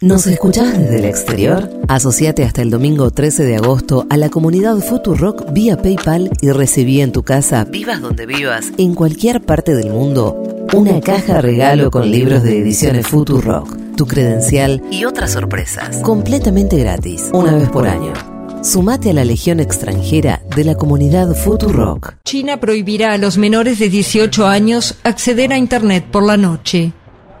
¿Nos escuchás desde el exterior? Asociate hasta el domingo 13 de agosto a la comunidad Futurock vía PayPal y recibí en tu casa, vivas donde vivas, en cualquier parte del mundo, una caja regalo con libros de ediciones Futurock, tu credencial y otras sorpresas, completamente gratis, una vez por año. Sumate a la legión extranjera de la comunidad Futurock. China prohibirá a los menores de 18 años acceder a Internet por la noche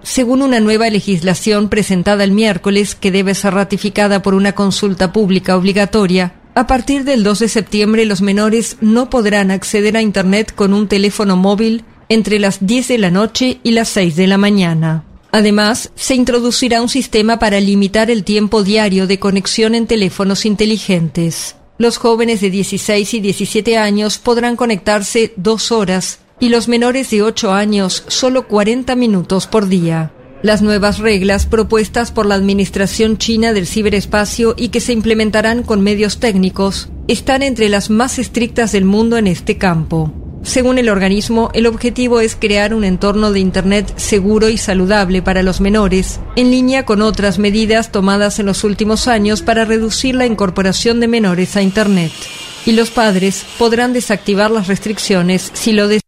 según una nueva legislación presentada el miércoles que debe ser ratificada por una consulta pública obligatoria, a partir del 2 de septiembre los menores no podrán acceder a Internet con un teléfono móvil entre las 10 de la noche y las 6 de la mañana. Además, se introducirá un sistema para limitar el tiempo diario de conexión en teléfonos inteligentes. Los jóvenes de 16 y 17 años podrán conectarse dos horas y los menores de 8 años solo 40 minutos por día. Las nuevas reglas propuestas por la Administración China del Ciberespacio y que se implementarán con medios técnicos están entre las más estrictas del mundo en este campo. Según el organismo, el objetivo es crear un entorno de Internet seguro y saludable para los menores, en línea con otras medidas tomadas en los últimos años para reducir la incorporación de menores a Internet. Y los padres podrán desactivar las restricciones si lo desean.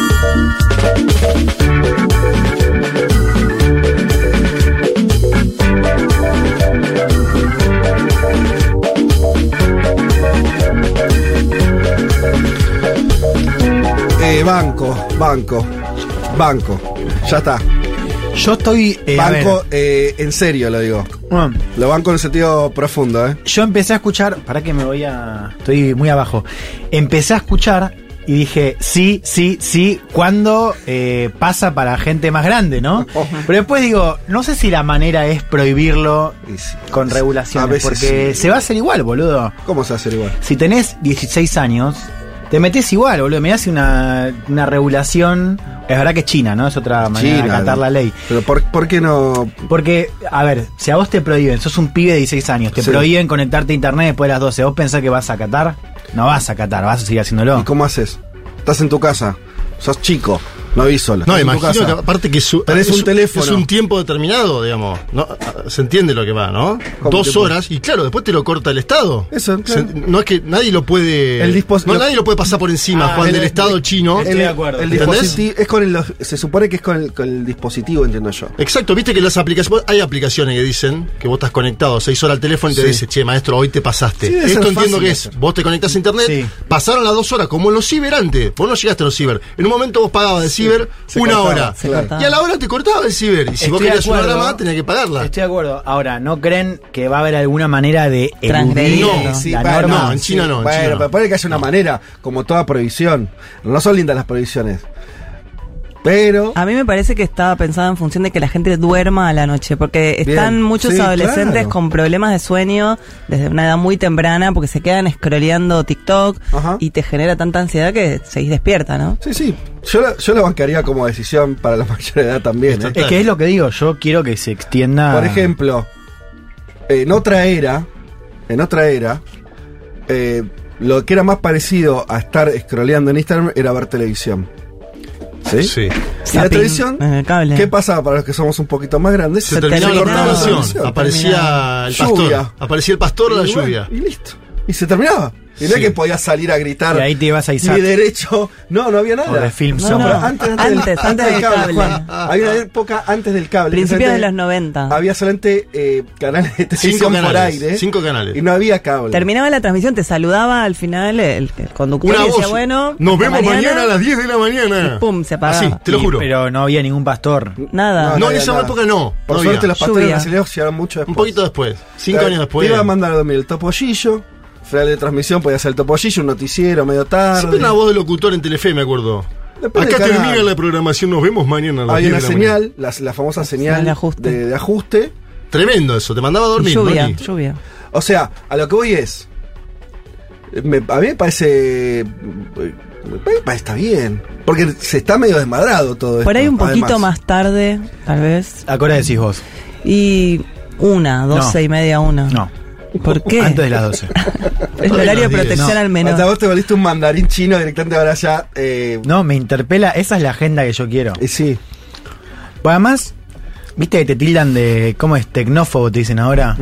Eh, banco, banco, banco. Ya está. Yo estoy. eh, banco, eh, en serio lo digo. bueno, Lo banco en sentido profundo, ¿eh? yo empecé a escuchar. Para que me voy a. Estoy muy abajo. Empecé a escuchar y dije, sí, sí, sí, cuando eh, pasa para gente más grande, ¿no? Pero después digo, no sé si la manera es prohibirlo con regulaciones, porque sí. se va a hacer igual, boludo. ¿Cómo se va a hacer igual? Si tenés 16 años, te metes igual, boludo. Me hace una, una regulación. Es verdad que es China, ¿no? Es otra manera de China, acatar la ley. Pero ¿por, por qué no? Porque, a ver, si a vos te prohíben, sos un pibe de 16 años, te Sí. prohíben conectarte a internet después de las 12, ¿vos pensás que vas a acatar? No vas a acatar, vas a seguir haciéndolo. ¿Y cómo haces? Estás en tu casa, sos chico, no vivís sola. No, imagino que aparte que su- Tenés es un teléfono. Es un tiempo determinado, digamos. ¿no? Se entiende lo que va, ¿no? ¿Cómo Dos horas y claro, después te lo corta el Estado. Eso, claro. Se- no es que nadie lo puede. El no, nadie lo puede pasar por encima, Ah, Juan, el- del Estado chino. Estoy de acuerdo. El ¿Entendés? dispositivo es con el, se supone que es con el, con el dispositivo, entiendo yo. Exacto, viste que las aplicaciones. Hay aplicaciones que dicen que vos estás conectado seis horas al teléfono y te Sí. dice, che, maestro, hoy te pasaste. Sí, Esto entiendo fácil que es. Vos te conectás a internet, Sí. pasaron las dos horas, como en los ciber antes. Vos no llegaste a los ciber. En un momento vos pagabas de ciber se una cortaba, hora. se. Y a la hora te cortaba el ciber. Y si vos Estoy querías una hora acuerdo. más, tenías que pagarla. Estoy de acuerdo. Ahora, ¿no creen que va a haber alguna manera de Transgredir. No, Sí, la bueno, norma? no, en China no, en Bueno, China no. pero puede que haya una manera, como toda prohibición. No son lindas las prohibiciones. Pero. A mí me parece que estaba pensado en función de que la gente duerma a la noche, porque Bien, están muchos sí, adolescentes claro. con problemas de sueño desde una edad muy temprana porque se quedan scrolleando TikTok Ajá. y te genera tanta ansiedad que seguís despierta, ¿no? Sí, sí. Yo la, yo la bancaría como decisión para la mayor edad también. ¿eh? Es que es lo que digo, yo quiero que se extienda. Por ejemplo, en otra era, en otra era, eh, lo que era más parecido a estar scrolleando en Instagram era ver televisión. ¿Sí? Sí. Y la televisión, el cable. ¿qué pasaba para los que somos un poquito más grandes? Se Se terminó la televisión. Aparecía el pastor. Lluvia. Aparecía el pastor o la lluvia. Y listo. Y se terminaba. Y no es Sí. que podías salir a gritar. Y ahí te ibas a Isaac. Ni derecho. No, no había nada. O de Film No. Pero antes, Antes, antes del cable. Juan. Había una época antes del cable. Principios de los 90. Había solamente eh, canales de Cinco televisión por aire. Cinco canales. Y no había cable. Terminaba la transmisión, te saludaba al final el, el conductor Una y decía, voz. bueno, Nos vemos mañana. a las 10 de la mañana. Y pum, se apagaba. Así, te lo Y- juro. Pero no había ningún pastor. Nada. No, en esa nada. época no. Por no suerte había. los pastores brasileños llegaron mucho después. Un poquito después. Cinco Eh, años después. Te iba a mandar a dormir el topollillo. Final de transmisión podía ser el topollillo, un noticiero medio tarde. Siempre una voz de locutor en Telefe, me acuerdo. Depende Acá termina la programación, nos vemos mañana a las Había 10 una de la mañana. señal, la, la famosa señal de ajuste. De, de ajuste. Tremendo eso, te mandaba a dormir. lluvia, lluvia. O sea, a lo que voy es. me- a mí me parece. Me parece está bien. Porque se está medio desmadrado todo esto. Por ahí un poquito además. más tarde, tal vez. ¿A qué hora decís vos? Y una, doce No. y media, una. No. ¿Por qué? Antes de las 12. El horario de protección al Hasta menor. vos te volviste un mandarín chino directamente ahora ya. Eh, No, me interpela. Esa es la agenda que yo quiero. y sí. Pues además, viste que te tildan de. ¿Cómo es? Tecnófobo, te dicen ahora.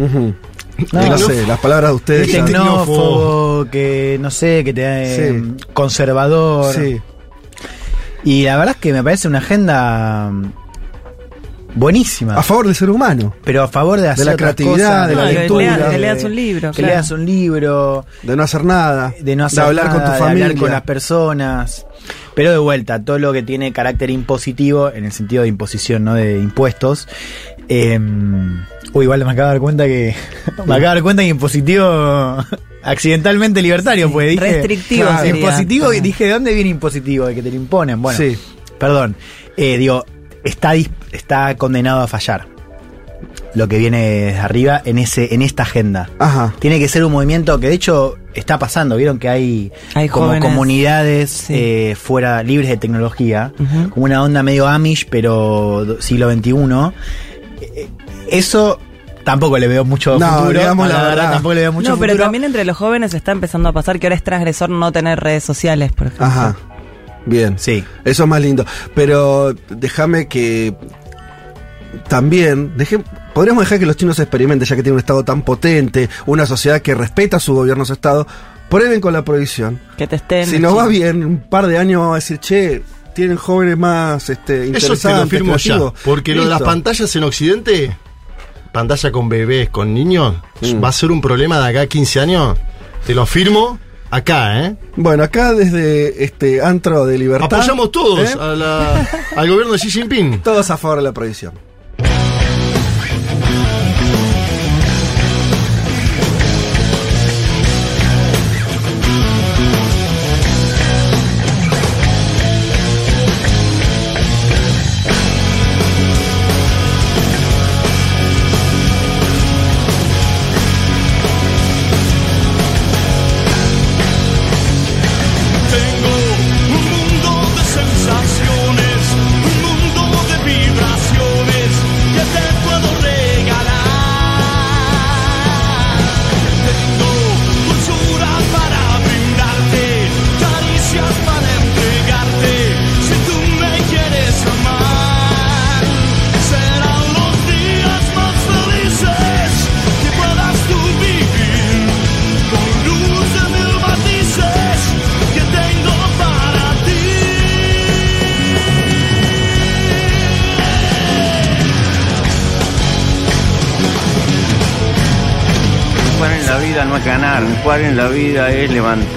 No. Sé, las palabras de ustedes. Que tecnófobo, que no sé, que te eh, Sí. conservador. Sí. Y la verdad es que me parece una agenda buenísima. A favor del ser humano. pero a favor de hacer la otras creatividad, cosas, de la No, que lectura, lea- que de- leas un libro. que claro. leas un libro, De no hacer nada. de no hacer hablar con tu de familia. hablar con las personas. Pero de vuelta, todo lo que tiene carácter impositivo, en el sentido de imposición, no de impuestos. eh, uy, igual me acabo de dar cuenta que. me acabo de dar cuenta que impositivo. accidentalmente libertario, pues dije. restrictivo Claro. sería. Impositivo, y Ajá. dije, ¿de dónde viene impositivo? De que te lo imponen. Bueno, Sí. perdón. Eh, digo, está, está condenado a fallar. Lo que viene desde arriba en ese, en esta agenda. Ajá. Tiene que ser un movimiento que de hecho está pasando. Vieron que hay, Hay como jóvenes. comunidades Sí. eh, fuera libres de tecnología, como una onda medio Amish, pero siglo XXI. Eh, Eso tampoco le veo mucho No, futuro. digamos la verdad. tampoco le veo mucho no, pero también entre los jóvenes está empezando a pasar que ahora es transgresor no tener redes sociales, por ejemplo. Ajá. Bien. Sí. Eso es más lindo. Pero déjame que también, deje- podríamos dejar que los chinos experimenten, ya que tienen un Estado tan potente, una sociedad que respeta su gobierno, su Estado, prueben con la prohibición. Que te estén. Si nos va bien, un par de años vamos a decir, che, tienen jóvenes más este, Eso te interesantes. lo firmo ya. creativos". Porque lo de las pantallas en Occidente, pantalla con bebés, con niños, Mm. va a ser un problema de acá a 15 años. Te lo firmo acá, ¿eh? Bueno, acá desde este antro de libertad. Apoyamos todos ¿eh? a la- al gobierno de Xi Jinping. Todos a favor de la prohibición.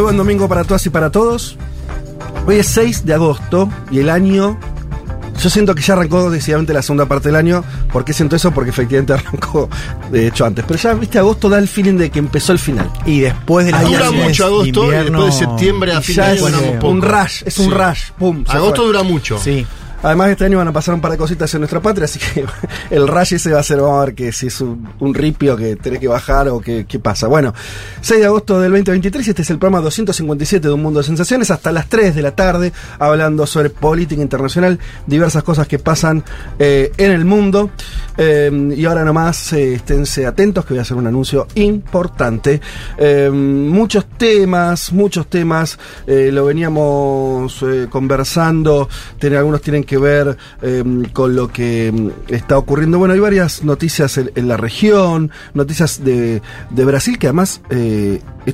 Muy buen domingo para todas y para todos. Hoy es 6 de agosto y el año. Yo siento que ya arrancó decididamente la segunda parte del año. ¿Por qué siento eso? Porque efectivamente arrancó, de hecho, antes. Pero ya, viste, agosto da el feeling de que empezó el final. Y después de las Dura mucho agosto y invierno- después de septiembre a Y fin de es año poco. un rush, es un Sí. rush. Pum, Agosto dura mucho. Sí. Además, este año van a pasar un par de cositas en nuestra patria, así que el rush ese va a ser, vamos a ver que si es un, ripio que tenés que bajar o qué pasa. Bueno, 6 de agosto del 2023, este es el programa 257 de Un Mundo de Sensaciones, hasta las 3 de la tarde, hablando sobre política internacional, diversas cosas que pasan eh, en el mundo. Eh, y ahora nomás, eh, esténse atentos que voy a hacer un anuncio importante. Eh, muchos temas, muchos temas, eh, lo veníamos eh, conversando, tiene- algunos tienen que ver eh, con lo que está ocurriendo. Bueno, hay varias noticias en, en la región, noticias de, de Brasil que además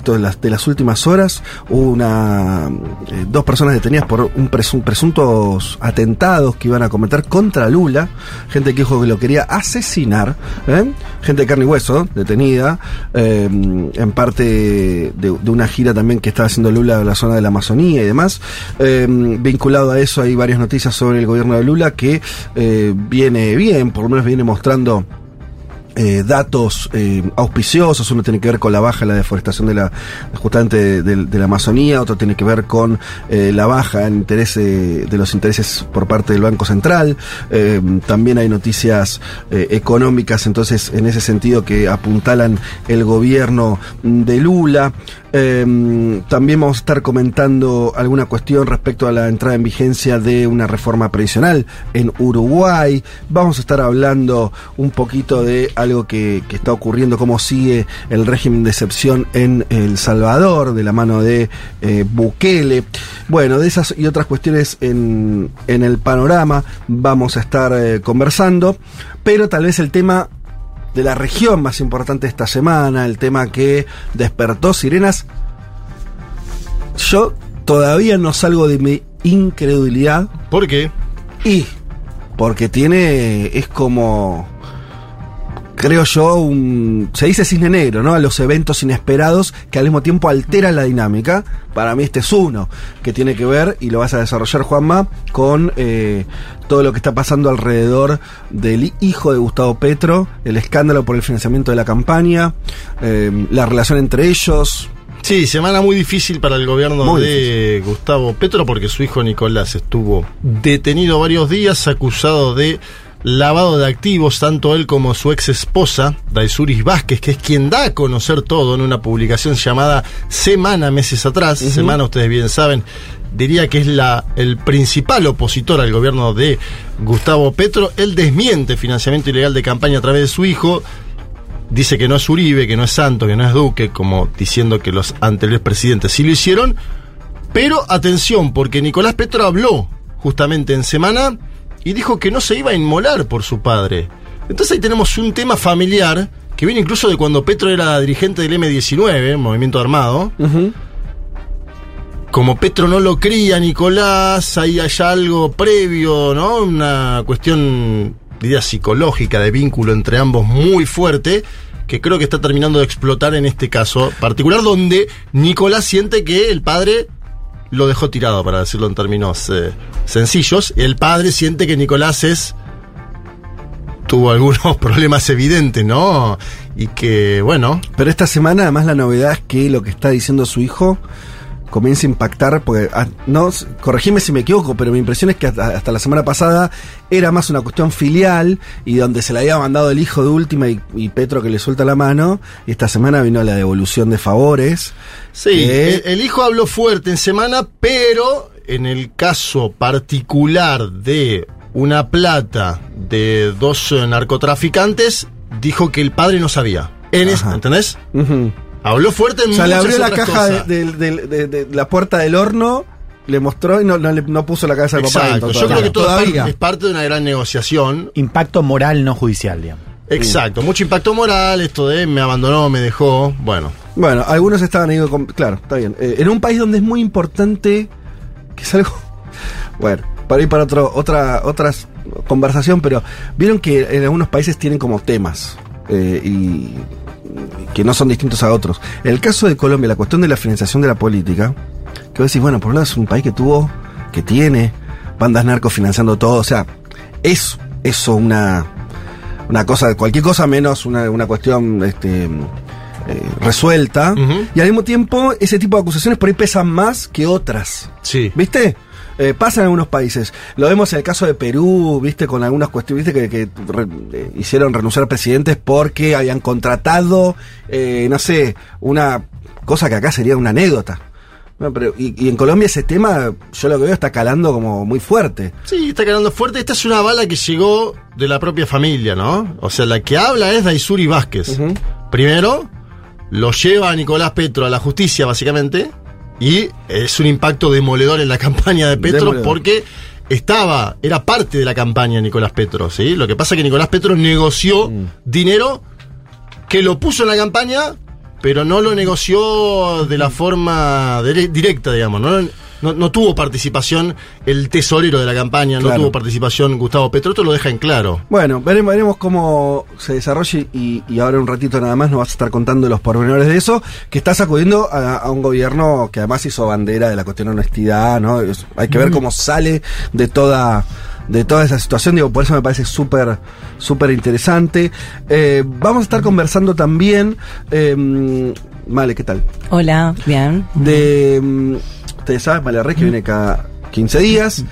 de las, últimas horas, una, eh, dos personas detenidas por un presun- presuntos atentados que iban a cometer contra Lula, gente que dijo que lo quería asesinar, ¿eh? gente de carne y hueso, detenida, eh, en parte de, de una gira también que estaba haciendo Lula en la zona de la Amazonía y demás. Vinculado a eso hay varias noticias sobre el gobierno de Lula que viene bien, por lo menos viene mostrando eh, datos eh, auspiciosos, uno tiene que ver con la baja en la deforestación de la justamente de, de- de la Amazonía, otro tiene que ver con eh, la baja en interés eh, de los intereses por parte del Banco Central, eh, también hay noticias eh, económicas, entonces en ese sentido que apuntalan el gobierno de Lula. Eh, también vamos a estar comentando alguna cuestión respecto a la entrada en vigencia de una reforma previsional en Uruguay. Vamos a estar hablando un poquito de algo que, que está ocurriendo, cómo sigue el régimen de excepción en El Salvador, de la mano de eh, Bukele. Bueno, de esas y otras cuestiones en, en el panorama vamos a estar eh, conversando, pero tal vez el tema de la región más importante esta semana, el tema que despertó sirenas. Yo todavía no salgo de mi incredulidad. ¿Por qué? Y porque tiene, es como, creo yo, un, se dice cisne negro, ¿no? A los eventos inesperados que al mismo tiempo alteran la dinámica. Para mí este es uno, que tiene que ver, y lo vas a desarrollar Juanma, con eh, todo lo que está pasando alrededor del hijo de Gustavo Petro, el escándalo por el financiamiento de la campaña, eh, la relación entre ellos. Sí, semana muy difícil para el gobierno Muy de Gustavo Petro porque su hijo Nicolás estuvo detenido varios días, acusado de lavado de activos, tanto él como su ex esposa, Daisuris Vázquez, que es quien da a conocer todo en una publicación llamada Semana meses atrás. Semana, ustedes bien saben, diría que es la, el principal opositor al gobierno de Gustavo Petro. Él desmiente financiamiento ilegal de campaña a través de su hijo. Dice que no es Uribe, que no es Santo, que no es Duque, como diciendo que los anteriores presidentes sí lo hicieron. Pero atención, porque Nicolás Petro habló justamente en semana y dijo que no se iba a inmolar por su padre. Entonces ahí tenemos un tema familiar que viene incluso de cuando Petro era dirigente del M19, Movimiento Armado. Como Petro no lo cría, Nicolás, ahí hay algo previo, ¿no? Una cuestión, diría, psicológica de vínculo entre ambos muy fuerte, que creo que está terminando de explotar en este caso particular, donde Nicolás siente que el padre lo dejó tirado, para decirlo en términos eh, sencillos. El padre siente que Nicolás es tuvo algunos problemas evidentes, ¿no? Y que, bueno, Pero esta semana además la novedad es que lo que está diciendo su hijo comienza a impactar, porque ah, no, corregime si me equivoco, pero mi impresión es que hasta, hasta la semana pasada era más una cuestión filial y donde se le había mandado el hijo de última y, y Petro que le suelta la mano, y esta semana vino la devolución de favores. Sí, que- el, el hijo habló fuerte en semana, pero en el caso particular de una plata de dos narcotraficantes, dijo que el padre no sabía. En es-. ¿Entendés? Ujú. Habló fuerte en O sea, le abrió la caja de, cosas. de- de- de- de la puerta del horno, le mostró y no, no, puso la cabeza del papá. Exacto. Yo creo que todo todavía. es parte de una gran negociación. Impacto moral no judicial, digamos. Exacto. Mucho impacto moral, esto de me abandonó, me dejó. Bueno, Bueno, algunos estaban ahí con. Claro, está bien. Eh, en un país donde es muy importante. Que es algo. Bueno, para ir para otro, otra otras conversación, pero vieron que en algunos países tienen como temas. eh, y que no son distintos a otros. En el caso de Colombia, la cuestión de la financiación de la política, que vos decís, bueno, por un lado es un país que tuvo, que tiene bandas narcos financiando todo, o sea, es eso una, una cosa, cualquier cosa menos una, una cuestión este, eh, resuelta. Y al mismo tiempo, ese tipo de acusaciones por ahí pesan más que otras. sí. ¿Viste? Eh, pasa en algunos países. Lo vemos en el caso de Perú, ¿viste? Con algunas cuestiones, ¿viste? Que, que re- eh, hicieron renunciar presidentes porque habían contratado, eh, no sé, una cosa que acá sería una anécdota. No, pero, y, y en Colombia ese tema, yo lo que veo está calando como muy fuerte. Sí, está quedando fuerte. Esta es una bala que llegó de la propia familia, ¿no? O sea, la que habla es Daisuri Vázquez. Primero, lo lleva a Nicolás Petro a la justicia, básicamente, y es un impacto demoledor en la campaña de Petro Demoledor. porque estaba, era parte de la campaña Nicolás Petro, ¿sí? Lo que pasa es que Nicolás Petro negoció dinero que lo puso en la campaña pero no lo negoció de la forma dire- directa, digamos. ¿no? No, no tuvo participación el tesorero de la campaña, no tuvo participación Gustavo Petro, esto lo deja en claro. Bueno, veremos, veremos cómo se desarrolla y, y ahora un ratito nada más nos vas a estar contando los pormenores de eso, que está sacudiendo a, a un gobierno que además hizo bandera de la cuestión de honestidad, ¿no? Es- hay que ver cómo sale de toda de toda esa situación, digo, por eso me parece súper, súper interesante. Eh, vamos a estar conversando también, eh, Vale, ¿qué tal? Hola, bien. de. Ustedes saben, Vale Rey, que viene cada 15 días.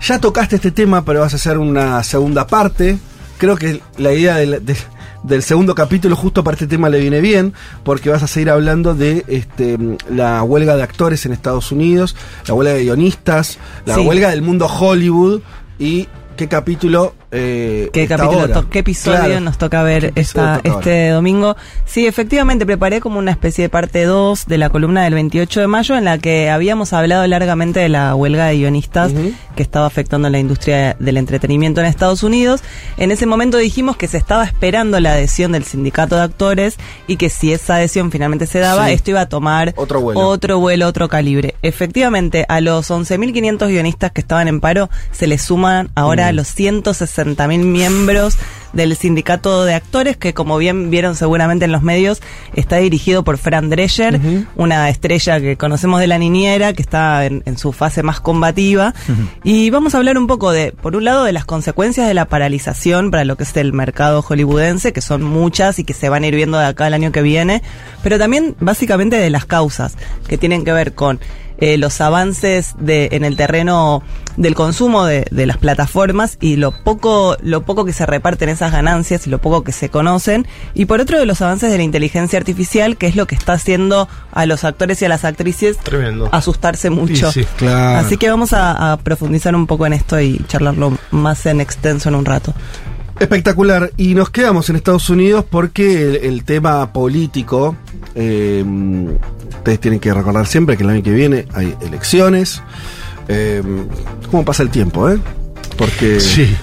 Ya tocaste este tema, pero vas a hacer una segunda parte. Creo que la idea del, de- del segundo capítulo, justo para este tema, le viene bien, porque vas a seguir hablando de este, la huelga de actores en Estados Unidos, la huelga de guionistas, la Sí. huelga del mundo Hollywood y qué capítulo. Eh, ¿Qué capítulo, qué episodio Claro. nos toca ver ¿Qué episodio esta, toca este domingo? Sí, efectivamente, preparé como una especie de parte 2 de la columna del 28 de mayo en la que habíamos hablado largamente de la huelga de guionistas que estaba afectando la industria del entretenimiento en Estados Unidos. En ese momento dijimos que se estaba esperando la adhesión del sindicato de actores y que si esa adhesión finalmente se daba, Sí. esto iba a tomar Otro vuelo. otro vuelo, otro calibre. Efectivamente, a los 11.500 guionistas que estaban en paro se les suman ahora Mm. los 160.000 miembros del sindicato de actores que como bien vieron seguramente en los medios está dirigido por Fran Drescher, una estrella que conocemos de la niñera que está en, en su fase más combativa. Y vamos a hablar un poco de por un lado de las consecuencias de la paralización para lo que es el mercado hollywoodense que son muchas y que se van a ir viendo de acá al año que viene pero también básicamente de las causas que tienen que ver con eh, los avances de, en el terreno del consumo de, de las plataformas y lo poco, lo poco que se reparten esas ganancias y lo poco que se conocen. Y por otro de los avances de la inteligencia artificial, que es lo que está haciendo a los actores y a las actrices Tremendo. asustarse mucho. Sí, sí. Claro. Así que vamos a, a profundizar un poco en esto y charlarlo más en extenso en un rato. Espectacular. Y nos quedamos en Estados Unidos porque el, el tema político, eh, ustedes tienen que recordar siempre que el año que viene hay elecciones. Eh, ¿Cómo pasa el tiempo, eh? Porque... Sí.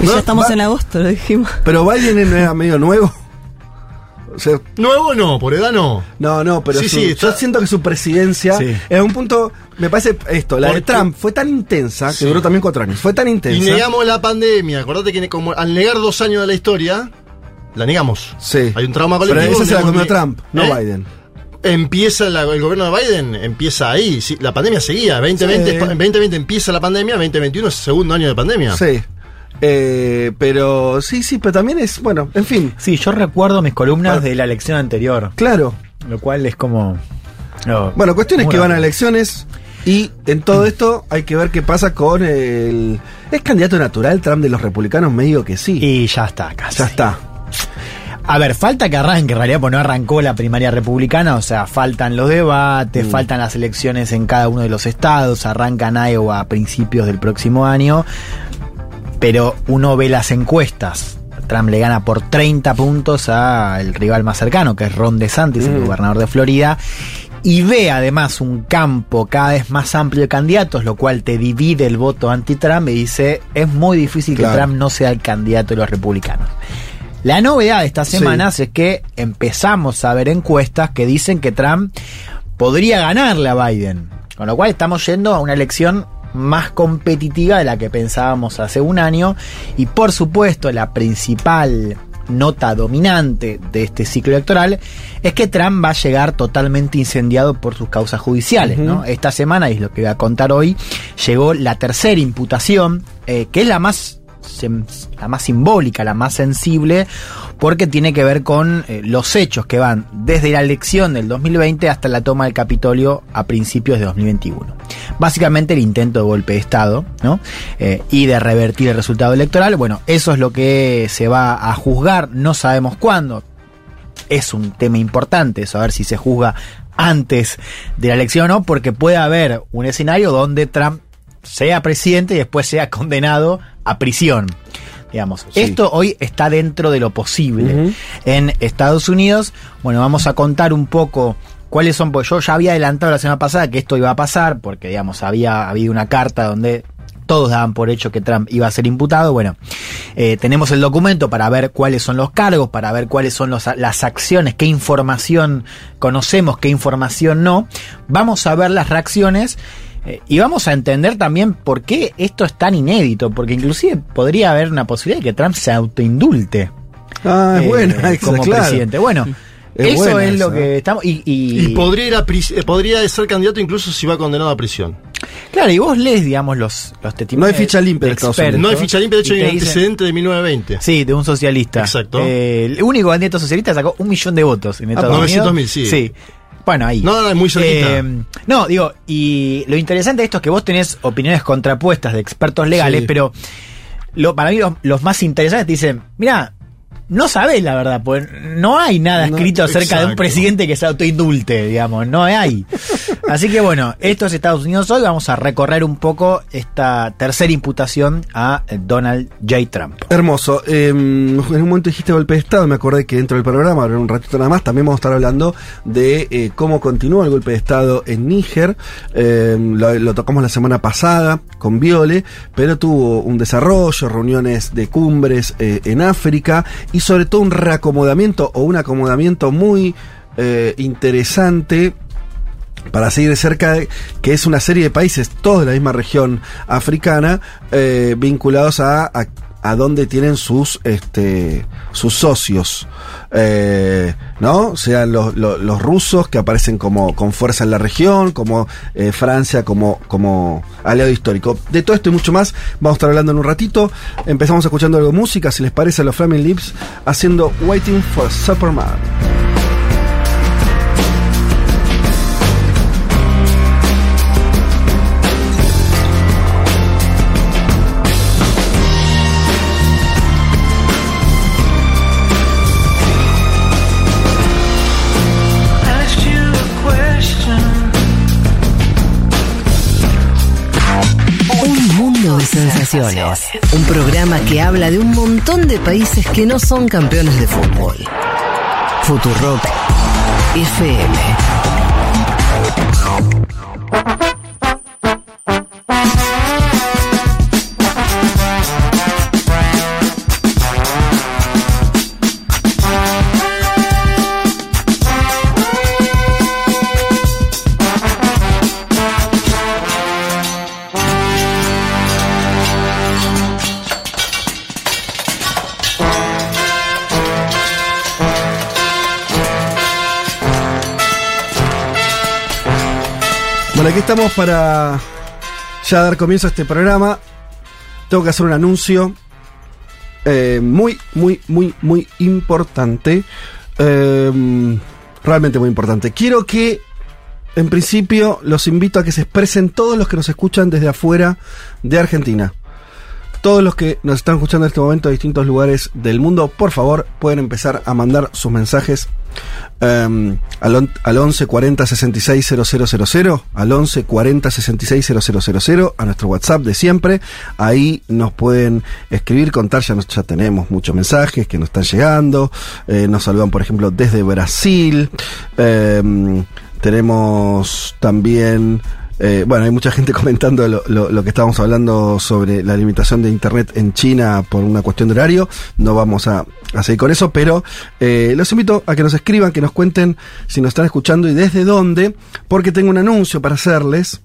Y No, ya estamos va- en agosto, lo dijimos. Pero Biden es medio nuevo. O sea, Nuevo no, por edad no. no, no, pero Sí, su- sí, yo siento que su presidencia, Sí. en un punto, me parece esto, la de Trump fue tan intensa, que duró también cuatro años, fue tan Y intensa. negamos la pandemia. Acordate que como al negar dos años de la historia, la negamos. Sí. Hay un trauma Pero colectivo. esa se la comió Trump, no ¿Eh? Biden. Empieza la- el gobierno de Biden, empieza ahí. la pandemia seguía. 2020, Sí. en 2020 empieza la pandemia, 2021 es el segundo año de pandemia. Sí. Eh, pero sí, sí, pero también es, bueno, en fin, Sí, yo recuerdo mis columnas Ah. de la elección anterior, claro. lo cual es como... no, Bueno, cuestión es muy que van a elecciones y en todo esto hay que ver qué pasa con el... ¿Es candidato natural Trump de los republicanos? Me digo que sí. Y ya está, casi. ya está. A ver, falta que arranque, en realidad, pues no arrancó la primaria republicana, o sea, faltan los debates, Mm. faltan las elecciones en cada uno de los estados, arrancan Iowa a principios del próximo año, pero uno ve las encuestas. Trump le gana por 30 puntos al rival más cercano, que es Ron DeSantis, el Mm. gobernador de Florida, y ve además un campo cada vez más amplio de candidatos, lo cual te divide el voto anti-Trump y dice, es muy difícil que. Trump no sea el candidato de los republicanos. La novedad de estas Sí. semanas es que empezamos a ver encuestas que dicen que Trump podría ganarle a Biden. Con lo cual estamos yendo a una elección más competitiva de la que pensábamos hace un año. Y por supuesto, la principal nota dominante de este ciclo electoral es que Trump va a llegar totalmente incendiado por sus causas judiciales. ¿no? Esta semana, y es lo que voy a contar hoy, llegó la tercera imputación, eh, que es la más la más simbólica, la más sensible, porque tiene que ver con eh, los hechos que van desde la elección del 2020 hasta la toma del Capitolio a principios de 2021. Básicamente el intento de golpe de Estado, ¿no? Eh, y de revertir el resultado electoral. Bueno, eso es lo que se va a juzgar, no sabemos cuándo. Es un tema importante saber si se juzga antes de la elección o no, porque puede haber un escenario donde Trump sea presidente y después sea condenado a prisión. Digamos, Sí. esto hoy está dentro de lo posible en Estados Unidos. Bueno, vamos a contar un poco cuáles son, pues yo ya había adelantado la semana pasada que esto iba a pasar, porque digamos, había habido una carta donde todos daban por hecho que Trump iba a ser imputado. Bueno, eh, tenemos el documento para ver cuáles son los cargos, para ver cuáles son los- las acciones, qué información conocemos, qué información no. Vamos a ver las reacciones. Eh, Y vamos a entender también por qué esto es tan inédito, porque inclusive podría haber una posibilidad de que Trump se autoindulte Ah, es eh, buena, esa, como claro. presidente. Bueno, Es eso buena es lo que estamos. Y, y- Y podría, ir a pris- eh, podría ser candidato incluso si va condenado a prisión. claro, y vos lees, digamos, los, los testimonios. No hay ficha limpia de en Estados expertos, No hay ficha limpia, de hecho hay un antecedente de 1920. Sí, de un socialista. Exacto. Eh, el único candidato socialista sacó un millón de votos en Estados 900.000, Unidos. sí. Sí. Bueno, ahí. No, no, muy cerquita. Eh, no, digo, y lo interesante de esto es que vos tenés opiniones contrapuestas de expertos legales, Sí. pero lo, para mí los, los más interesantes te dicen, mira, no sabés la verdad, pues no hay nada No, escrito acerca de un presidente que se autoindulte, digamos, no hay. Así que bueno, esto es Estados Unidos hoy, vamos a recorrer un poco esta tercera imputación a Donald J. Trump. Hermoso. Eh, en un momento dijiste golpe de Estado, me acordé que dentro del programa, ahora un ratito nada más, también vamos a estar hablando de eh, cómo continúa el golpe de Estado en Níger. Eh, lo, lo tocamos la semana pasada con Viole, pero tuvo un desarrollo, reuniones de cumbres eh, en África y sobre todo un reacomodamiento o un acomodamiento muy eh, interesante para seguir de cerca, que es una serie de países, todos de la misma región africana, eh, vinculados a, a, a donde tienen sus, este, sus socios. Eh, ¿No? Sean los, los, los rusos que aparecen como con fuerza en la región, como eh, Francia, como, como aliado histórico. De todo esto y mucho más vamos a estar hablando en un ratito. Empezamos escuchando algo de música, si les parece, a los Flaming Lips haciendo Waiting for Superman. Un programa que habla de un montón de países que no son campeones de fútbol. Futurock FM. Aquí estamos para ya dar comienzo a este programa. Tengo que hacer un anuncio eh, muy, muy, muy, muy importante. Eh, realmente muy importante. Quiero que, en principio, los invito a que se expresen todos los que nos escuchan desde afuera de Argentina. Todos los que nos están escuchando en este momento de distintos lugares del mundo, por favor, pueden empezar a mandar sus mensajes eh, al, on- al 11 40 66 000, al 11 40 66 000, a nuestro WhatsApp de siempre. Ahí nos pueden escribir, contar, ya, nos- ya tenemos muchos mensajes que nos están llegando. Eh, nos saludan, por ejemplo, desde Brasil. Eh, tenemos también. Eh, bueno, hay mucha gente comentando lo, lo- lo que estábamos hablando sobre la limitación de Internet en China por una cuestión de horario. No vamos a, seguir con eso, pero eh, los invito a que nos escriban, que nos cuenten si nos están escuchando y desde dónde, porque tengo un anuncio para hacerles.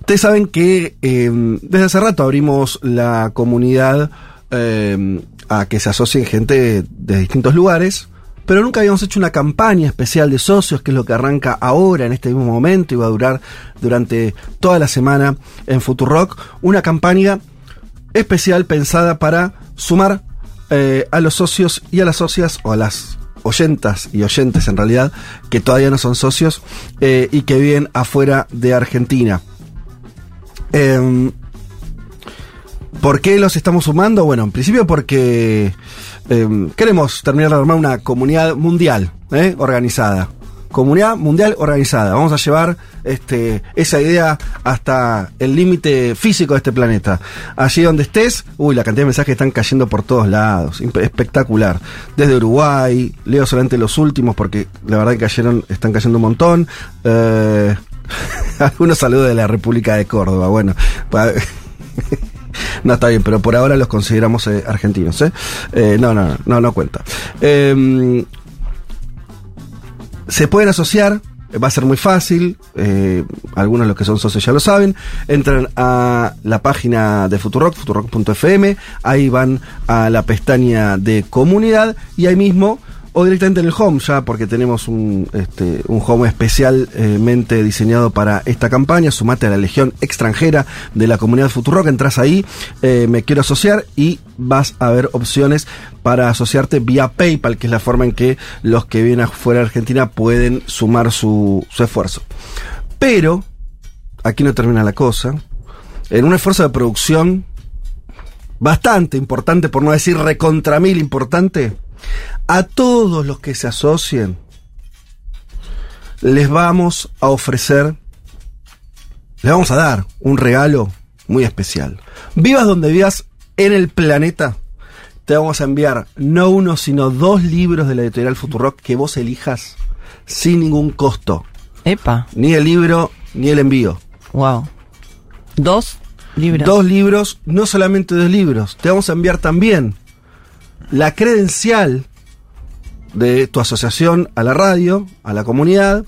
Ustedes saben que eh, desde hace rato abrimos la comunidad eh, a que se asocien gente de distintos lugares, pero nunca habíamos hecho una campaña especial de socios, que es lo que arranca ahora en este mismo momento y va a durar durante toda la semana en Futurock, una campaña especial pensada para sumar eh, a los socios y a las socias o a las oyentas y oyentes en realidad que todavía no son socios eh, y que viven afuera de Argentina. Em, ¿Por qué los estamos sumando? Bueno, en principio porque em, queremos terminar de armar una comunidad mundial, ¿eh? organizada. Comunidad mundial organizada. Vamos a llevar este, esa idea hasta el límite físico de este planeta. Allí donde estés, uy, la cantidad de mensajes están cayendo por todos lados. Espectacular. Desde Uruguay, leo solamente los últimos porque la verdad que cayeron, están cayendo un montón. Eh, Algunos saludos de la República de Córdoba. Bueno, no está bien, pero por ahora los consideramos eh, argentinos. ¿eh? Eh, no, no, no, no, cuenta. Eh, se pueden asociar, va a ser muy fácil, eh, algunos de los que son socios ya lo saben, entran a la página de Futurock, futurock.fm, ahí van a la pestaña de comunidad y ahí mismo, o directamente en el home ya, porque tenemos un, este, un home especialmente diseñado para esta campaña, sumate a la legión extranjera de la comunidad Futurock, entras ahí, eh, me quiero asociar y vas a ver opciones para asociarte vía PayPal, que es la forma en que los que vienen afuera de Argentina pueden sumar su, su esfuerzo. Pero, aquí no termina la cosa, en un esfuerzo de producción bastante importante, por no decir recontra mil importante, a todos los que se asocien, les vamos a ofrecer, les vamos a dar un regalo muy especial. Vivas donde vivas en el planeta, te vamos a enviar no uno, sino dos libros de la editorial Futurock que vos elijas sin ningún costo. Epa, Ni el libro, ni el envío. wow. Dos libros. Dos libros, no solamente dos libros, te vamos a enviar también la credencial de tu asociación a la radio, a la comunidad,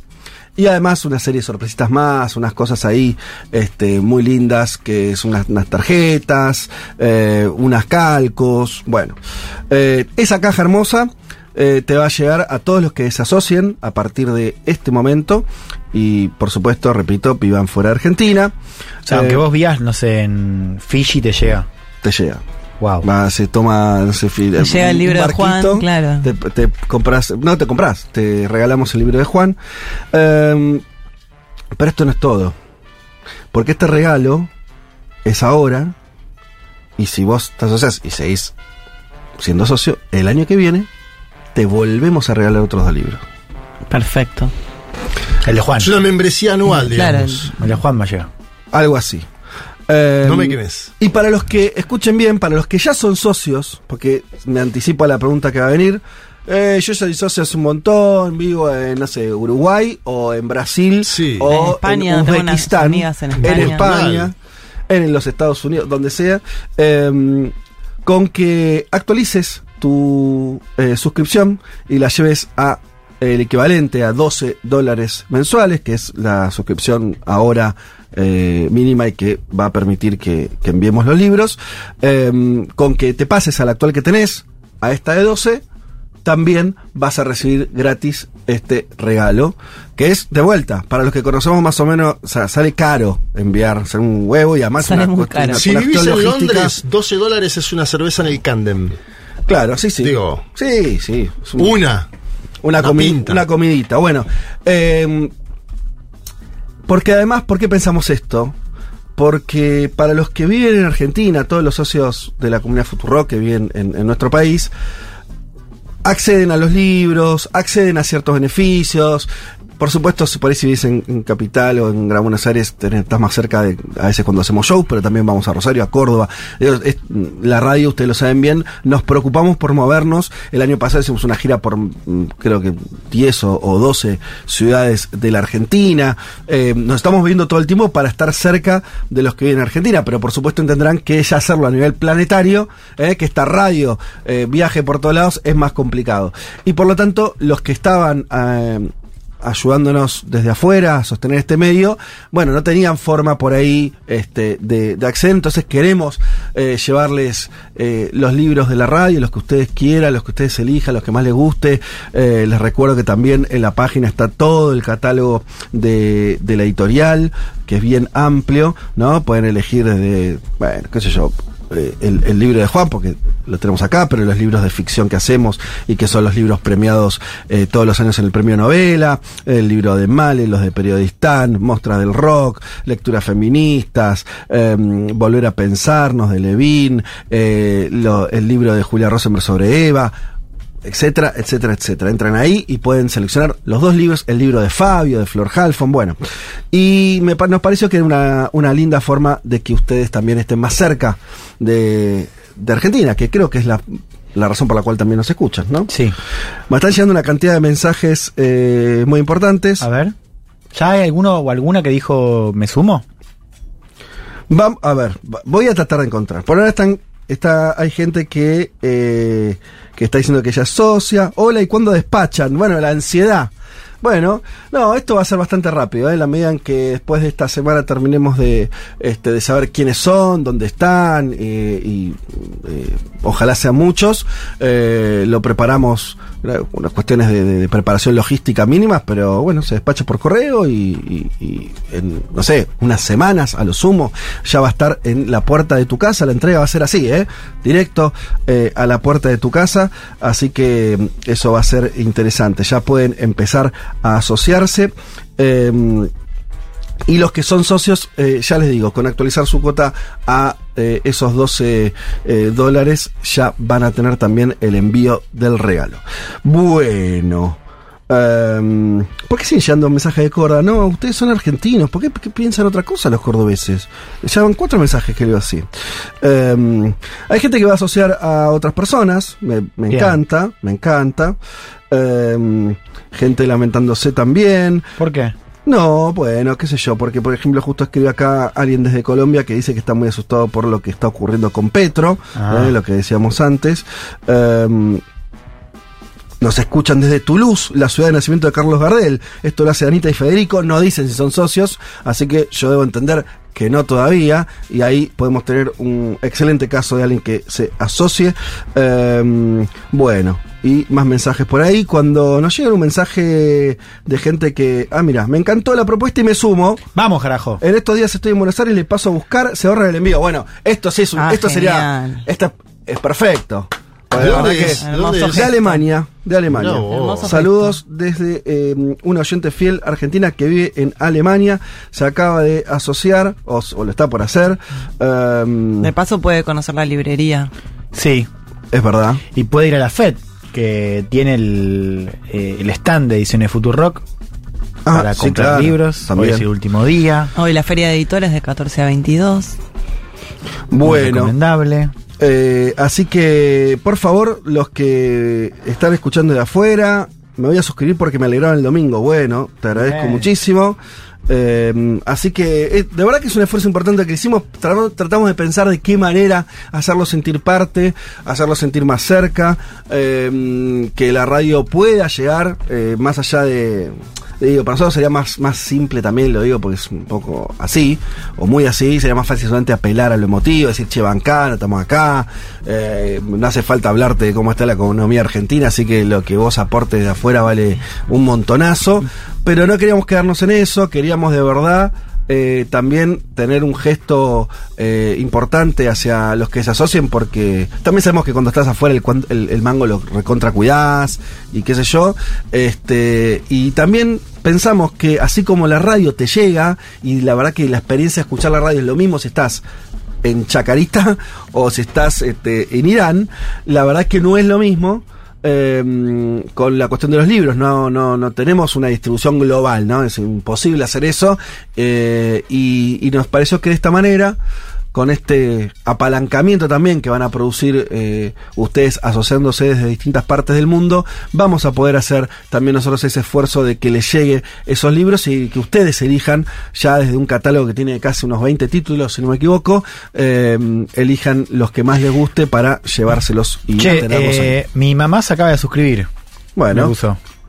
y además una serie de sorpresitas más, unas cosas ahí este, muy lindas, que es unas, unas tarjetas, eh, unas calcos, bueno. Eh, esa caja hermosa eh, te va a llegar a todos los que se asocien a partir de este momento, y por supuesto, repito, vivan fuera de Argentina. O sea, aunque vos vías, no sé, en Fiji te llega. te llega. Wow. Va, se toma, no sé, llega el libro de Juan, claro. Te, te compras, no te compras, te regalamos el libro de Juan. Em, pero esto no es todo. Porque este regalo es ahora. Y si vos te asocias y seguís siendo socio, el año que viene te volvemos a regalar otros dos libros. Perfecto. El de Juan. Es una membresía anual, Claro. digamos. El de Juan me llega. Algo así. Em, No me quemes. Y para los que, escuchen bien, para los que ya son socios, porque me anticipo a la pregunta que va a venir, eh, yo soy socio hace un montón, vivo en, no sé, Uruguay o en Brasil En o España, en tengo unas Uzbekistán, en España. España, en los Estados Unidos, donde sea, eh, con que actualices tu eh, suscripción y la lleves a el equivalente a 12 dólares mensuales, que es la suscripción ahora eh, mínima y que va a permitir que, que enviemos los libros, eh, con que te pases a la actual que tenés, a esta de 12, también vas a recibir gratis este regalo, que es de vuelta, para los que conocemos más o menos, o sea, sale caro enviar ser un huevo y además Sale una muy cuestión- caro. una- Si una vivís en. Londres, 12 dólares es una cerveza en el Camden. Claro, sí, sí. Digo, sí, sí. una. Una, Una comi- pinta. una comidita. Bueno, eh, porque además, ¿por qué pensamos esto? Porque para los que viven en Argentina, todos los socios de la comunidad Futurock que viven en, en nuestro país, acceden a los libros, acceden a ciertos beneficios. Por supuesto, por ahí si vivís en, Capital o en Gran Buenos Aires, estás más cerca de, a veces cuando hacemos shows, pero también vamos a Rosario, a Córdoba. La radio, ustedes lo saben bien, nos preocupamos por movernos. El año pasado hicimos una gira por, mm, creo que 10 o, o 12 ciudades de la Argentina. Eh, nos estamos viendo todo el tiempo para estar cerca de los que viven en Argentina, pero por supuesto entenderán que ya hacerlo a nivel planetario, eh, que esta radio eh, viaje por todos lados, es más complicado. Y por lo tanto, los que estaban... ayudándonos desde afuera a sostener este medio, bueno, no tenían forma por ahí este, de, de acceder, entonces queremos eh, llevarles eh, los libros de la radio, los que ustedes quieran, los que ustedes elijan, los que más les guste. Eh, les recuerdo que también en la página está todo el catálogo de, de la editorial, que es bien amplio, ¿no? Pueden elegir desde, bueno, qué sé yo, eh, el, el libro de Juan, porque lo tenemos acá, pero los libros de ficción que hacemos y que son los libros premiados eh, todos los años en el premio novela, el libro de Male, los de Periodistán, Mostras del Rock, lecturas feministas, eh, Volver a pensarnos de Levin, eh, lo- el libro de Julia Rosenberg sobre Eva, etcétera, etcétera, etcétera. Entran ahí y pueden seleccionar los dos libros, el libro de Fabio, de Flor Halfon, bueno. Y me, nos pareció que era una, una linda forma de que ustedes también estén más cerca de, de Argentina, que creo que es la, la razón por la cual también nos escuchan, ¿no? Sí. Me están llegando una cantidad de mensajes eh, muy importantes. A ver. ¿Ya hay alguno o alguna que dijo me sumo? Vam- a ver, voy a tratar de encontrar. Por ahora están, está, hay gente que, eh, que está diciendo que ella es socia. Hola, ¿y cuándo despachan? Bueno, la ansiedad. Bueno, no, esto va a ser bastante rápido, ¿eh? en la medida en que después de esta semana terminemos de, este, de saber quiénes son, dónde están, eh, y eh, ojalá sean muchos, eh, lo preparamos, unas cuestiones de, preparación logística mínimas, pero bueno, se despacha por correo y, y- y en, no sé, unas semanas a lo sumo ya va a estar en la puerta de tu casa, la entrega va a ser así, ¿eh? directo eh, a la puerta de tu casa, así que mm, eso va a ser interesante, ya pueden empezar a asociarse. eh, y los que son socios, eh, ya les digo, con actualizar su cuota a eh, esos 12 eh, dólares, ya van a tener también el envío del regalo. Bueno. em, ¿Por qué siguen llegando mensajes de Córdoba? No, ustedes son argentinos. ¿Por qué, piensan otra cosa los cordobeses? Ya van cuatro mensajes que leo así. Em, hay gente que va a asociar a otras personas. Me, encanta, me encanta. Em, gente lamentándose también. ¿Por qué? No, bueno, qué sé yo, porque por ejemplo justo escribió acá alguien desde Colombia que dice que está muy asustado por lo que está ocurriendo con Petro, Ah. eh, lo que decíamos antes. Em, nos escuchan desde Toulouse, la ciudad de nacimiento de Carlos Gardel. Esto lo hace Anita y Federico, no dicen si son socios, así que yo debo entender que no todavía, y ahí podemos tener un excelente caso de alguien que se asocie. Em, bueno, y más mensajes por ahí. Cuando nos llega un mensaje de gente que, ah, mira, me encantó la propuesta y me sumo. Vamos, carajo. En estos días estoy en Buenos Aires, le paso a buscar, se ahorra el envío. Bueno, esto sí es un, Ah, esto sería, esta es perfecto. ¿De La dónde verdad que- es? ¿De dónde es? de. Alemania, de Alemania. Saludos desde eh, una oyente fiel argentina que vive en Alemania. Se acaba de asociar, o, o lo está por hacer. Em, De paso puede conocer la librería. Sí. es verdad. Y puede ir a la FED, que tiene el, eh, el stand de ediciones Futurock Ah, para sí, comprar claro, libros. Hoy también. es el último día. Hoy la feria de editores de 14 a 22. Muy Bueno, recomendable. eh, así que por favor, los que están escuchando de afuera, me voy a suscribir porque me alegraron el domingo. Bueno, te agradezco Bien. muchísimo. Eh, así que eh, de verdad que es un esfuerzo importante que hicimos. Tratamos, de pensar de qué manera hacerlo sentir parte, hacerlo sentir más cerca, eh, que la radio pueda llegar eh, más allá de. Digo, para nosotros sería más, más simple también, lo digo porque es un poco así, o muy así, sería más fácil solamente apelar a lo emotivo, decir, che, bancano, estamos acá, eh, no hace falta hablarte de cómo está la economía argentina, así que lo que vos aportes de afuera vale un montonazo, pero no queríamos quedarnos en eso, queríamos de verdad eh, también tener un gesto eh, importante hacia los que se asocien, porque también sabemos que cuando estás afuera el, el- el mango lo recontra cuidás y qué sé yo. Este, y también pensamos que así como la radio te llega, y la verdad que la experiencia de escuchar la radio es lo mismo si estás en Chacarita o si estás este, en Irán, la verdad que no es lo mismo. eh, con la cuestión de los libros, no, no, no tenemos una distribución global, ¿no? Es imposible hacer eso. eh, y, y nos pareció que de esta manera, con este apalancamiento también que van a producir eh, ustedes asociándose desde distintas partes del mundo, vamos a poder hacer también nosotros ese esfuerzo de que les llegue esos libros y que ustedes elijan ya desde un catálogo que tiene casi unos 20 títulos, si no me equivoco, eh, elijan los que más les guste para llevárselos y Che, eh, mi mamá se acaba de suscribir. Bueno.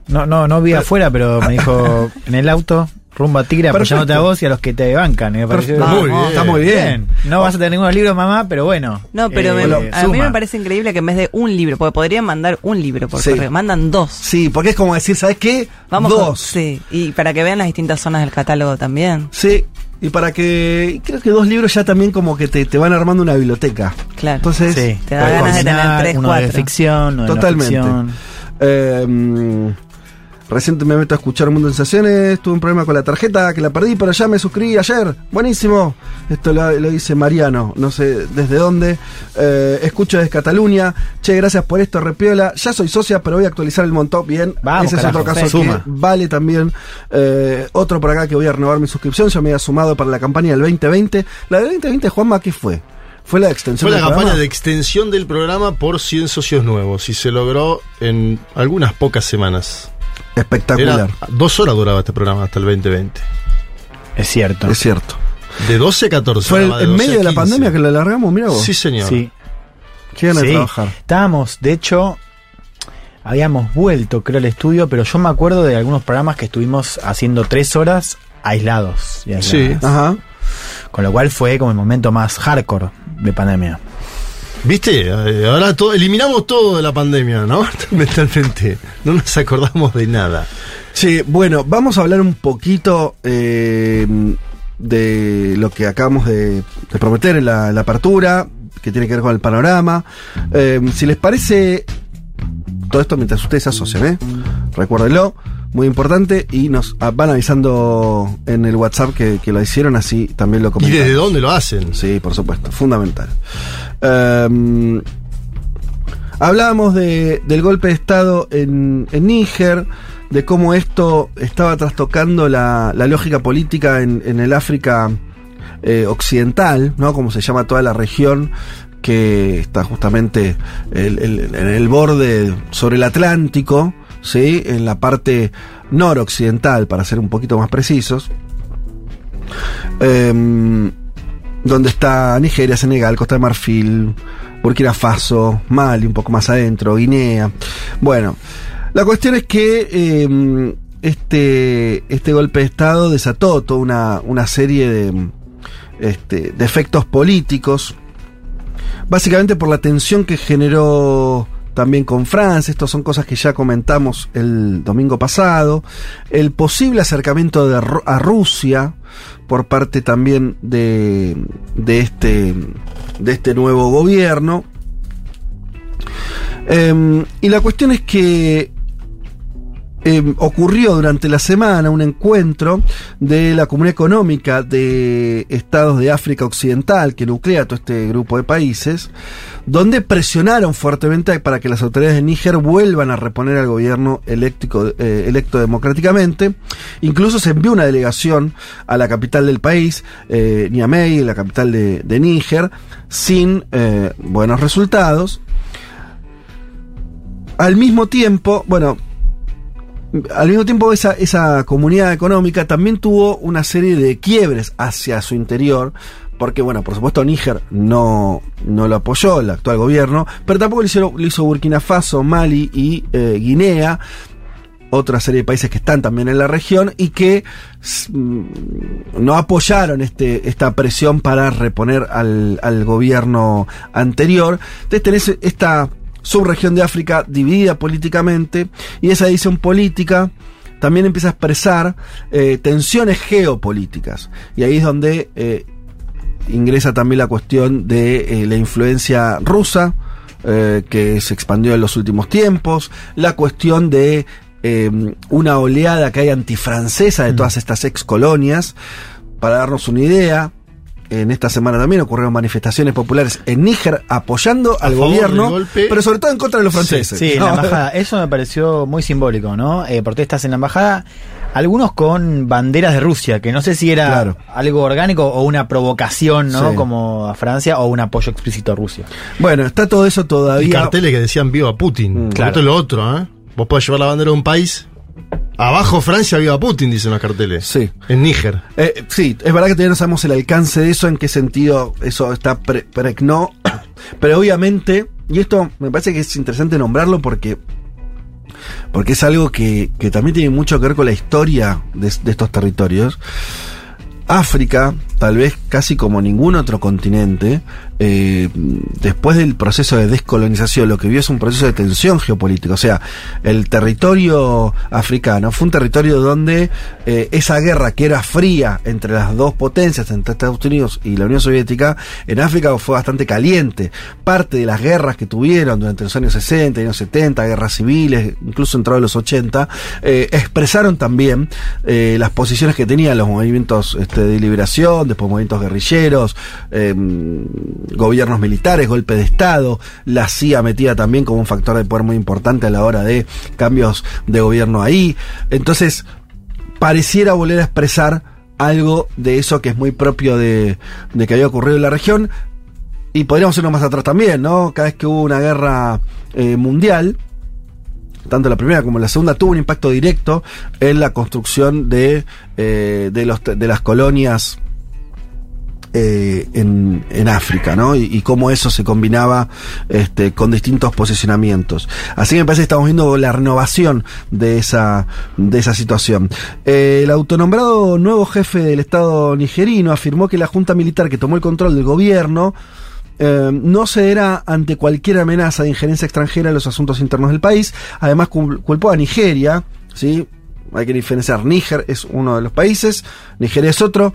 No, no, no vi afuera, pero me dijo en el auto, rumbo a Tigre, apoyándote a vos y a los que te bancan. Me. Muy bien. Está muy bien. No vas a tener ningunos libros, mamá, pero bueno. No, pero Eh, me- a mí me parece increíble que en vez de un libro, porque podrían mandar un libro por Sí. correo, mandan dos. Sí, porque es como decir, ¿sabes qué? Vamos con- Dos. sí, y para que vean las distintas zonas del catálogo también. Sí, y para que. Creo que dos libros ya también como que te, te van armando una biblioteca. Claro. Entonces. Sí, Te da ganas de tener tres, uno cuatro. de ficción, uno de no Totalmente. ficción. Eh, recién me meto a escuchar Mundo de Sensaciones. Tuve un problema con la tarjeta que la perdí, pero ya me suscribí ayer. Buenísimo. Esto lo, lo dice Mariano, no sé desde dónde. Eh, escucho desde Cataluña. Che, gracias por esto, Repiola. Ya soy socia, pero voy a actualizar el montón. Bien, Vamos, ese carajo, es otro caso que vale también. Eh, otro por acá que voy a renovar mi suscripción. Yo me había sumado para la campaña del 2020. La del 2020, Juanma, ¿qué fue? ¿Fue la extensión Fue la del campaña programa? de extensión del programa por 100 socios nuevos y se logró en algunas pocas semanas. Espectacular. Era- dos horas duraba este programa hasta el 2020. Es cierto. Es cierto. De 12 a 14. Fue el- en 12 medio de la 15. pandemia que lo alargamos, mira vos. Sí, señor. Sí. Qué ganas de Sí, trabajar. Estábamos, de hecho, habíamos vuelto, creo, al estudio, pero yo me acuerdo de algunos programas que estuvimos haciendo tres horas aislados. y aisladas. Sí. Ajá. Con lo cual fue como el momento más hardcore de pandemia. ¿Viste? Ahora eliminamos todo de la pandemia, ¿no? Mentalmente. No nos acordamos de nada. Sí, bueno, vamos a hablar un poquito eh, de lo que acabamos de, prometer en la, apertura, que tiene que ver con el panorama. Eh, si les parece, todo esto mientras ustedes asocian, ¿eh? Recuérdenlo, muy importante, y nos van avisando en el WhatsApp que, que lo hicieron, así también lo ¿Y comentamos. desde dónde lo hacen? Sí, por supuesto, fundamental. Em, hablábamos de- del golpe de Estado en, en Níger, de cómo esto estaba trastocando la, la lógica política en, en el África eh, occidental, ¿no? Como se llama toda la región que está justamente el- el- en el borde sobre el Atlántico, ¿sí? En la parte noroccidental, para ser un poquito más precisos. Em, donde está Nigeria, Senegal, Costa de Marfil, Burkina Faso, Mali, un poco más adentro, Guinea. Bueno, la cuestión es que em, este, este golpe de Estado desató toda una, una serie de, este, de efectos políticos, básicamente por la tensión que generó también con Francia, estas son cosas que ya comentamos el domingo pasado, el posible acercamiento de a Rusia por parte también de, de, este, de este nuevo gobierno. Em, y la cuestión es que em, ocurrió durante la semana un encuentro de la Comunidad Económica de Estados de África Occidental, que nuclea todo este grupo de países, donde presionaron fuertemente para que las autoridades de Níger vuelvan a reponer al gobierno eh, electo democráticamente. Incluso se envió una delegación a la capital del país, eh, Niamey, la capital de, de Níger, sin eh, buenos resultados. Al mismo tiempo, bueno, al mismo tiempo esa, esa comunidad económica también tuvo una serie de quiebres hacia su interior, porque bueno, por supuesto Níger no, no lo apoyó el actual gobierno, pero tampoco lo hizo, Burkina Faso, Mali y eh, Guinea, otra serie de países que están también en la región y que mm, no apoyaron este, esta presión para reponer al, al gobierno anterior. Entonces tenés esta subregión de África dividida políticamente y esa división política también empieza a expresar eh, tensiones geopolíticas. Y ahí es donde eh, ingresa también la cuestión de eh, la influencia rusa, que se expandió en los últimos tiempos, la cuestión de una oleada que hay antifrancesa de todas estas ex colonias. Para darnos una idea, en esta semana también ocurrieron manifestaciones populares en Níger apoyando al gobierno, golpe. pero sobre todo en contra de los franceses. Sí, en ¿no? la embajada. Eso me pareció muy simbólico, ¿no? Eh, protestas en la embajada. Algunos con banderas de Rusia, que no sé si era Claro. algo orgánico o una provocación, ¿no? Sí. Como a Francia o un apoyo explícito a Rusia. Bueno, está todo eso Y todavía. carteles que decían viva Putin. Mm, Claro. Esto es lo otro, ¿eh? Vos podés llevar la bandera de un país. Abajo Francia, viva Putin, dicen los carteles. Sí. En Níger. Eh, sí, es verdad que todavía no sabemos el alcance de eso, en qué sentido eso está pre pregnó, pero obviamente, y esto me parece que es interesante nombrarlo porque, porque es algo que, que también tiene mucho que ver con la historia de, de estos territorios. África, tal vez casi como ningún otro continente, eh, después del proceso de descolonización, lo que vio es un proceso de tensión geopolítica. O sea, el territorio africano fue un territorio donde eh, esa guerra que era fría entre las dos potencias, entre Estados Unidos y la Unión Soviética, en África fue bastante caliente. Parte de las guerras que tuvieron durante los años 60, años 70, guerras civiles, incluso entrado en los 80, eh, expresaron también las posiciones que tenían los movimientos este, de liberación, después movimientos guerrilleros, gobiernos militares, golpe de Estado, la CIA metida también como un factor de poder muy importante a la hora de cambios de gobierno ahí. Entonces, pareciera volver a expresar algo de eso que es muy propio de, de que había ocurrido en la región. Y podríamos irnos más atrás también, ¿no? Cada vez que hubo una guerra eh, mundial, tanto la primera como la segunda, tuvo un impacto directo en la construcción de, eh, de, los, de las colonias eh, en, en África, ¿no? Y, cómo eso se combinaba este, con distintos posicionamientos. Así que me parece que estamos viendo la renovación de esa, de esa situación. Eh, el autonombrado nuevo jefe del Estado nigerino afirmó que la junta militar que tomó el control del gobierno eh, no cederá ante cualquier amenaza de injerencia extranjera en los asuntos internos del país. Además, cul- culpó a Nigeria, ¿sí? Hay que diferenciar. Níger es uno de los países, Nigeria es otro.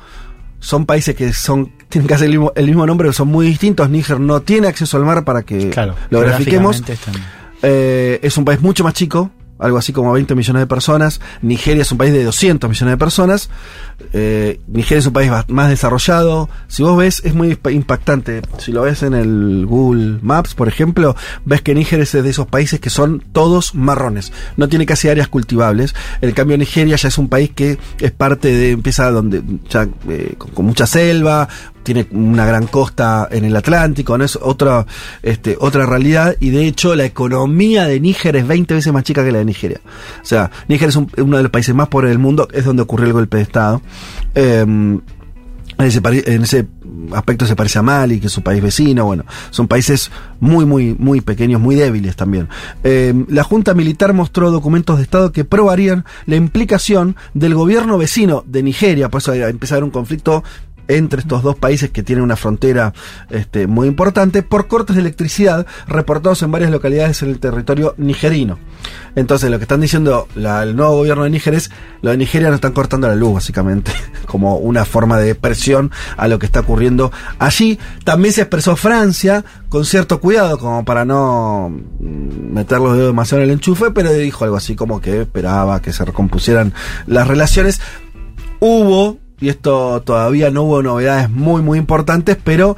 Son países que son tienen casi el mismo, el mismo nombre, pero son muy distintos. Níger no tiene acceso al mar para que Claro, lo grafiquemos. Eh, es un país mucho más chico, algo así como 20 millones de personas. Nigeria es un país de 200 millones de personas. Eh, Nigeria es un país más desarrollado. Si vos ves, es muy impactante. Si lo ves en el Google Maps, por ejemplo, ves que Níger es de esos países que son todos marrones. No tiene casi áreas cultivables. En cambio, Nigeria ya es un país que es parte de, empieza donde, ya, eh, con mucha selva, tiene una gran costa en el Atlántico, ¿no? es otra, este, otra realidad y de hecho la economía de Níger es 20 veces más chica que la de Nigeria. O sea, Níger es un- uno de los países más pobres del mundo, es donde ocurrió el golpe de Estado. Em, en ese, en ese aspecto se parece a Mali, que es su país vecino. Bueno, son países muy, muy, muy pequeños, muy débiles también. Eh, la Junta Militar mostró documentos de Estado que probarían la implicación del gobierno vecino de Nigeria. Por eso a haber un conflicto entre estos dos países que tienen una frontera este, muy importante por cortes de electricidad reportados en varias localidades en el territorio nigerino. Entonces lo que están diciendo el nuevo gobierno de Níger es, lo de Nigeria nos están cortando la luz básicamente, como una forma de presión a lo que está ocurriendo allí. También se expresó Francia con cierto cuidado, como para no mm, meter los dedos demasiado en el enchufe, pero dijo algo así como que esperaba que se recompusieran las relaciones. Hubo, y esto todavía no hubo novedades muy, muy importantes, pero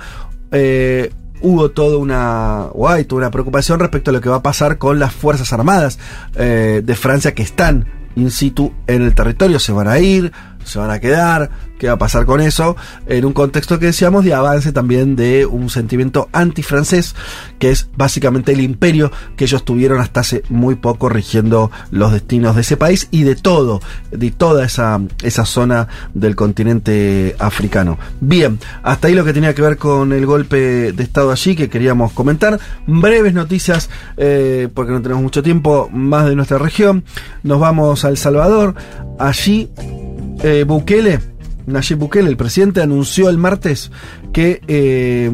eh, hubo toda una, o hay toda una preocupación respecto a lo que va a pasar con las Fuerzas Armadas eh, de Francia que están in situ en el territorio. Se van a ir, se van a quedar, qué va a pasar con eso, en un contexto que decíamos de avance también de un sentimiento antifrancés, que es básicamente el imperio que ellos tuvieron hasta hace muy poco rigiendo los destinos de ese país y de todo, de toda esa, esa zona del continente africano. Bien, hasta ahí lo que tenía que ver con el golpe de Estado allí que queríamos comentar. Breves noticias, eh, porque no tenemos mucho tiempo, más de nuestra región. Nos vamos a El Salvador. Allí eh, Bukele, Nayib Bukele, el presidente, anunció el martes que eh,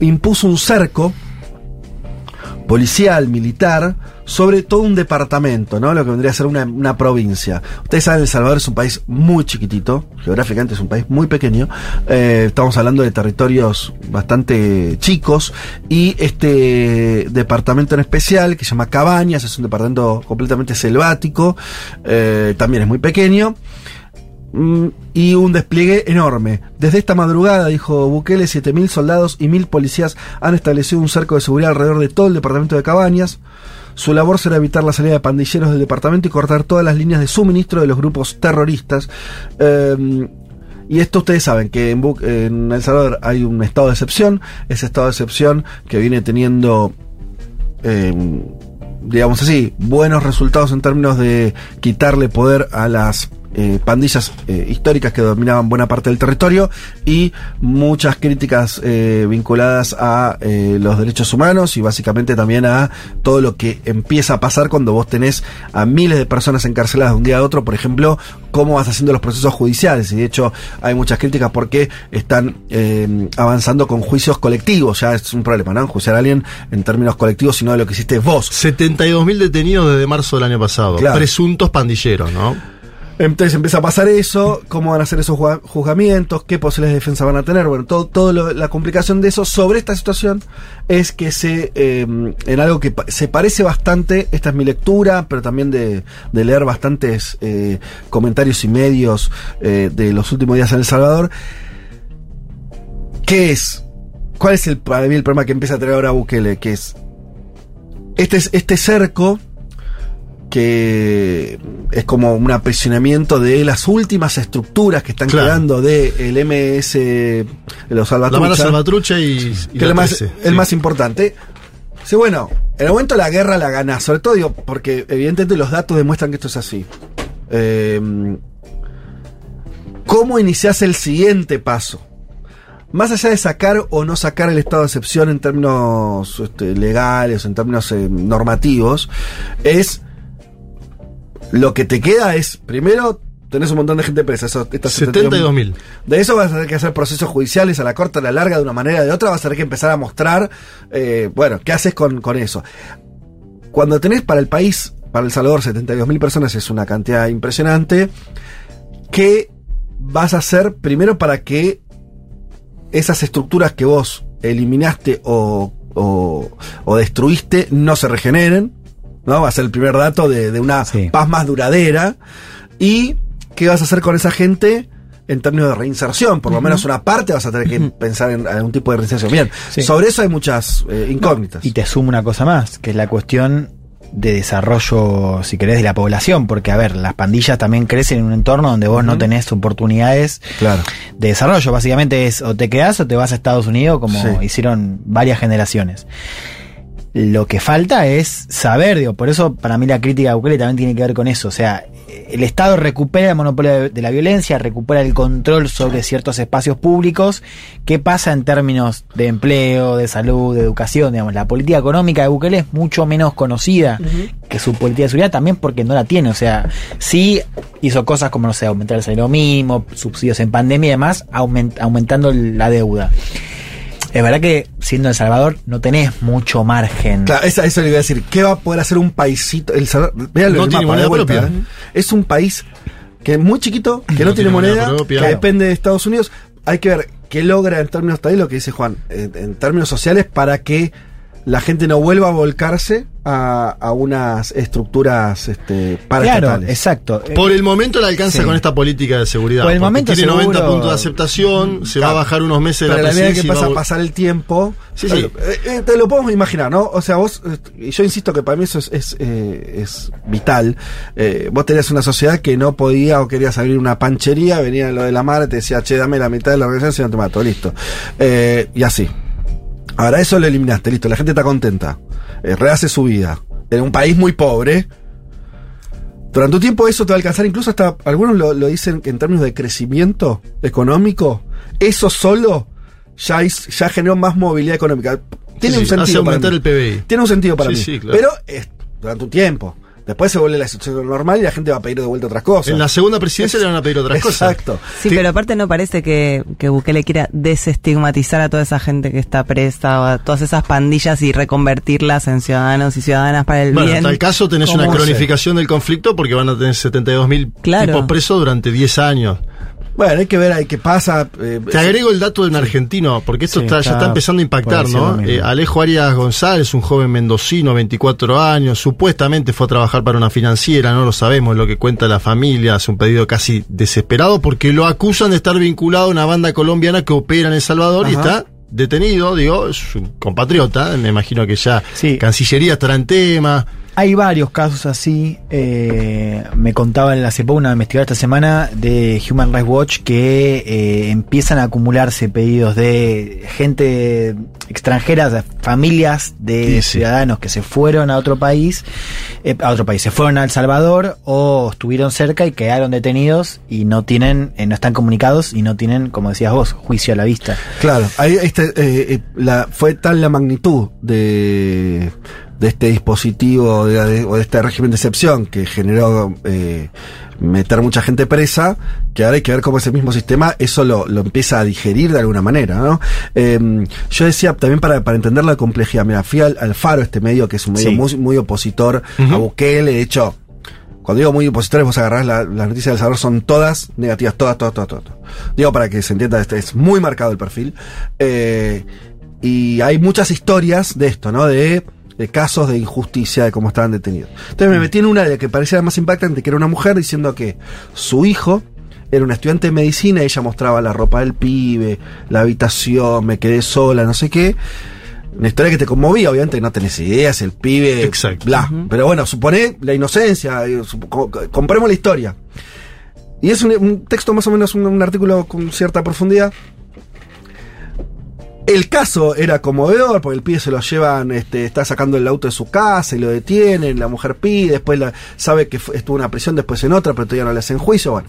impuso un cerco policial, militar, sobre todo un departamento, ¿no? Lo que vendría a ser una, provincia. Ustedes saben, El Salvador es un país muy chiquitito, geográficamente es un país muy pequeño. Eh, estamos hablando de territorios bastante chicos. Y este departamento en especial, que se llama Cabañas, es un departamento completamente selvático, eh, también es muy pequeño. Mm, y un despliegue enorme. Desde esta madrugada, dijo Bukele, 7.000 soldados y 1.000 policías han establecido un cerco de seguridad alrededor de todo el departamento de Cabañas. Su labor será evitar la salida de pandilleros del departamento y cortar todas las líneas de suministro de los grupos terroristas. Eh, y esto ustedes saben que en, El Salvador hay un estado de excepción. Ese estado de excepción que viene teniendo eh, digamos así, buenos resultados en términos de quitarle poder a las eh, pandillas eh, históricas que dominaban buena parte del territorio y muchas críticas eh, vinculadas a los derechos humanos y básicamente también a todo lo que empieza a pasar cuando vos tenés a miles de personas encarceladas de un día a otro, por ejemplo, cómo vas haciendo los procesos judiciales y de hecho hay muchas críticas porque están avanzando con juicios colectivos, ya es un problema, ¿no? Enjuiciar a alguien en términos colectivos, sino de lo que hiciste vos. 72.000 detenidos desde marzo del año pasado. Claro. Presuntos pandilleros, ¿no? Entonces empieza a pasar eso, cómo van a ser esos juzga- juzgamientos, qué posibles defensas van a tener. Bueno, todo, todo la complicación de eso sobre esta situación es que se, eh, en algo que se parece bastante, esta es mi lectura, pero también de, de leer bastantes eh, comentarios y medios eh, de los últimos días en El Salvador, ¿qué es? ¿Cuál es el, para mí el problema que empieza a tener ahora Bukele? Que es este, es- este cerco que es como un aprisionamiento de las últimas estructuras que están Claro. quedando de el MS de los La Salvatrucha, mala salvatrucha y, y que la el más, 13, el sí. más importante. Dice, bueno, En el momento la guerra la ganás, sobre todo digo, porque evidentemente los datos demuestran que esto es así. Eh, ¿Cómo iniciás el siguiente paso? Más allá de sacar o no sacar el estado de excepción en términos este, legales, en términos eh, normativos, es lo que te queda es, primero, tenés un montón de gente presa. Eso, estas 72.000. De eso vas a tener que hacer procesos judiciales a la corta, a la larga, de una manera o de otra. Vas a tener que empezar a mostrar, eh, bueno, qué haces con, con eso. Cuando tenés para el país, para El Salvador, 72.000 personas es una cantidad impresionante. ¿Qué vas a hacer primero para que esas estructuras que vos eliminaste o, o, o destruiste no se regeneren? ¿No? Va a ser el primer dato de, de una Sí. paz más duradera. ¿Y qué vas a hacer con esa gente en términos de reinserción? Por lo menos una parte vas a tener que pensar en algún tipo de reinserción. Bien, Sí. sobre eso hay muchas eh, incógnitas. Y te sumo una cosa más, que es la cuestión de desarrollo, si querés, de la población, porque a ver, las pandillas también crecen en un entorno donde vos no tenés oportunidades Claro. de desarrollo. Básicamente es o te quedás o te vas a Estados Unidos, como Sí. hicieron varias generaciones. Lo que falta es saber, digo, por eso para mí la crítica de Bukele también tiene que ver con eso. O sea, el Estado recupera el monopolio de, la violencia, recupera el control sobre ciertos espacios públicos. ¿Qué pasa en términos de empleo, de salud, de educación? Digamos, la política económica de Bukele es mucho menos conocida que su política de seguridad también porque no la tiene. O sea, sí hizo cosas como, no sé, aumentar el salario mínimo, subsidios en pandemia y demás, aument- aumentando la deuda. Es verdad que siendo El Salvador no tenés mucho margen. Claro, esa- eso le iba a decir. ¿Qué va a poder hacer un paisito? El Salvador, véanlo No el tiene mapa, moneda de vuelta, propia. ¿eh? Es un país que es muy chiquito, que no, No tiene tiene moneda que Claro. depende de Estados Unidos. Hay que ver qué logra en términos, ahí lo que dice Juan, en, en términos sociales para que la gente no vuelva a volcarse a, a unas estructuras este, claro, paraestatales. exacto. Por el momento le alcanza Sí. con esta política de seguridad. Por el momento tiene 90 seguro- puntos de aceptación, se va a Claro. bajar unos meses Pero la la medida que y pasa a pasar el tiempo, Sí, sí. eh, eh, te lo podemos imaginar, ¿no? O sea, vos, eh, y yo insisto que para mí eso es, es, eh, es vital. Eh, vos tenías una sociedad que no podía o querías abrir una panchería, venía lo de la madre, te decía, che, dame la mitad de la organización, te mato, listo. Eh, y así. Ahora eso lo eliminaste, listo, la gente está contenta. Eh, rehace su vida. En un país muy pobre. Durante un tiempo eso te va a alcanzar, incluso hasta algunos lo, lo dicen que en términos de crecimiento económico, eso solo ya, es- ya generó más movilidad económica. Tiene Sí, un hace sentido. para aumentar mí. el PBI. Tiene un sentido para Sí, mí. sí, claro. Pero es durante un tiempo. Después se vuelve la situación normal y la gente va a pedir de vuelta otras cosas. En la segunda presidencia le van a pedir otras cosas. Exacto. Sí, pero aparte no parece que, que Bukele quiera desestigmatizar a toda esa gente que está presa o a todas esas pandillas y reconvertirlas en ciudadanos y ciudadanas para el Bueno, bien. en tal caso tenés una cronificación del conflicto porque van a tener 72.000 Claro. tipos presos durante 10 años. Bueno, hay que ver ahí qué pasa. eh, Te agrego el dato de un argentino, porque esto Sí, está, ya está empezando a impactar, ¿no? Eh, Alejo Arias González, un joven mendocino, 24 años, supuestamente fue a trabajar para una financiera, no lo sabemos, lo que cuenta la familia, hace un pedido casi desesperado, porque lo acusan de estar vinculado a una banda colombiana que opera en El Salvador y está detenido, digo, es un compatriota, me imagino que ya Sí. Cancillería estará en tema. Hay varios casos así. eh, me contaba en hace poco una investigadora esta semana de Human Rights Watch que eh, empiezan a acumularse pedidos de gente extranjera, de familias de Sí, sí. ciudadanos que se fueron a otro país, eh, a otro país, se fueron a El Salvador o estuvieron cerca y quedaron detenidos y no tienen, eh, no están comunicados y no tienen, como decías vos, juicio a la vista. Claro, ahí este, la, fue tal la magnitud de, de este dispositivo de- o de este régimen de excepción que generó eh, meter mucha gente presa, que ahora hay que ver cómo ese mismo sistema eso lo, lo empieza a digerir de alguna manera, ¿no? Eh, yo decía también para, para entender la complejidad, mira, fui al, al Faro, este medio que es un medio Sí. muy, muy opositor a Bukele, de hecho, cuando digo muy opositores, vos agarrás la- las noticias del Salvador, son todas negativas, todas, todas, todas, todas. todas. Digo para que se entienda, este es muy marcado el perfil. Eh, y hay muchas historias de esto, ¿no? De, de casos de injusticia, de cómo estaban detenidos. Entonces me metí en una de que parecía la más impactante, que era una mujer diciendo que su hijo era una estudiante de medicina y ella mostraba la ropa del pibe, la habitación, me quedé sola, no sé qué. Una historia que te conmovía, obviamente no tenés ideas, el pibe, Exacto. bla. Pero bueno, supone la inocencia, compremos la historia. Y es un, un texto más o menos, un, un artículo con cierta profundidad. El caso era conmovedor, porque el pibe se lo llevan, este, está sacando el auto de su casa y lo detienen, la mujer pide, después la- sabe que estuvo en una prisión, después en otra, pero todavía no le hacen juicio, bueno.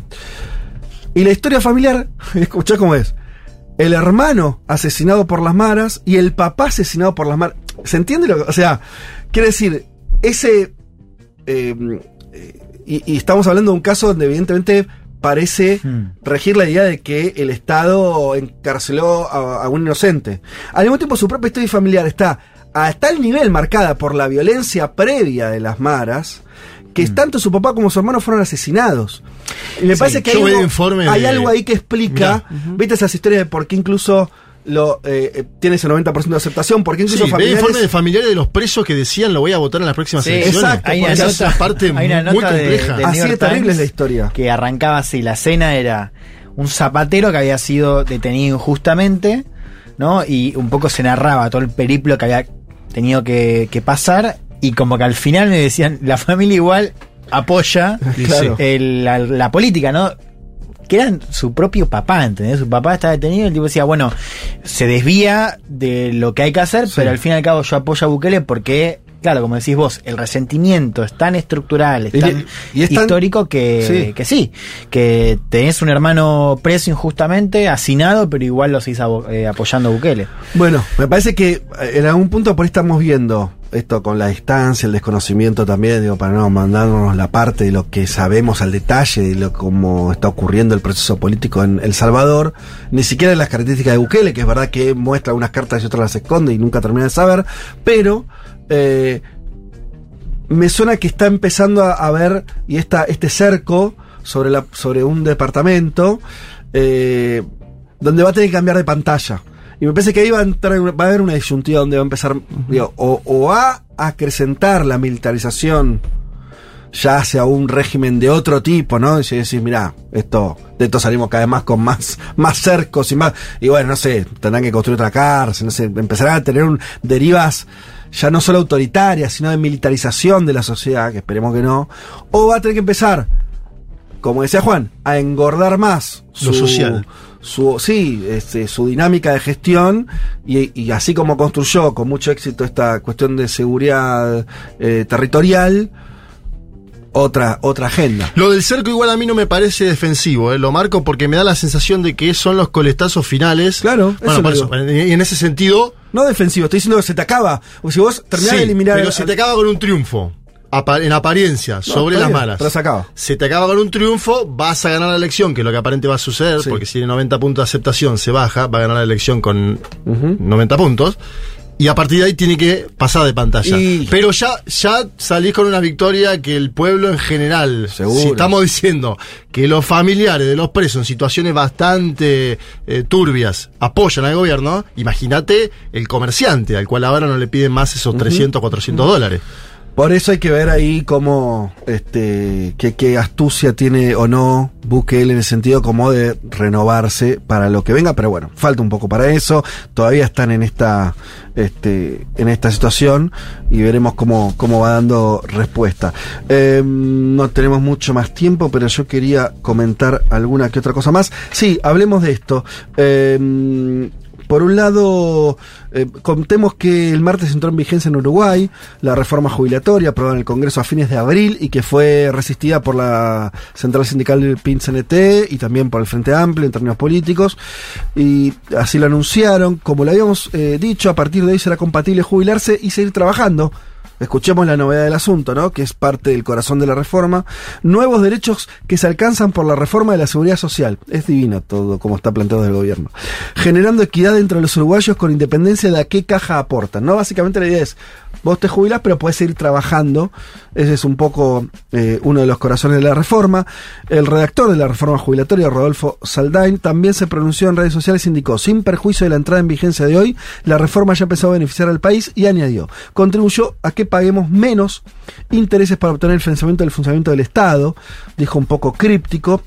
Y la historia familiar, escuchá cómo es. El hermano asesinado por las maras y el papá asesinado por las maras. ¿Se entiende lo que.? O sea, quiere decir, ese. eh, eh, y, y estamos hablando de un caso donde, evidentemente, parece Hmm. regir la idea de que el Estado encarceló a, a un inocente. Al mismo tiempo, su propia historia familiar está a tal nivel marcada por la violencia previa de las maras que tanto su papá como su hermano fueron asesinados. Y me Sí, parece que hay, algo, hay de- algo ahí que explica, viste esas historias de por qué incluso lo eh, eh, tiene ese 90% de aceptación, por qué Sí, incluso ve familiares... informe de familiares de los presos que decían lo voy a votar en las próximas Sí, elecciones. exacto, Hay una Porque nota, es una parte hay una muy nota de- compleja. Así de York terrible Times es la historia. Que arrancaba así, la escena era un zapatero que había sido detenido injustamente, ¿no? Y un poco se narraba todo el periplo que había tenido que, que pasar y como que al final me decían, la familia igual apoya Claro. el- la, la política, ¿no? Que eran su propio papá, ¿entendés? Su papá estaba detenido y el tipo decía, bueno, se desvía de lo que hay que hacer, pero al fin y al cabo yo apoyo a Bukele porque, claro, como decís vos, el resentimiento es tan estructural, es Y- tan y es tan- histórico que Sí. que sí, que tenés un hermano preso injustamente, hacinado, pero igual lo seguís eh, apoyando a Bukele. Bueno, me parece que eh, en algún punto por ahí estamos viendo esto con la distancia, el desconocimiento también, digo, para no mandarnos la parte de lo que sabemos al detalle de lo cómo está ocurriendo el proceso político en El Salvador, ni siquiera de las características de Bukele, que es verdad que muestra unas cartas y otras las esconde y nunca termina de saber, pero eh, me suena que está empezando a, a ver y esta, este cerco sobre, la, sobre un departamento eh, donde va a tener que cambiar de pantalla. Y me parece que ahí va a, entrar, va a haber una disyuntiva donde va a empezar digo, o, o a acrecentar la militarización ya hacia un régimen de otro tipo, ¿no? Y si decís, mirá, esto, de esto salimos cada vez más con más, más cercos y más. Y bueno, no sé, tendrán que construir otra cárcel, no sé, empezarán a tener un, derivas ya no solo autoritarias, sino de militarización de la sociedad, que esperemos que no. O va a tener que empezar, como decía Juan, a engordar más Lo social. Su, sí, este, su dinámica de gestión y, y así como construyó con mucho éxito esta cuestión de seguridad eh, territorial, otra, otra agenda. Lo del cerco igual a mí no me parece defensivo, ¿eh? lo marco porque me da la sensación de que son los coletazos finales. Claro, bueno, eso por eso, y en ese sentido, No defensivo, estoy diciendo que se te acaba. O si vos terminás sí, de eliminar. pero se te acaba con un triunfo. en apariencia, sobre las malas. pero se acaba. Se te acaba con un triunfo, vas a ganar la elección, que es lo que aparente va a suceder, Sí. porque si tiene 90 puntos de aceptación se baja, va a ganar la elección con Ujú. 90 puntos. Y a partir de ahí tiene que pasar de pantalla. Y- Pero ya, ya salís con una victoria que el pueblo en general, Seguro. si estamos diciendo que los familiares de los presos en situaciones bastante eh, turbias apoyan al gobierno, imagínate el comerciante, al cual ahora no le piden más esos 300, 400 dólares. Por eso hay que ver ahí cómo, este, qué, qué astucia tiene o no Bukele en el sentido como de renovarse para lo que venga, pero bueno, falta un poco para eso. Todavía están en esta, este, en esta situación y veremos cómo, cómo va dando respuesta. Eh, no tenemos mucho más tiempo, pero yo quería comentar alguna que otra cosa más. Sí, hablemos de esto. Eh, por un lado, eh, contemos que el martes entró en vigencia en Uruguay la reforma jubilatoria aprobada en el Congreso a fines de abril y que fue resistida por la Central Sindical del PIN-CNT y también por el Frente Amplio en términos políticos. Y así lo anunciaron. Como le habíamos eh, dicho, a partir de hoy será compatible jubilarse y seguir trabajando. Escuchemos la novedad del asunto, ¿no? Que es parte del corazón de la reforma. Nuevos derechos que se alcanzan por la reforma de la seguridad social. Es divino todo como está planteado del gobierno. Generando equidad entre los uruguayos con independencia de a qué caja aportan, ¿no? Básicamente la idea es, vos te jubilás pero puedes seguir trabajando. Ese es un poco eh, uno de los corazones de la reforma. El redactor de la reforma jubilatoria, Rodolfo Saldain, también se pronunció en redes sociales y indicó, sin perjuicio de la entrada en vigencia de hoy, la reforma ya empezó a beneficiar al país y añadió, contribuyó a que paguemos menos intereses para obtener el financiamiento del funcionamiento del Estado, dijo un poco críptico.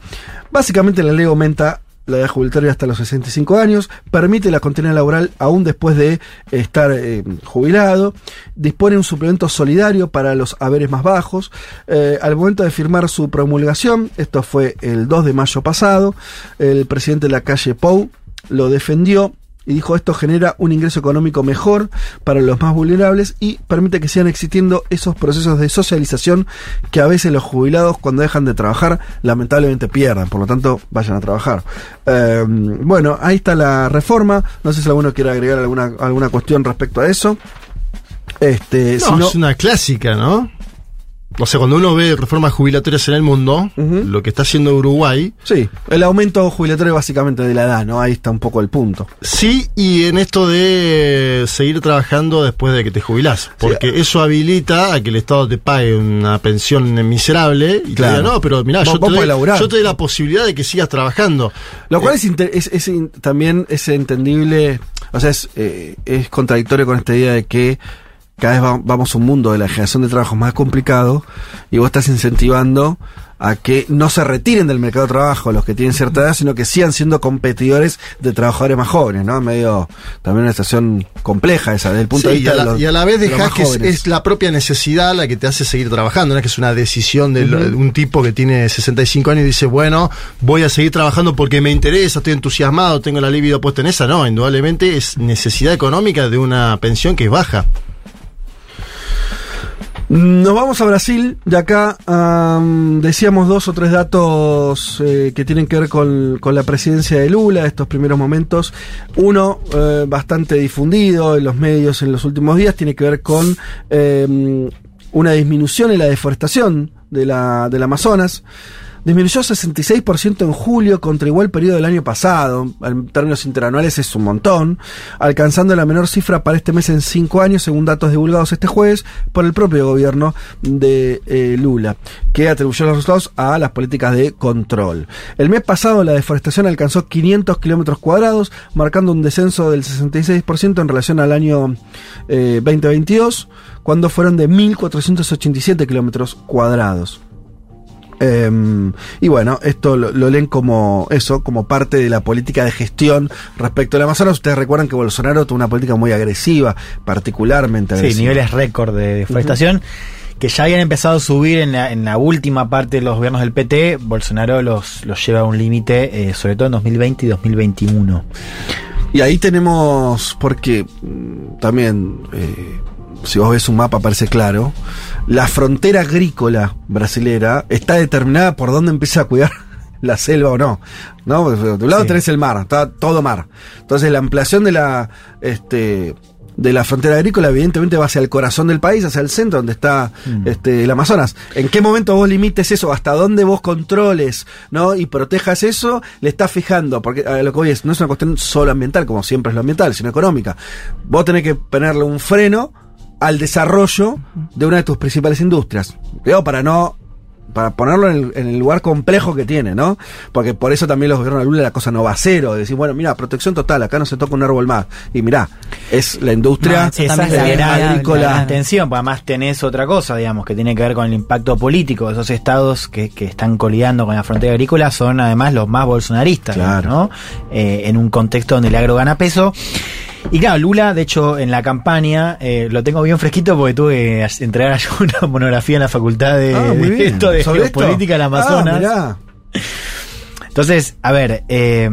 Básicamente la ley aumenta la edad jubilatoria hasta los 65 años, permite la continuidad laboral aún después de estar eh, jubilado, dispone un suplemento solidario para los haberes más bajos. Eh, al momento de firmar su promulgación, esto fue el 2 de mayo pasado, el presidente de la calle Pou lo defendió y dijo esto genera un ingreso económico mejor para los más vulnerables y permite que sigan existiendo esos procesos de socialización que a veces los jubilados cuando dejan de trabajar lamentablemente pierden, por lo tanto vayan a trabajar. Eh, bueno, ahí está la reforma, no sé si alguno quiere agregar alguna, alguna cuestión respecto a eso. Este, no- es una clásica, ¿no? O sea, cuando uno ve reformas jubilatorias en el mundo, lo que está haciendo Uruguay, Sí, el aumento jubilatorio básicamente de la edad, ¿no? Ahí está un poco el punto. sí, y en esto de seguir trabajando después de que te jubilás. Porque eso habilita a que el Estado te pague una pensión miserable y Claro. te diga, no, pero mirá, Vos- yo, vos te doy, podés laburar. yo te doy la posibilidad de que sigas trabajando. Lo cual Eh, es, es- también es entendible, o sea, es, eh, es contradictorio con esta idea de que cada vez va- vamos a un mundo de la generación de trabajo más complicado y vos estás incentivando a que no se retiren del mercado de trabajo los que tienen cierta edad, sino que sigan siendo competidores de trabajadores más jóvenes, ¿no? Medio también una situación compleja esa, desde el punto Sí, de y vista a, la, de los, y a la vez de los dejás más que es, la propia necesidad la que te hace seguir trabajando, no es que es una decisión de un tipo que tiene 65 años y dice, bueno, voy a seguir trabajando porque me interesa, estoy entusiasmado, tengo la libido puesta en esa. No, indudablemente es necesidad económica de una pensión que es baja. Nos vamos a Brasil, de acá am, decíamos dos o tres datos eh, que tienen que ver con, la presidencia de Lula, estos primeros momentos. Uno, eh, bastante difundido en los medios en los últimos días, tiene que ver con eh, una disminución en la deforestación de la, del Amazonas. Disminuyó 66% en julio contra igual periodo del año pasado. En términos interanuales es un montón. Alcanzando la menor cifra para este mes en cinco años, según datos divulgados este jueves por el propio gobierno de eh, Lula, que atribuyó los resultados a las políticas de control. El mes pasado la deforestación alcanzó 500 kilómetros cuadrados, marcando un descenso del 66% en relación al año eh, 2022, cuando fueron de 1.487 kilómetros cuadrados. Em, y bueno, esto lo, lo leen como eso, como parte de la política de gestión respecto al Amazonas. Ustedes recuerdan que Bolsonaro tuvo una política muy agresiva, particularmente Sí, agresiva. niveles récord de deforestación. Que ya habían empezado a subir en la, en la última parte de los gobiernos del PT, Bolsonaro los, los lleva a un límite, eh, sobre todo en 2020 y 2021. Y ahí tenemos, porque mm, también, eh, si vos ves un mapa parece claro, la frontera agrícola brasilera está determinada por dónde empieza a cuidar la selva o no. ¿no? De un lado Sí. tenés el mar, está todo mar. Entonces la ampliación de la, este, de la frontera agrícola evidentemente va hacia el corazón del país, hacia el centro donde está este, el Amazonas. ¿En qué momento vos limites eso? ¿Hasta dónde vos controles ¿no? y protejas eso? Le estás fijando, porque a lo que voy es, no es una cuestión solo ambiental, como siempre es lo ambiental, sino económica. Vos tenés que ponerle un freno al desarrollo de una de tus principales industrias. Creo para no para ponerlo en el, en el lugar complejo que tiene, ¿no? Porque por eso también los gobiernos de Lula la cosa no va a cero, decir, bueno, mira, protección total, acá no se toca un árbol más. Y mirá, es la industria No, Esa es la gran, agrícola. la tensión, porque además tenés otra cosa, digamos, que tiene que ver con el impacto político esos estados que, que están colidando con la frontera agrícola, son además los más bolsonaristas, Claro. ¿no? Eh, en un contexto donde el agro gana peso. Y claro, Lula, de hecho, en la campaña, eh, lo tengo bien fresquito porque tuve que entregar yo una monografía en la facultad de, Ah, de bien. esto de geopolítica del Amazonas. Ah. Entonces, a ver, eh,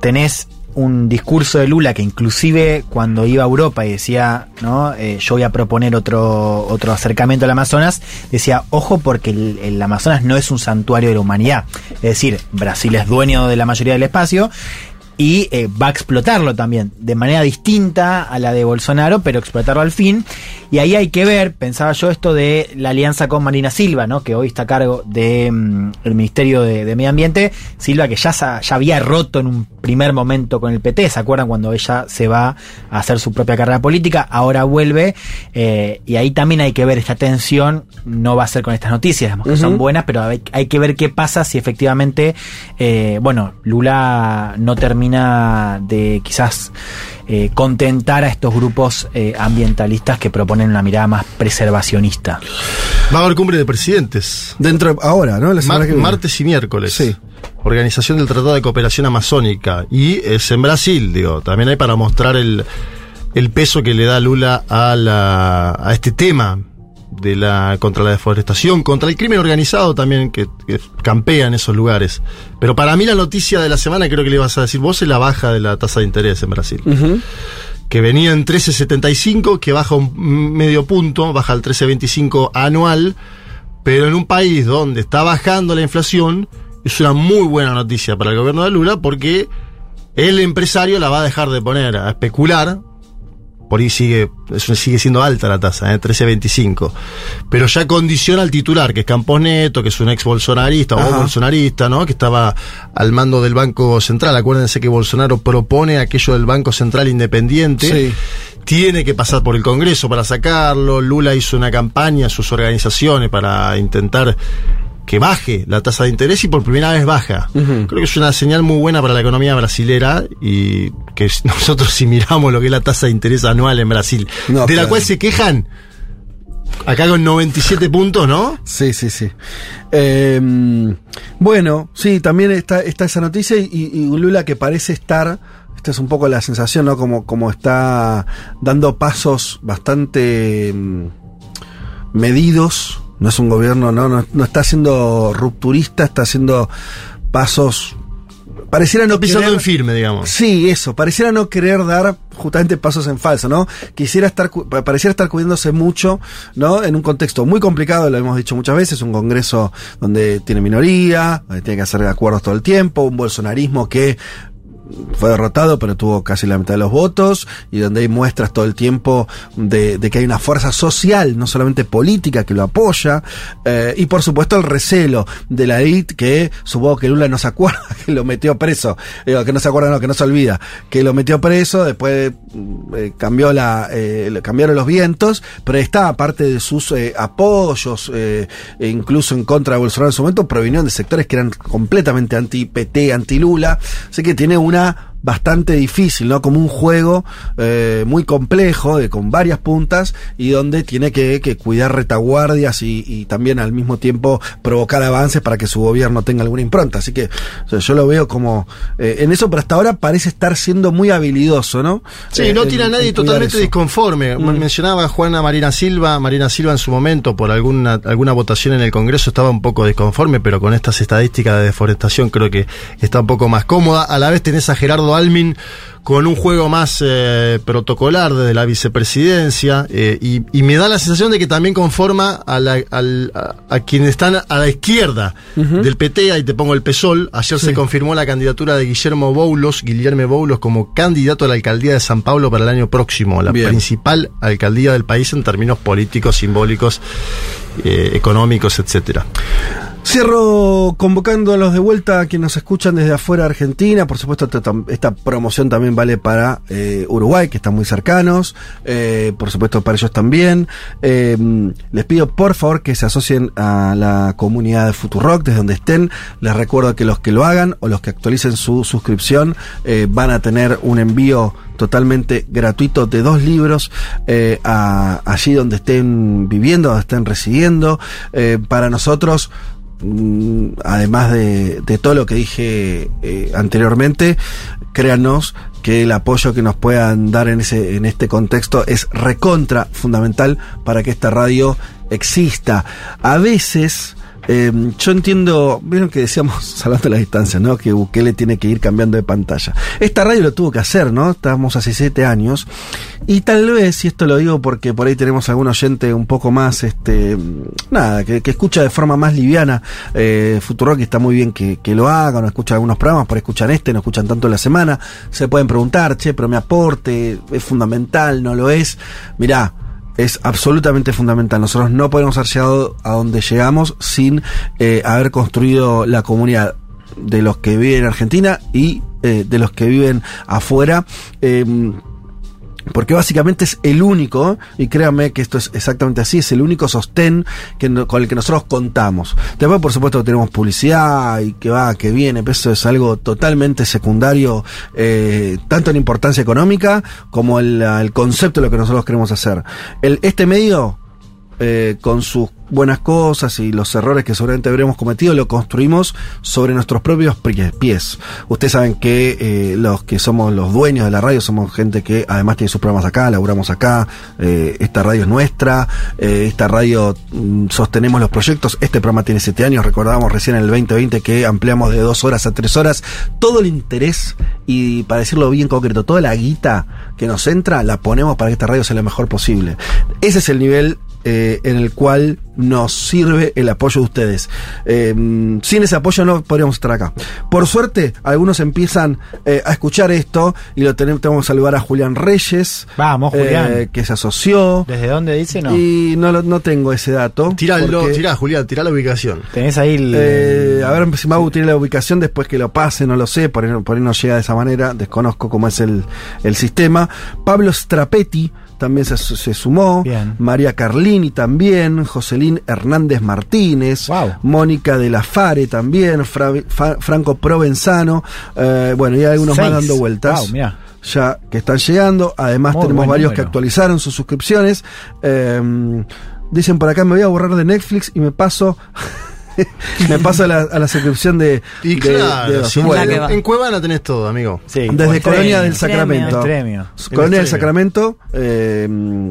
tenés un discurso de Lula que inclusive cuando iba a Europa y decía, ¿no? Eh, yo voy a proponer otro, otro acercamiento al Amazonas, decía, ojo porque el, el Amazonas no es un santuario de la humanidad. Es decir, Brasil es dueño de la mayoría del espacio y eh, va a explotarlo también, de manera distinta a la de Bolsonaro, pero explotarlo al fin. Y ahí hay que ver, pensaba yo, esto de la alianza con Marina Silva, ¿no? que hoy está a cargo del Ministerio de, de Medio Ambiente. Silva que ya, ya había roto en un primer momento con el PT, ¿se acuerdan cuando ella se va a hacer su propia carrera política? Ahora vuelve, eh, y ahí también hay que ver esta tensión, no va a ser con estas noticias, digamos que son buenas, pero hay, hay que ver qué pasa si efectivamente, eh, bueno, Lula no termina de quizás eh, contentar a estos grupos eh, ambientalistas que proponen una mirada más preservacionista. Va a haber cumbre de presidentes. Dentro, ahora, ¿no? La semana Mar- que viene. martes y miércoles. Sí. Organización del Tratado de Cooperación Amazónica. Y es en Brasil, digo. También hay para mostrar el, el peso que le da Lula a, la, a este tema de la contra la deforestación, contra el crimen organizado también que, que campea en esos lugares. Pero para mí la noticia de la semana, creo que le ibas a decir vos, es la baja de la tasa de interés en Brasil. Que venía en 13.75, que baja un medio punto, baja al 13.25 anual, pero en un país donde está bajando la inflación, es una muy buena noticia para el gobierno de Lula porque el empresario la va a dejar de poner a especular. Por ahí sigue, sigue siendo alta la tasa, ¿eh? 13.25. Pero ya condiciona al titular, que es Campos Neto, que es un ex bolsonarista Ajá. o bolsonarista, ¿no? Que estaba al mando del Banco Central. Acuérdense que Bolsonaro propone aquello del Banco Central independiente. Sí. Tiene que pasar por el Congreso para sacarlo. Lula hizo una campaña, sus organizaciones, para intentar que baje la tasa de interés y por primera vez baja. Creo que es una señal muy buena para la economía brasilera y que nosotros si miramos lo que es la tasa de interés anual en Brasil, No, de la cual se quejan acá con 97 puntos, ¿no? Sí, sí, sí. Eh, bueno, sí, también está, está esa noticia y, y Lula que parece estar, esta es un poco la sensación, ¿no? Como, como está dando pasos bastante mm, medidos. No es un gobierno, no, no, no está siendo rupturista, está haciendo pasos. Pareciera no Pisando querer- en firme, digamos. Sí, eso. Pareciera no querer dar justamente pasos en falso, ¿no? Quisiera estar, pareciera estar cuidándose mucho, ¿no? En un contexto muy complicado, lo hemos dicho muchas veces, un congreso donde tiene minoría, donde tiene que hacer acuerdos todo el tiempo, un bolsonarismo que fue derrotado, pero tuvo casi la mitad de los votos, y donde hay muestras todo el tiempo de, que hay una fuerza social, no solamente política, que lo apoya, eh, y por supuesto el recelo de la élite, que supongo que Lula no se acuerda, que lo metió preso, que no se acuerda, no, que no se olvida, que lo metió preso, después mm, eh, cambió la, eh, cambiaron los vientos, pero está aparte de sus eh, apoyos, e incluso en contra de Bolsonaro en su momento, provinieron de sectores que eran completamente anti-PT, anti-Lula, así que tiene una una bastante difícil, ¿no? Como un juego eh, muy complejo, de, con varias puntas, y donde tiene que, que cuidar retaguardias y, y también al mismo tiempo provocar avances para que su gobierno tenga alguna impronta. Así que o sea, yo lo veo como eh, en eso, pero hasta ahora parece estar siendo muy habilidoso, ¿no? Sí, Eh, no en- tiene a nadie totalmente eso. disconforme. Mm. Mencionaba Juana Marina Silva. Marina Silva en su momento, por alguna, alguna votación en el Congreso, estaba un poco disconforme, pero con estas estadísticas de deforestación creo que está un poco más cómoda. A la vez tenés a Gerardo vor allem in con un juego más eh, protocolar desde la vicepresidencia eh, y, y me da la sensación de que también conforma a, la- a, a quienes están a la izquierda del PT, ahí te pongo el PSOL, ayer se confirmó la candidatura de Guillermo Boulos, Guillermo Boulos como candidato a la alcaldía de San Pablo para el año próximo, la Bien. principal alcaldía del país en términos políticos, simbólicos, eh, económicos, etcétera. Cierro convocando a los de vuelta a quienes nos escuchan desde afuera de Argentina. Por supuesto, esta promoción también vale para eh, Uruguay, que están muy cercanos. Eh, por supuesto, para ellos también. Eh, les pido por favor que se asocien a la comunidad de Futurock desde donde estén. Les recuerdo que los que lo hagan o los que actualicen su suscripción eh, van a tener un envío totalmente gratuito de dos libros allí donde estén viviendo, donde estén residiendo. Para nosotros, mm, además de, todo lo que dije anteriormente, créanos que el apoyo que nos puedan dar en ese en este contexto es recontra fundamental para que esta radio exista. A veces eh, yo entiendo, vieron que decíamos, salvando las distancias, ¿no? Que Bukele tiene que ir cambiando de pantalla. Esta radio lo tuvo que hacer, ¿no? Estábamos hace siete años. Y tal vez, y esto lo digo porque por ahí tenemos algún oyente un poco más, este, nada, que, que escucha de forma más liviana, eh, Futuro que está muy bien que, que lo haga, no escucha algunos programas, por escuchan este, no escuchan tanto la semana, se pueden preguntar, che, pero mi aporte es fundamental, no lo es. Mirá, es absolutamente fundamental. Nosotros no podemos haber llegado a donde llegamos sin eh, haber construido la comunidad de los que viven en Argentina y eh, de los que viven afuera. Eh, porque básicamente es el único, y créanme que esto es exactamente así, es el único sostén que no- con el que nosotros contamos. Después, por supuesto, tenemos publicidad y que va, que viene, pero eso es algo totalmente secundario, eh, tanto en importancia económica como el, el concepto de lo que nosotros queremos hacer. El, este medio, eh, con sus buenas cosas y los errores que seguramente habremos cometido lo construimos sobre nuestros propios pie- pies. Ustedes saben que eh, los que somos los dueños de la radio somos gente que además tiene sus programas acá, laburamos acá, eh, esta radio es nuestra, esta radio mm, sostenemos los proyectos, este programa tiene siete años, recordábamos recién en el 2020 que ampliamos de dos horas a tres horas, todo el interés y para decirlo bien concreto, toda la guita que nos entra la ponemos para que esta radio sea lo mejor posible. Ese es el nivel eh, en el cual nos sirve el apoyo de ustedes. Eh, sin ese apoyo no podríamos estar acá. Por suerte, algunos empiezan eh, a escuchar esto y lo tenemos, tenemos que saludar a Julián Reyes. Vamos, Julián. eh, que se asoció. ¿Desde dónde dice? No. Y no, no tengo ese dato. Tiralo, porque, tirá, Julián, tirá la ubicación. Tenés ahí el. eh, a ver si Magu tiene la ubicación después que lo pase, no lo sé, por ahí, por ahí no llega de esa manera, desconozco cómo es el, el sistema. Pablo Strapetti también se, se sumó, Bien. María Carlini también, Joselín Hernández Martínez, Wow. Mónica de la Fare también, Fra- Franco Provenzano, eh, bueno, y hay algunos más dando vueltas. Wow, mirá. Ya que están llegando, además Muy tenemos varios número. que actualizaron sus suscripciones. Eh, dicen por acá, me voy a borrar de Netflix y me paso me paso a la, a la suscripción de, Y de- claro, de en- Bueno, en Cuevana tenés todo, amigo. Sí, desde. Colonia del. Sacramento. Extremio. Colonia del. Sacramento, eh,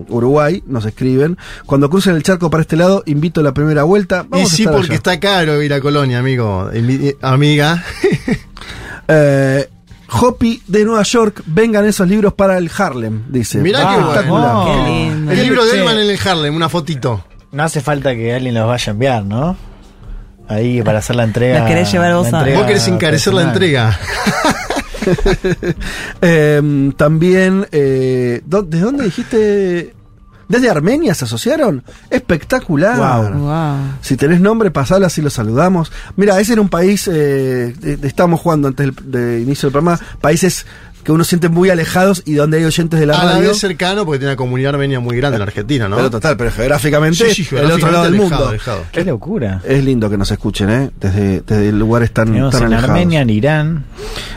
Uruguay, nos escriben. Cuando crucen el charco para este lado, invito a la primera vuelta. Y a sí, estar porque allá. está caro ir a Colonia, amigo. Invi- eh, Amiga. Eh, Hopi de Nueva York, vengan esos libros para el Harlem, dice. Mirá qué Espectacular. bueno. Qué lindo. El libro de. Elman en el Harlem, una fotito. No hace falta que alguien los vaya a enviar, ¿no? Ahí para hacer la entrega. ¿Los querés llevar vos la a- entrega Vos querés encarecer la entrega. Eh, también, eh, ¿dó- ¿de dónde dijiste? ¿Desde Armenia se asociaron? Espectacular. Wow. Si tenés nombre, pasalo así lo saludamos. Mira, ese era un país, eh, de- de- estábamos jugando antes del de inicio del programa, países que uno siente muy alejados y donde hay oyentes de la A la radio. vez cercano porque tiene una comunidad armenia muy grande en la Argentina, ¿no? Pero total, pero geográficamente, Sí, sí, el otro lado del geográficamente mundo. alejado, alejado. Qué locura. Es lindo que nos escuchen, ¿eh? Desde, desde lugares tan, Tenemos tan en alejados. Armenia, en Irán,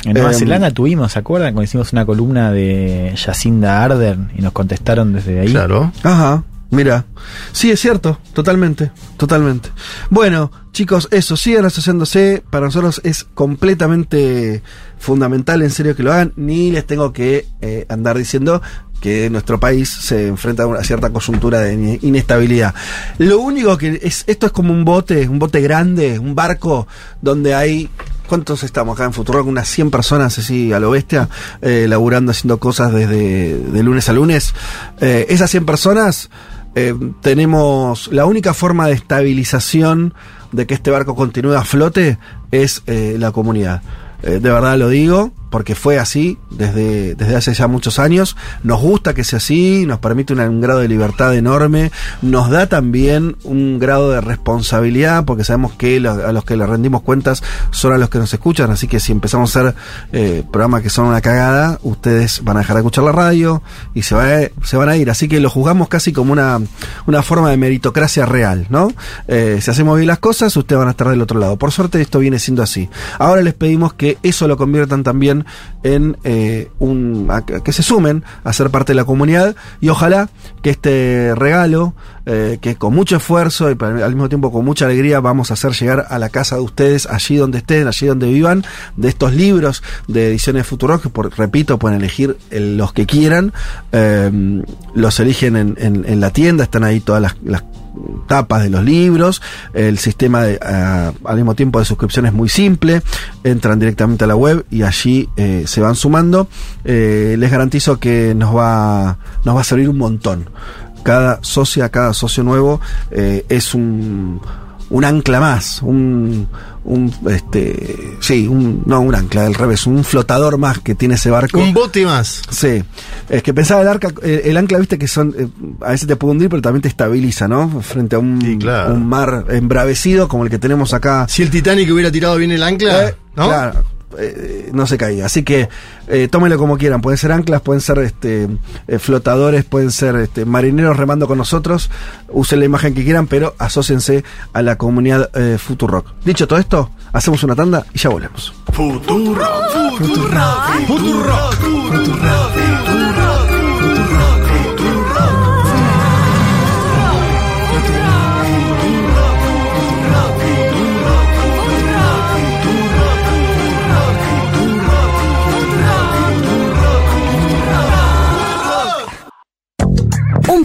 en Nueva Em, Zelanda tuvimos, ¿se acuerdan? Cuando hicimos una columna de Yacinda Arder y nos contestaron desde ahí. Claro. Ajá, mira. Sí, es cierto, totalmente, totalmente. Bueno, chicos, eso, sigan asociándose. Para nosotros es completamente fundamental, en serio, que lo hagan. Ni les tengo que eh, andar diciendo que nuestro país se enfrenta a una cierta coyuntura de ine- inestabilidad. Lo único que es, esto es como un bote, un bote grande, un barco donde hay ¿Cuántos estamos acá en Futuro? Unas 100 personas así a lo bestia, eh, laburando, haciendo cosas desde de lunes a lunes. Eh, esas 100 personas eh, tenemos la única forma de estabilización de que este barco continúe a flote es eh, la comunidad. Eh, de verdad lo digo, porque fue así desde, desde hace ya muchos años. Nos gusta que sea así, nos permite un grado de libertad enorme, nos da también un grado de responsabilidad, porque sabemos que lo- a los que le rendimos cuentas son a los que nos escuchan, así que si empezamos a hacer eh, programas que son una cagada, ustedes van a dejar de escuchar la radio y se, va a- se van a ir. Así que lo juzgamos casi como una, una forma de meritocracia real, ¿no? Eh, si hacemos bien las cosas, ustedes van a estar del otro lado. Por suerte esto viene siendo así. Ahora les pedimos que eso lo conviertan también en eh, un que se sumen a ser parte de la comunidad y ojalá que este regalo eh, que con mucho esfuerzo y al mismo tiempo con mucha alegría vamos a hacer llegar a la casa de ustedes allí donde estén allí donde vivan de estos libros de ediciones Futuro que por, repito pueden elegir el- los que quieran eh, los eligen en, la tienda están ahí todas las tapas de los libros, el sistema de, ah, al mismo tiempo de suscripción es muy simple, entran directamente a la web y allí eh, se van sumando. Eh, les garantizo que nos va, nos va a servir un montón. Cada socia, cada socio nuevo eh, es un, un ancla más, un, un este, sí, un, no un ancla, al revés, un flotador más que tiene ese barco. Un bote más. Sí, es que pensaba el arca, el, el ancla, viste que son, eh, a veces te puede hundir, pero también te estabiliza, ¿no? Frente a un, Sí, claro. un mar embravecido como el que tenemos acá. Si el Titanic hubiera tirado bien el ancla, Eh, ¿no? Claro, eh, no se caía. Así que eh, tómenlo como quieran. Pueden ser anclas, pueden ser este, eh, flotadores, pueden ser este, marineros remando con nosotros. Usen la imagen que quieran, pero asóciense a la comunidad eh, Futurock. Dicho todo esto, hacemos una tanda y ya volvemos. Futuro, futuro, futuro, futuro,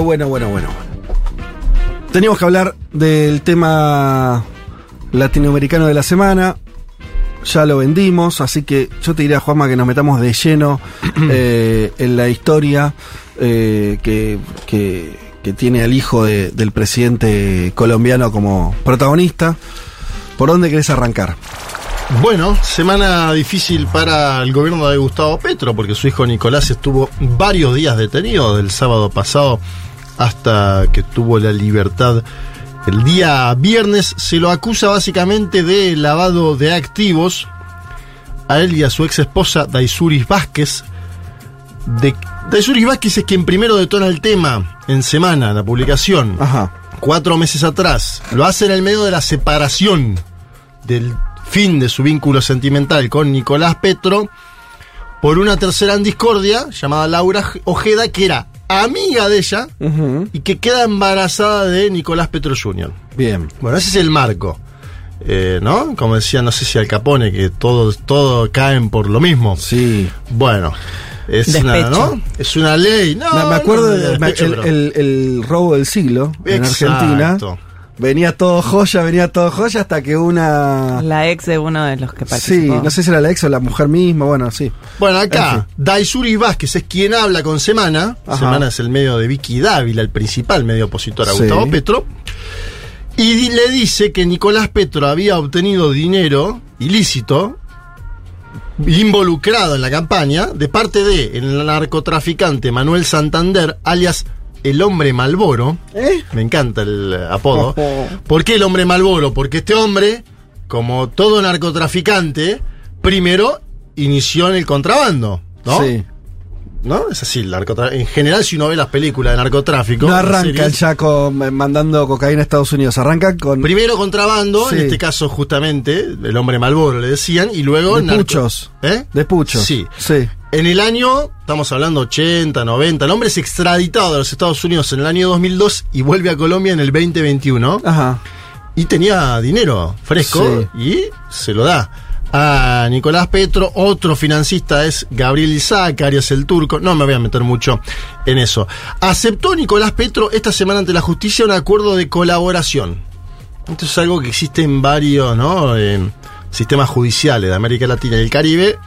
Bueno, bueno, bueno, bueno. Teníamos que hablar del tema latinoamericano de la semana. Ya lo vendimos, así que yo te diría, Juanma, que nos metamos de lleno eh, en la historia eh, que, que- que tiene al hijo de- del presidente colombiano como protagonista. ¿Por dónde querés arrancar? Bueno, semana difícil para el gobierno de Gustavo Petro, porque su hijo Nicolás estuvo varios días detenido del sábado pasado hasta que tuvo la libertad. El día viernes se lo acusa básicamente de lavado de activos a él y a su ex esposa Daisuris Vázquez. De, Daisuris Vázquez es quien primero detona el tema en semana, la publicación. Ajá. Cuatro meses atrás. Lo hace en el medio de la separación del fin de su vínculo sentimental con Nicolás Petro por una tercera en discordia llamada Laura Ojeda, que era amiga de ella y que queda embarazada de Nicolás Petro Jr. Bien. Bueno, ese es el marco. Eh, ¿No? Como decía, no sé si Al Capone, que todos todo caen por lo mismo. Sí. Bueno, es una. ¿no? Es una ley. No, me, me acuerdo no, del despecho, el, el- el robo del siglo en Exacto. Argentina. Venía todo joya, venía todo joya hasta que una... La ex de uno de los que Sí, participó. no sé si era la ex o la mujer misma, bueno, sí. Bueno, En acá, fin. Daisuri Vázquez es quien habla con Semana. Ajá. Semana es el medio de Vicky Dávila, el principal medio opositor a Sí. Gustavo Petro. Y le dice que Nicolás Petro había obtenido dinero ilícito involucrado en la campaña de parte de el narcotraficante Manuel Santander, alias el hombre Malboro. ¿Eh? Me encanta el apodo. ¿Por qué el hombre Malboro? Porque este hombre, como todo narcotraficante, primero inició en el contrabando, ¿no? Sí. ¿No? Es así, el narcotra- en general si uno ve las películas de narcotráfico... No series, ya con, eh, mandando cocaína a Estados Unidos, arrancan con Primero contrabando, Sí. en este caso justamente, el hombre Malboro le decían, y luego... de narco- puchos. ¿Eh? De puchos. Sí. Sí. En el año, estamos hablando 80, 90, el hombre es extraditado de los Estados Unidos en el año 2002 y vuelve a Colombia en el 2021 Ajá. y tenía dinero fresco y se lo da. A Nicolás Petro, otro financista es Gabriel Zacarias, el turco. No me voy a meter mucho en eso. Aceptó Nicolás Petro esta semana ante la justicia un acuerdo de colaboración. Esto es algo que existe en varios ¿no? Eh, sistemas judiciales de América Latina y el Caribe.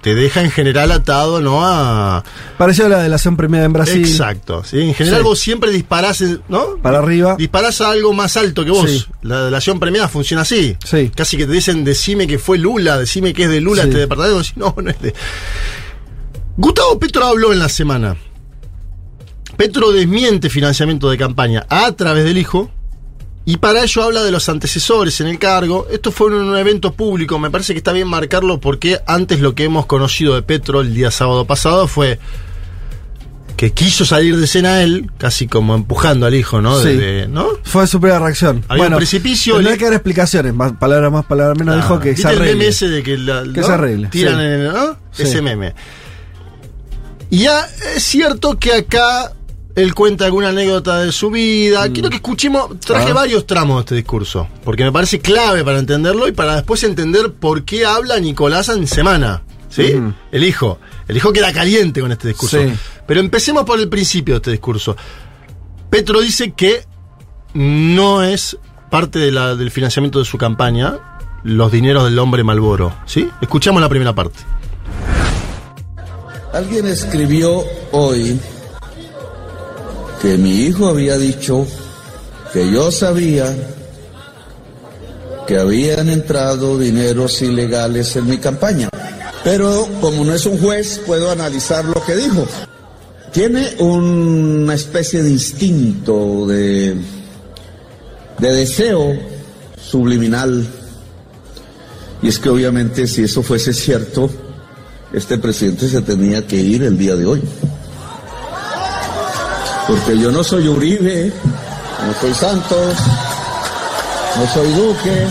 Te deja en general atado ¿no? a, Pareció a la delación premiada en Brasil. Exacto. ¿sí? En general Sí. vos siempre disparás, ¿no? Para arriba. Disparás a algo más alto que vos. Sí. La delación premiada funciona así. Sí. Casi que te dicen, decime que fue Lula, decime que es de Lula este departamento. No, no es de... Gustavo Petro habló en la semana. Petro desmiente financiamiento de campaña a través del hijo. Y para ello habla de los antecesores en el cargo. Esto fue en un evento público, me parece que está bien marcarlo porque antes lo que hemos conocido de Petro el día sábado pasado fue que quiso salir de escena él, casi como empujando al hijo, ¿no? Fue su primera reacción. Había un precipicio, Tendrá le- que dar explicaciones, más palabras más, palabras menos. Ah, dijo que ¿viste se el arregle. meme ese de que, la- Que ¿no? se arregle, Tiran sí. en ¿no? Sí. ese meme. Y ya es cierto que acá él cuenta alguna anécdota de su vida. Quiero que escuchemos, traje Ah. varios tramos de este discurso, porque me parece clave para entenderlo y para después entender por qué habla Nicolás en semana. ¿Sí? El hijo. El hijo queda caliente con este discurso. Sí. Pero empecemos por el principio de este discurso. Petro dice que no es parte de la- del financiamiento de su campaña los dineros del hombre Malboro. ¿Sí? Escuchamos la primera parte. Alguien escribió hoy que mi hijo había dicho que yo sabía que habían entrado dineros ilegales en mi campaña. Pero como no es un juez, puedo analizar lo que dijo. Tiene una especie de instinto, de, de deseo subliminal. Y es que obviamente si eso fuese cierto, este presidente se tenía que ir el día de hoy. Porque yo no soy Uribe, no soy Santos, no soy Duque,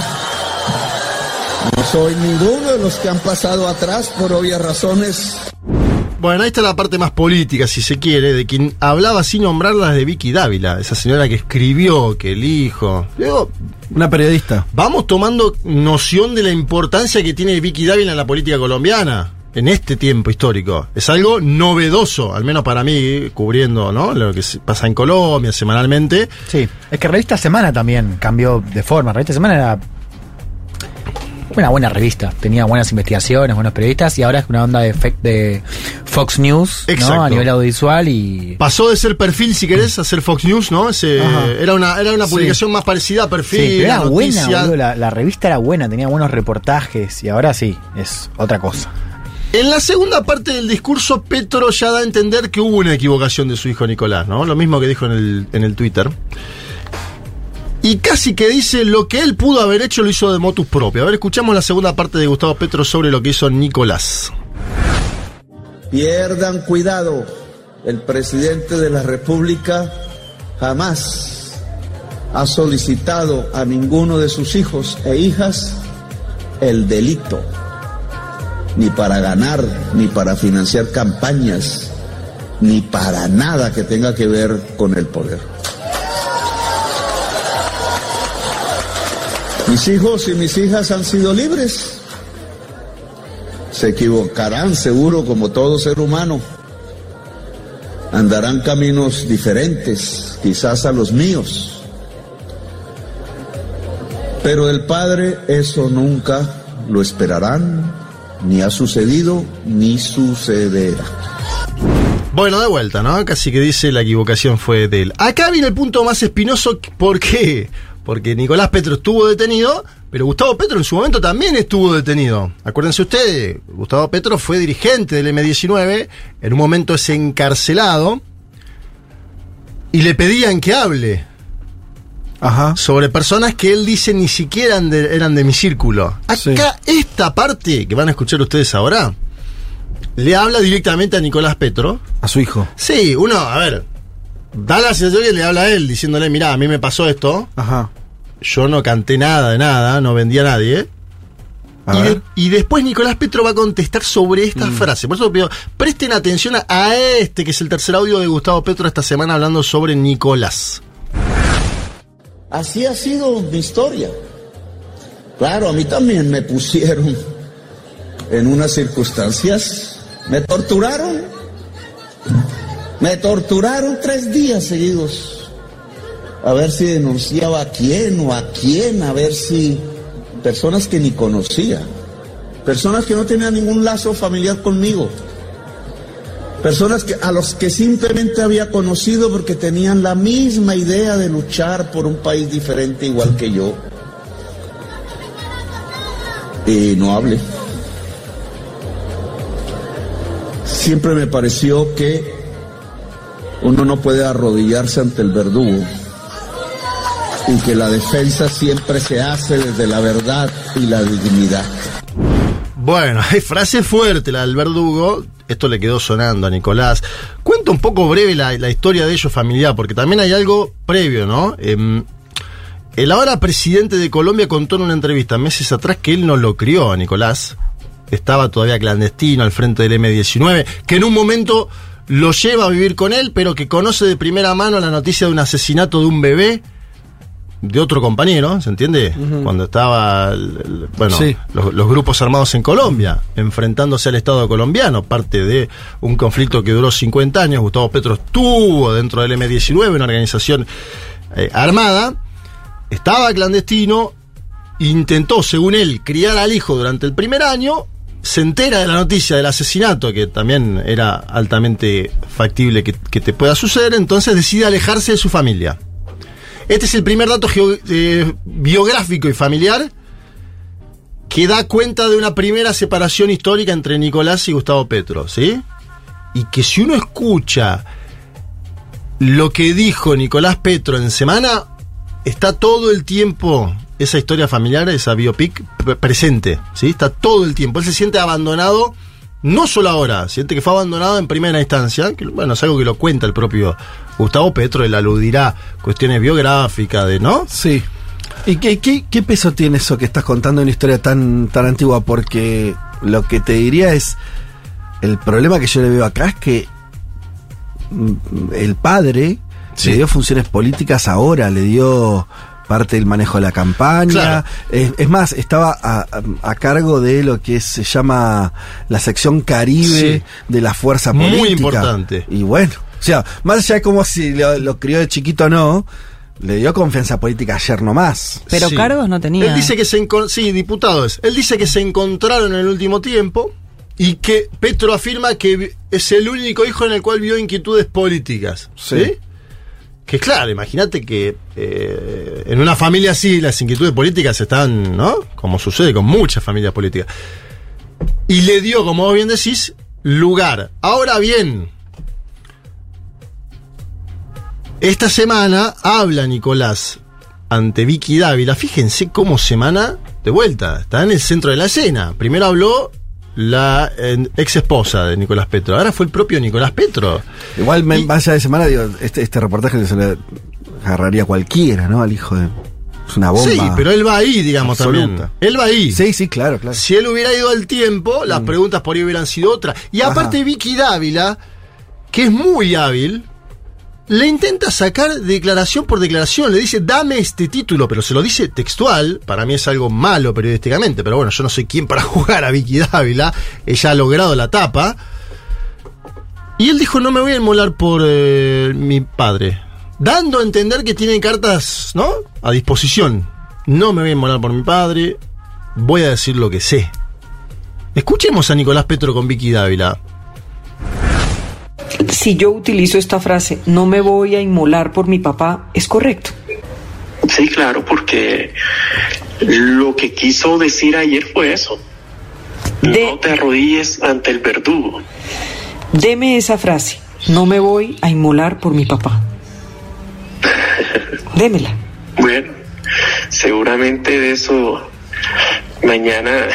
no soy ninguno de los que han pasado atrás por obvias razones. Bueno, ahí está la parte más política, si se quiere, de quien hablaba sin nombrarlas de Vicky Dávila, esa señora que escribió, que el hijo. Luego, Una periodista. vamos tomando noción de la importancia que tiene Vicky Dávila en la política colombiana en este tiempo histórico. Es algo novedoso, al menos para mí, cubriendo ¿no? lo que pasa en Colombia semanalmente. Sí, es que Revista Semana también cambió de forma. Revista Semana era una buena revista, tenía buenas investigaciones, buenos periodistas y ahora es una onda de, de Fox News. ¿no? a nivel audiovisual y Pasó de ser perfil, si querés, a ser Fox News, ¿no? Ese, era una, era una Sí. publicación más parecida a perfil. Sí, pero era buena, noticia. boludo, la, la revista era buena, tenía buenos reportajes y ahora sí, es otra cosa. En la segunda parte del discurso, Petro ya da a entender que hubo una equivocación de su hijo Nicolás, ¿no? Lo mismo que dijo en el, en el Twitter. Y casi que dice lo que él pudo haber hecho lo hizo de motus propio. A ver, escuchamos la segunda parte de Gustavo Petro sobre lo que hizo Nicolás. Pierdan cuidado. El presidente de la República jamás ha solicitado a ninguno de sus hijos e hijas el delito, ni para ganar, ni para financiar campañas, ni para nada que tenga que ver con el poder. Mis hijos y mis hijas han sido libres se equivocarán seguro como todo ser humano. Andarán caminos diferentes, quizás a los míos. Pero del Padre eso nunca lo esperarán, ni ha sucedido, ni sucederá. Bueno, de vuelta, ¿no? Casi que dice la equivocación fue de él. Acá viene el punto más espinoso. ¿Por qué? Porque Nicolás Petro estuvo detenido, pero Gustavo Petro en su momento también estuvo detenido. Acuérdense ustedes, Gustavo Petro fue dirigente del M19, en un momento es encarcelado y le pedían que hable Ajá. sobre personas que él dice ni siquiera eran de, eran de mi círculo. Acá, Sí. esta parte que van a escuchar ustedes ahora, le habla directamente a Nicolás Petro. A su hijo. Sí, uno, a ver, da la sensación que le habla a él diciéndole, mirá, a mí me pasó esto, Ajá. yo no canté nada de nada, no vendí a nadie. A Y, ver. de- y después Nicolás Petro va a contestar sobre esta frase. Por eso pido, presten atención a, a este, que es el tercer audio de Gustavo Petro esta semana hablando sobre Nicolás. Así ha sido mi historia. Claro, a mí también me pusieron en unas circunstancias, me torturaron, me torturaron tres días seguidos, a ver si denunciaba a quién o a quién, a ver si personas que ni conocía, personas que no tenían ningún lazo familiar conmigo. Personas que, a los que simplemente había conocido porque tenían la misma idea de luchar por un país diferente igual que yo. Y no hablé. Siempre me pareció que uno no puede arrodillarse ante el verdugo y que la defensa siempre se hace desde la verdad y la dignidad. Bueno, hay frase fuerte la del verdugo. Esto le quedó sonando a Nicolás. Cuenta un poco breve la, historia de ellos familiar, porque también hay algo previo, ¿no? Em, el ahora presidente de Colombia contó en una entrevista meses atrás que él no lo crió a Nicolás. Estaba todavía clandestino al frente del M19, que en un momento lo lleva a vivir con él, pero que conoce de primera mano la noticia de un asesinato de un bebé de otro compañero, ¿se entiende? Cuando estaba, el- el- bueno, Sí. los, los grupos armados en Colombia, enfrentándose al Estado colombiano, parte de un conflicto que duró 50 años. Gustavo Petro estuvo dentro del M19, una organización eh, armada, estaba clandestino, intentó, según él, criar al hijo durante el primer año, se entera de la noticia del asesinato, que también era altamente factible que, que te pueda suceder, entonces decide alejarse de su familia. Este es el primer dato eh, biográfico y familiar que da cuenta de una primera separación histórica entre Nicolás y Gustavo Petro, ¿sí? Y que si uno escucha lo que dijo Nicolás Petro en semana, está todo el tiempo esa historia familiar, esa biopic, pre- presente, ¿sí? Está todo el tiempo. Él se siente abandonado no solo ahora, siente que fue abandonado en primera instancia, que bueno, es algo que lo cuenta el propio Gustavo Petro, él aludirá cuestiones biográficas de, ¿no? Sí. ¿Y qué, qué, qué peso tiene eso que estás contando en una historia tan, tan antigua? Porque lo que te diría es, el problema que yo le veo acá es que mm, el padre Sí. le dio funciones políticas ahora, le dio parte del manejo de la campaña. Claro. Es, es más, estaba a, a- cargo de lo que se llama la sección Caribe Sí. de la fuerza Muy política. importante. Y bueno, o sea, más allá de como si lo, lo crió de chiquito o no, le dio confianza política ayer nomás. Pero Sí. cargos no tenía. Él dice que se sí, diputado es. Él dice que se encontraron en el último tiempo y que Petro afirma que es el único hijo en el cual vio inquietudes políticas. ¿Sí? Sí. Que claro, imagínate que eh, en una familia así las inquietudes políticas están, ¿no? Como sucede con muchas familias políticas. Y le dio, como vos bien decís, lugar. Ahora bien, esta semana habla Nicolás ante Vicky Dávila. Fíjense cómo semana de vuelta. Está en el centro de la escena. Primero habló la eh, ex esposa de Nicolás Petro. Ahora fue el propio Nicolás Petro. Igual, me, Y- más allá de semana, digo, este, este reportaje se le agarraría cualquiera, ¿no? Al hijo de. Es una bomba. Sí, pero él va ahí, digamos absoluta. también. Él va ahí. Sí, sí, claro, claro. Si él hubiera ido al tiempo, las preguntas por ahí hubieran sido otras. Y Ajá. aparte Vicky Dávila, que es muy hábil, le intenta sacar declaración por declaración. Le dice, dame este título, pero se lo dice textual. Para mí es algo malo periodísticamente, pero bueno, yo no soy quien para jugar a Vicky Dávila. Ella ha logrado la tapa. Y él dijo, no me voy a inmolar por eh, mi padre. Dando a entender que tiene cartas, ¿no? A disposición. No me voy a inmolar por mi padre. Voy a decir lo que sé. Escuchemos a Nicolás Petro con Vicky Dávila. Si yo utilizo esta frase, no me voy a inmolar por mi papá, es correcto. Sí, claro, porque lo que quiso decir ayer fue eso. De- No te arrodilles ante el verdugo. Deme esa frase, no me voy a inmolar por mi papá. Démela. Bueno, seguramente de eso mañana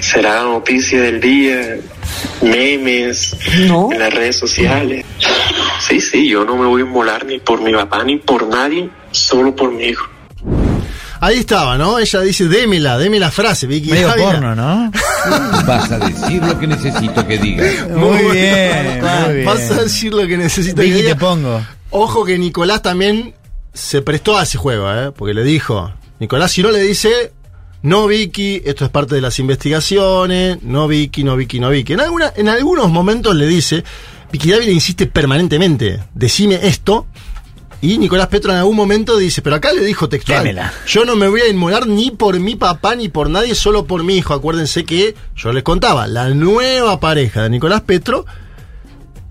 será noticia del día, memes No. en las redes sociales. Sí, sí, yo no me voy a inmolar ni por mi papá ni por nadie, solo por mi hijo. Ahí estaba, ¿no? Ella dice, démela, deme la frase, Vicky Medio porno, ¿no? Vas a decir lo que necesito que digas. Muy bien, muy bien. Vas a decir lo que necesito Vicky, que diga. te pongo. Ojo que Nicolás también se prestó a ese juego, ¿eh? Porque le dijo, Nicolás si no le dice, no Vicky, esto es parte de las investigaciones, no Vicky, no Vicky, no Vicky. En, alguna, en algunos momentos le dice, Vicky Dávila insiste permanentemente, decime esto. Y Nicolás Petro en algún momento dice, pero acá le dijo textual, Démela. yo no me voy a inmolar ni por mi papá ni por nadie, solo por mi hijo. Acuérdense que yo les contaba, la nueva pareja de Nicolás Petro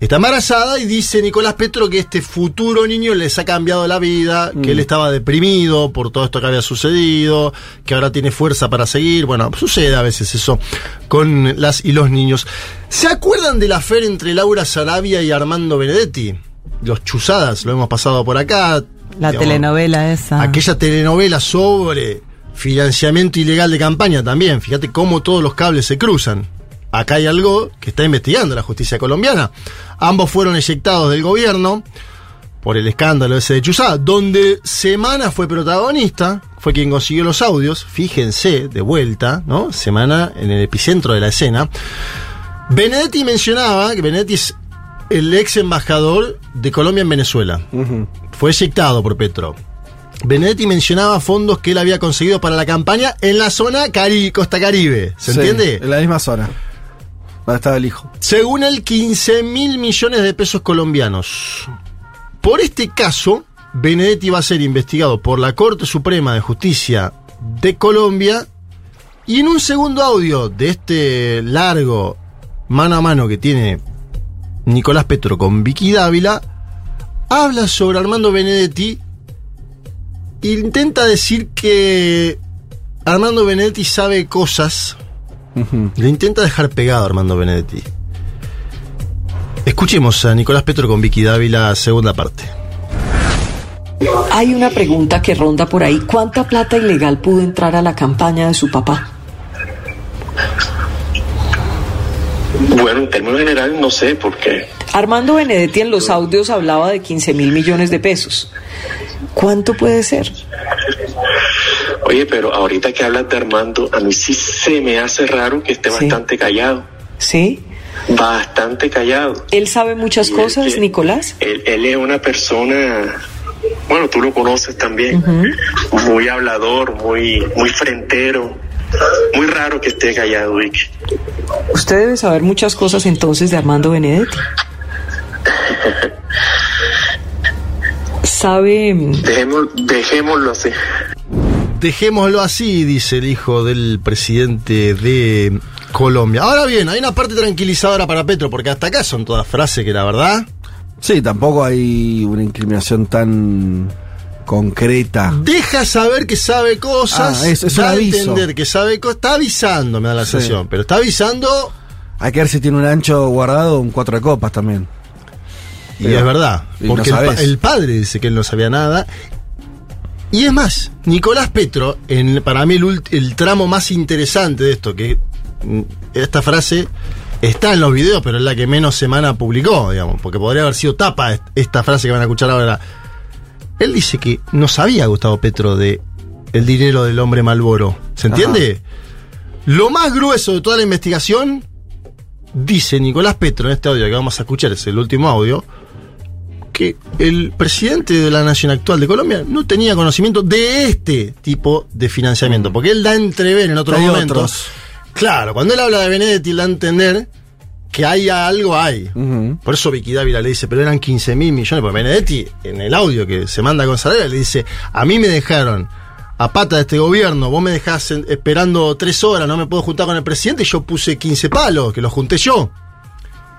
Está embarazada y dice Nicolás Petro que este futuro niño les ha cambiado la vida, que él estaba deprimido por todo esto que había sucedido, que ahora tiene fuerza para seguir. Bueno, sucede a veces eso con las y los niños. ¿Se acuerdan de la fe entre Laura Sarabia y Armando Benedetti? Los chuzadas, lo hemos pasado por acá. La Digamos, telenovela esa. Aquella telenovela sobre financiamiento ilegal de campaña también. Fíjate cómo todos los cables se cruzan. Acá hay algo que está investigando la justicia colombiana. Ambos fueron eyectados del gobierno por el escándalo ese de Chuzá, donde Semana fue protagonista, fue quien consiguió los audios. Fíjense, de vuelta, ¿no? Semana en el epicentro de la escena. Benedetti mencionaba que Benedetti es el ex embajador de Colombia en Venezuela. Fue eyectado por Petro. Benedetti mencionaba fondos que él había conseguido para la campaña en la zona Cari Costa Caribe. ¿Se Sí, entiende? En la misma zona. Donde estaba el hijo. Según él, 15 mil millones de pesos colombianos. Por este caso, Benedetti va a ser investigado por la Corte Suprema de Justicia de Colombia. Y en un segundo audio de este largo mano a mano que tiene Nicolás Petro con Vicky Dávila, habla sobre Armando Benedetti e intenta decir que Armando Benedetti sabe cosas. Le intenta dejar pegado a Armando Benedetti. Escuchemos a Nicolás Petro con Vicky Dávila, segunda parte. Hay una pregunta que ronda por ahí. ¿Cuánta plata ilegal pudo entrar a la campaña de su papá? Bueno, en términos generales no sé, porque Armando Benedetti en los audios hablaba de 15 mil millones de pesos. ¿Cuánto puede ser? Oye, pero ahorita que hablas de Armando, a mí sí se me hace raro que esté bastante callado. ¿Sí? Bastante callado. ¿Él sabe muchas Y cosas, Nicolás? Él, él es una persona, bueno, tú lo conoces también, muy hablador, muy, muy frentero. Muy raro que esté callado, Vicky. Usted debe saber muchas cosas entonces de Armando Benedetti. ¿Sabe? Dejémoslo, dejémoslo así. Dejémoslo así, dice el hijo del presidente de Colombia. Ahora bien, hay una parte tranquilizadora para Petro, porque hasta acá son todas frases que la verdad. Sí, tampoco hay una incriminación tan concreta. Deja saber que sabe cosas. Ah, es- es da un a aviso. entender que sabe cosas. Está avisando, me da la Sí. sensación. Pero está avisando Hay que ver si tiene un ancho guardado, un cuatro de copas también. Y Pero- es verdad, porque no el, el padre dice que él no sabía nada. Y es más, Nicolás Petro, en, para mí el, el tramo más interesante de esto, que mm, esta frase está en los videos, pero es la que menos semana publicó, digamos, porque podría haber sido tapa est- esta frase que van a escuchar ahora. Él dice que no sabía Gustavo Petro de el dinero del hombre Malboro. ¿Se entiende? Lo más grueso de toda la investigación dice Nicolás Petro en este audio que vamos a escuchar, es el último audio, que el presidente de la nación actual de Colombia no tenía conocimiento de este tipo de financiamiento, porque él da entrever en otros Hay momentos. otros. Claro, cuando él habla de Benedetti, da a entender que hay algo hay. Por eso Vicky Dávila le dice, pero eran 15 mil millones. Porque Benedetti, en el audio que se manda con Sarabia, le dice, a mí me dejaron a pata de este gobierno, vos me dejás esperando tres horas, no me puedo juntar con el presidente, y yo puse 15 palos, que los junté yo.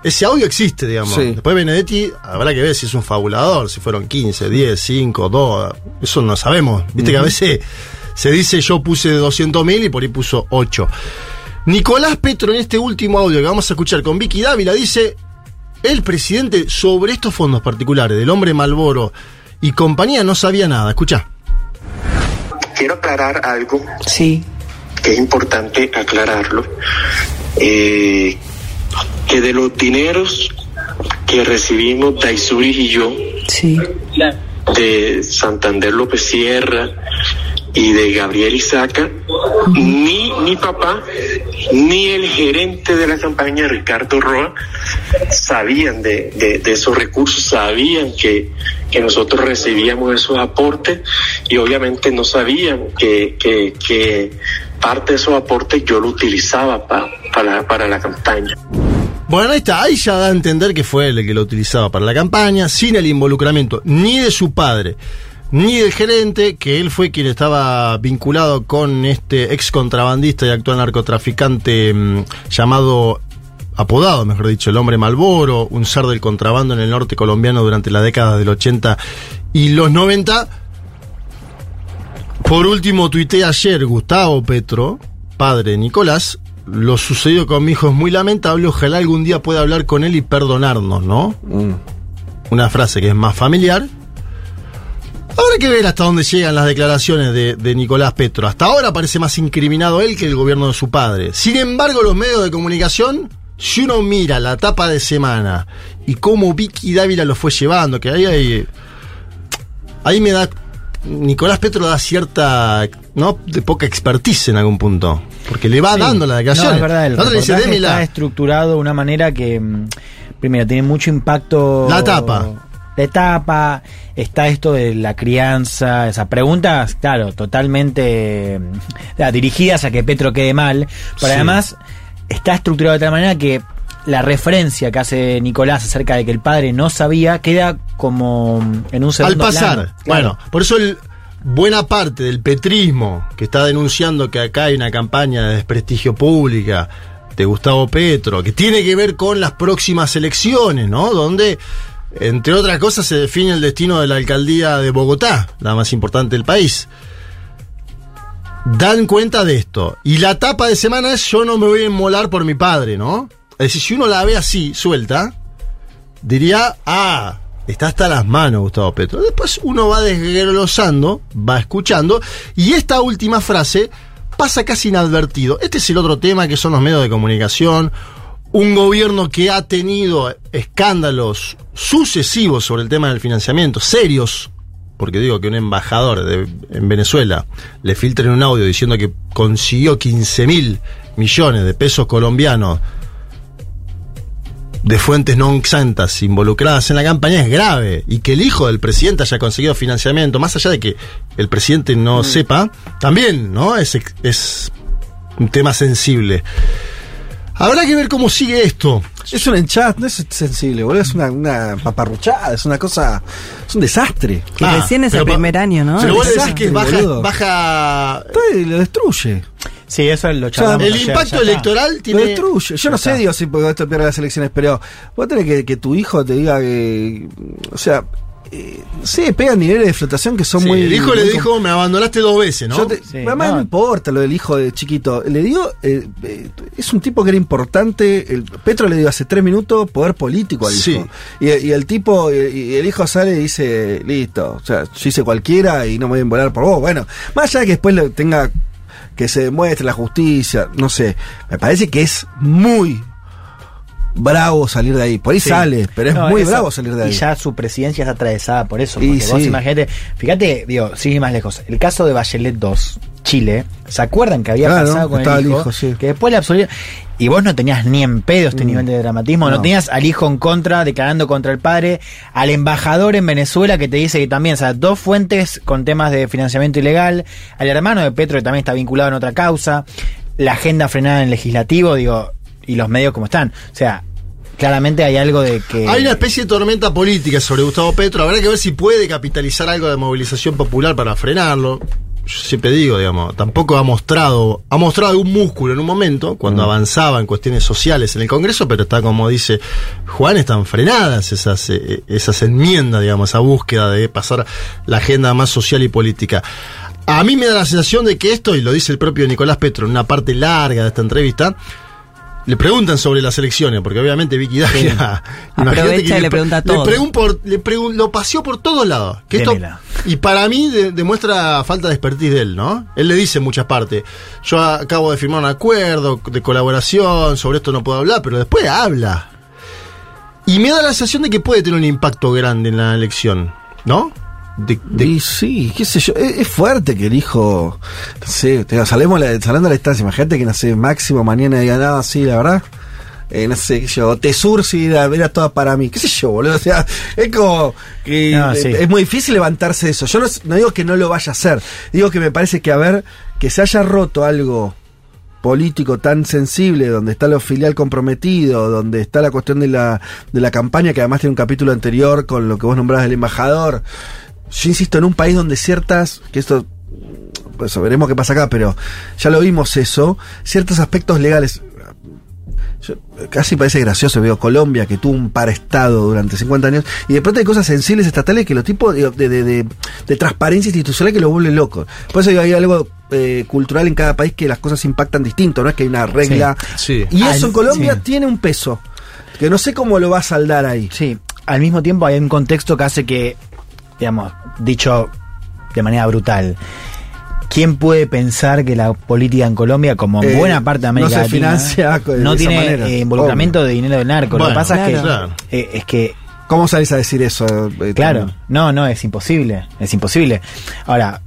Ese audio existe, digamos. Sí. Después Benedetti, habrá que ver si es un fabulador, si fueron 15, 10, 5, 2, eso no sabemos. Viste que a veces se dice yo puse 200 mil y por ahí puso 8. Nicolás Petro en este último audio que vamos a escuchar con Vicky Dávila dice, el presidente sobre estos fondos particulares del hombre Malboro y compañía no sabía nada. Escucha. Quiero aclarar algo. Sí. Que es importante aclararlo. Eh, que de los dineros que recibimos Daisuris y yo, Sí. de Santander López Sierra y de Gabriel Isaca, ni mi papá ni el gerente de la campaña, Ricardo Roa, sabían de, de- de esos recursos, sabían que, que nosotros recibíamos esos aportes y obviamente no sabían que, que- que parte de esos aportes yo lo utilizaba pa- para, para la campaña. Bueno, ahí está, ahí ya da a entender que fue él el que lo utilizaba para la campaña, sin el involucramiento ni de su padre, ni del gerente, que él fue quien estaba vinculado con este ex contrabandista y actual narcotraficante mm, llamado, apodado, mejor dicho, el hombre Malboro, un zar del contrabando en el norte colombiano durante la década del 80 y los 90. Por último, tuiteé ayer Gustavo Petro, padre Nicolás, lo sucedido con mi hijo es muy lamentable, ojalá algún día pueda hablar con él y perdonarnos, ¿no? Una frase que es más familiar. Habrá que ver hasta dónde llegan las declaraciones de, de Nicolás Petro. Hasta ahora parece más incriminado él que el gobierno de su padre. Sin embargo, los medios de comunicación, si uno mira la tapa de semana y cómo Vicky Dávila lo fue llevando, que ahí hay... Ahí me da... Nicolás Petro da cierta, ¿no? De poca expertise en algún punto. Porque le va Sí. dando la declaración. No, es verdad, el le dice, está estructurado de una manera que, mm, primero, tiene mucho impacto. La tapa. La etapa, está esto de la crianza, esas preguntas, claro, totalmente mm, dirigidas a que Petro quede mal, pero Sí. además está estructurado de tal manera que la referencia que hace Nicolás acerca de que el padre no sabía queda como mm, en un Al segundo pasar. plano. Bueno, por eso el- buena parte del petrismo que está denunciando que acá hay una campaña de desprestigio pública de Gustavo Petro, que tiene que ver con las próximas elecciones, ¿no? Donde, entre otras cosas, se define el destino de la alcaldía de Bogotá, la más importante del país. Dan cuenta de esto. Y la tapa de semana es yo no me voy a inmolar por mi padre, ¿no? Es decir, si uno la ve así, suelta, diría, ah, está hasta las manos Gustavo Petro. Después uno va desglosando, va escuchando, y esta última frase pasa casi inadvertido. Este es el otro tema que son los medios de comunicación, un gobierno que ha tenido escándalos sucesivos sobre el tema del financiamiento, serios, porque digo que un embajador de- en Venezuela le filtre un audio diciendo que consiguió 15 mil millones de pesos colombianos de fuentes no exentas involucradas en la campaña es grave y que el hijo del presidente haya conseguido financiamiento, más allá de que el presidente no sepa, también, ¿no? Es, es un tema sensible. Habrá que ver cómo sigue esto. Es un enchat, no es sensible, boludo. Es una, una paparruchada, es una cosa. Es un desastre. Que Ah, recién es el primer año, ¿no? Pero vos decís que baja, baja Y lo destruye. Sí, eso es lo sea, charlamos el ayer, impacto electoral Lo tiene destruye. Yo no sé, digo, si porque esto pierde las elecciones, pero vos tenés que, que tu hijo te diga que. O sea, eh, sí, pegan niveles de flotación que son Sí, muy. el hijo le dijo, me abandonaste dos veces, ¿no? Te- Sí, además no. no. importa lo del hijo de chiquito. Le dio. eh, eh, es un tipo que era importante. El, Petro le dio hace tres minutos poder político al Sí. hijo. Y, y el tipo. Y, y el hijo sale y dice: Listo. O sea, yo hice cualquiera y no me voy a volar por vos. Bueno, más allá de que después lo tenga. Que se demuestre la justicia. No sé. Me parece que es muy. Bravo salir de ahí. Por ahí Sí. sale, pero es No, muy eso- bravo salir de ahí. Y ya su presidencia está atravesada por eso. Y Porque vos sí. imagínate, fíjate, digo, sigue más lejos. El caso de Bachelet 2, Chile, ¿se acuerdan que había Claro, pasado con el el hijo? hijo, sí. Que después le absolvieron. Y vos no tenías ni en pedo este Mm. nivel de dramatismo, no. No. tenías al hijo en contra, declarando contra el padre, al embajador en Venezuela que te dice que también, o sea, dos fuentes con temas de financiamiento ilegal, al hermano de Petro que también está vinculado en otra causa, la agenda frenada en el legislativo, digo, y los medios como están. O sea, claramente hay algo de que... Hay una especie de tormenta política sobre Gustavo Petro. Habrá que ver si puede capitalizar algo de movilización popular para frenarlo. Yo siempre digo, digamos, tampoco ha mostrado, ha mostrado algún músculo en un momento, cuando avanzaba en cuestiones sociales en el Congreso, pero está como dice Juan, están frenadas esas, eh, esas enmiendas, digamos, esa búsqueda de pasar la agenda más social y política. A mí me da la sensación de que esto, y lo dice el propio Nicolás Petro en una parte larga de esta entrevista, le preguntan sobre las elecciones, porque obviamente Vicky Dávila. Aprovecha y le pre- pregunta le todo. pregun- por- le pregun- lo paseó por todos lados. Que esto, y para mí de- demuestra falta de expertise de él, ¿no? Él le dice en muchas partes: Yo acabo de firmar un acuerdo de colaboración, sobre esto no puedo hablar, pero después habla. Y me da la sensación de que puede tener un impacto grande en la elección, ¿no? De- de- Y sí, qué sé yo, es, es fuerte que el hijo, no sé, te salemos la, saliendo a la distancia, imagínate que no sé, máximo mañana diga nada así, la verdad. Eh, no sé, qué sé yo, Tesur si era, era toda para mí, qué sé yo, boludo, o sea, es como que No, sí. es muy difícil levantarse de eso. Yo no, no digo que no lo vaya a hacer, digo que me parece que a ver, que se haya roto algo político tan sensible, donde está lo filial comprometido, donde está la cuestión de la, de la campaña, que además tiene un capítulo anterior con lo que vos nombrabas del embajador. Yo insisto, en un país donde ciertas, que esto, pues veremos qué pasa acá, pero ya lo vimos eso, ciertos aspectos legales. yo- casi parece gracioso, veo Colombia que tuvo un paraestado durante 50 años y de pronto hay cosas sensibles estatales que los tipos de, de, de- de- de transparencia institucional que lo vuelven loco. Por eso digo, hay algo eh, cultural en cada país que las cosas impactan distinto, no es que hay una regla. Sí. Y Al- eso en Colombia sí. tiene un peso, que no sé cómo lo va a saldar ahí. Sí, al mismo tiempo hay un contexto que hace que, digamos, dicho de manera brutal, ¿quién puede pensar que la política en Colombia, como en Eh, buena parte de América no se Latina, financia de no esa tiene manera? eh, involucramiento Obvio. de dinero del narco? Lo que pasa es, claro. que, eh, es que ¿Cómo salís a decir eso? Claro, no, no, es imposible, es imposible. Ahora,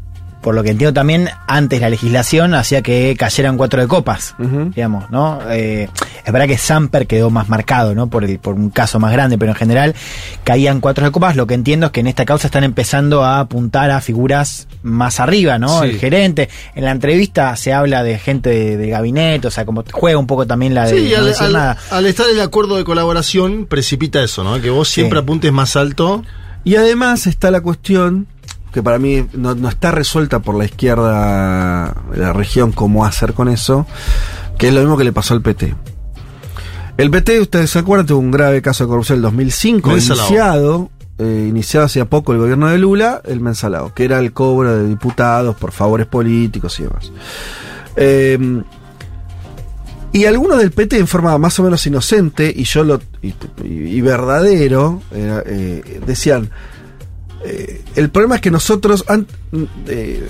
por lo que entiendo también, antes la legislación hacía que cayeran cuatro de copas, digamos, ¿no? Eh, es verdad que Samper quedó más marcado, ¿no? Por, el, por un caso más grande, pero en general caían cuatro de copas. Lo que entiendo es que en esta causa están empezando a apuntar a figuras más arriba, ¿no? Sí. El gerente. En la entrevista se habla de gente de, de gabinete, o sea, como juega un poco también la de Sí, no al, decir al- nada. al estar el acuerdo de colaboración precipita eso, ¿no? Que vos siempre Sí. apuntes más alto. Y además está la cuestión que para mí no, no está resuelta por la izquierda de la región cómo hacer con eso, que es lo mismo que le pasó al PT. El PT, ustedes se acuerdan, tuvo un grave caso de corrupción en el 2005, Mensalao. iniciado, eh, iniciado hacía poco el gobierno de Lula, el mensalado, que era el cobro de diputados por favores políticos y demás. Eh, y algunos del PT en forma más o menos inocente y yo lo y, y- y verdadero eh, decían eh, el problema es que nosotros an- eh,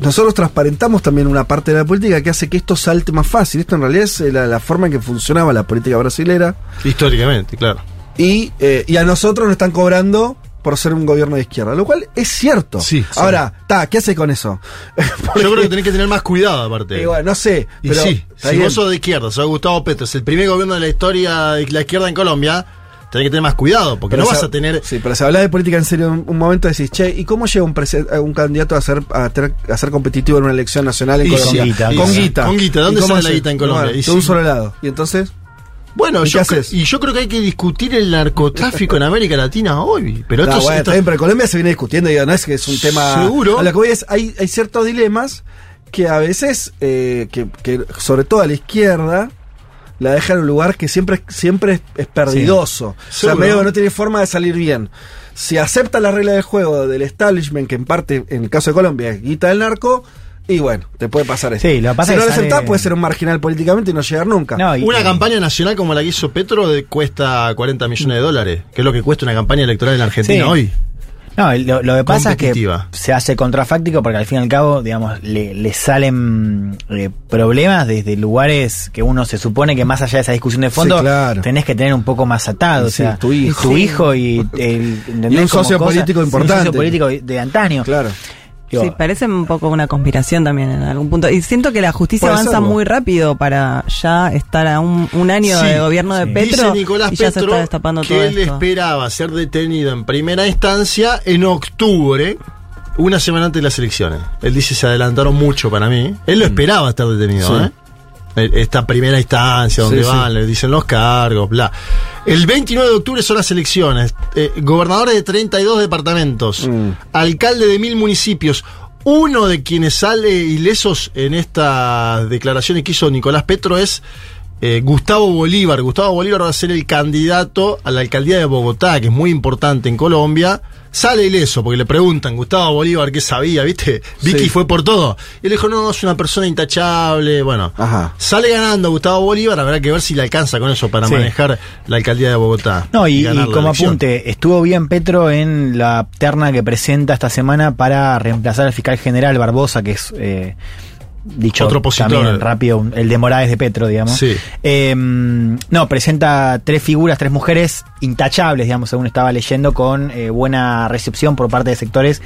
nosotros transparentamos también una parte de la política que hace que esto salte más fácil. Esto en realidad es eh, la, la forma en que funcionaba la política brasilera. Históricamente, claro. Y, eh, y a nosotros nos están cobrando por ser un gobierno de izquierda, lo cual es cierto. Sí, sí. Ahora, ta, ¿qué hace con eso? Yo creo que tenés que tener más cuidado, aparte. Bueno, no sé, Y pero sí, si bien. vos sos de izquierda, sos Gustavo Petro, es el primer gobierno de la historia de la izquierda en Colombia, tenés que tener más cuidado, porque Pero no vas a tener. Sí, pero si hablas de política en serio un, un momento decís, che, ¿y cómo llega un, a un candidato a ser, a, ser competitivo en una elección nacional en Y Colombia? sí, guita, con y- guita. con guita, ¿dónde ¿Y sale la guita en Colombia? Y de un solo lado. Y entonces, Bueno, ¿Y yo y yo creo que hay que discutir el narcotráfico en América Latina hoy. Pero No, esto, bueno, esto- bien, pero en Colombia se viene discutiendo, digo, no es que es un tema. Seguro. A lo que voy es, hay, hay ciertos dilemas que a veces, eh, que, que sobre todo a la izquierda, la deja en un lugar que siempre, siempre es, es perdidoso. O sea, medio que no tiene forma de salir bien. Si acepta la regla del juego del establishment, que en parte, en el caso de Colombia, es guita del narco, y bueno, te puede pasar eso. Sí, lo pasa si no lo aceptás, sale- puede ser un marginal políticamente y no llegar nunca. No, y- una campaña nacional como la que hizo Petro de- cuesta 40 millones de dólares, que es lo que cuesta una campaña electoral en Argentina Sí. hoy. No, lo, lo que pasa es que se hace contrafáctico porque al fin y al cabo, digamos, le, le salen eh, problemas desde lugares que uno se supone que más allá de esa discusión de fondo Sí, claro. tenés que tener un poco más atado. Sí, o sea, tu hijo. tu hijo y, el, un socio político importante. Un socio político de antaño. Claro. Digo, Sí, parece un poco una conspiración también en algún punto. Y siento que la justicia avanza serlo. muy rápido para ya estar a un, un año Sí, de gobierno de sí. Petro Dice Nicolás y ya se Petro está destapando todo que él esto. esperaba ser detenido en primera instancia en octubre, una semana antes de las elecciones. Él dice se adelantaron mucho para mí. Él lo esperaba estar detenido, Sí. ¿eh? Eh, Esta primera instancia donde Sí, van, sí. le dicen los cargos, bla. El 29 de octubre son las elecciones. Eh, gobernadores de 32 departamentos, Mm. alcalde de mil municipios. Uno de quienes sale ilesos en estas declaraciones que hizo Nicolás Petro es eh, Gustavo Bolívar. Gustavo Bolívar va a ser el candidato a la alcaldía de Bogotá, que es muy importante en Colombia. Sale ileso, porque le preguntan, Gustavo Bolívar, ¿qué sabía? ¿Viste? Vicky Sí. fue por todo. Y él dijo, no, es una persona intachable. Bueno, Ajá. sale ganando Gustavo Bolívar, habrá que ver si le alcanza con eso para Sí. manejar la alcaldía de Bogotá. No, y, como apunte, estuvo bien Petro en la terna que presenta esta semana para reemplazar al fiscal general Barbosa, que es eh, dicho Otro también rápido, el de Morales de Petro, digamos. Sí. Eh, no, presenta tres figuras, tres mujeres intachables, digamos, según estaba leyendo, con eh, buena recepción por parte de sectores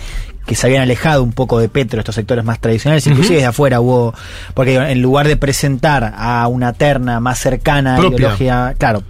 que se habían alejado un poco de Petro, estos sectores más tradicionales, inclusive desde afuera hubo, porque en lugar de presentar a una terna más cercana a Propia. ideología, claro,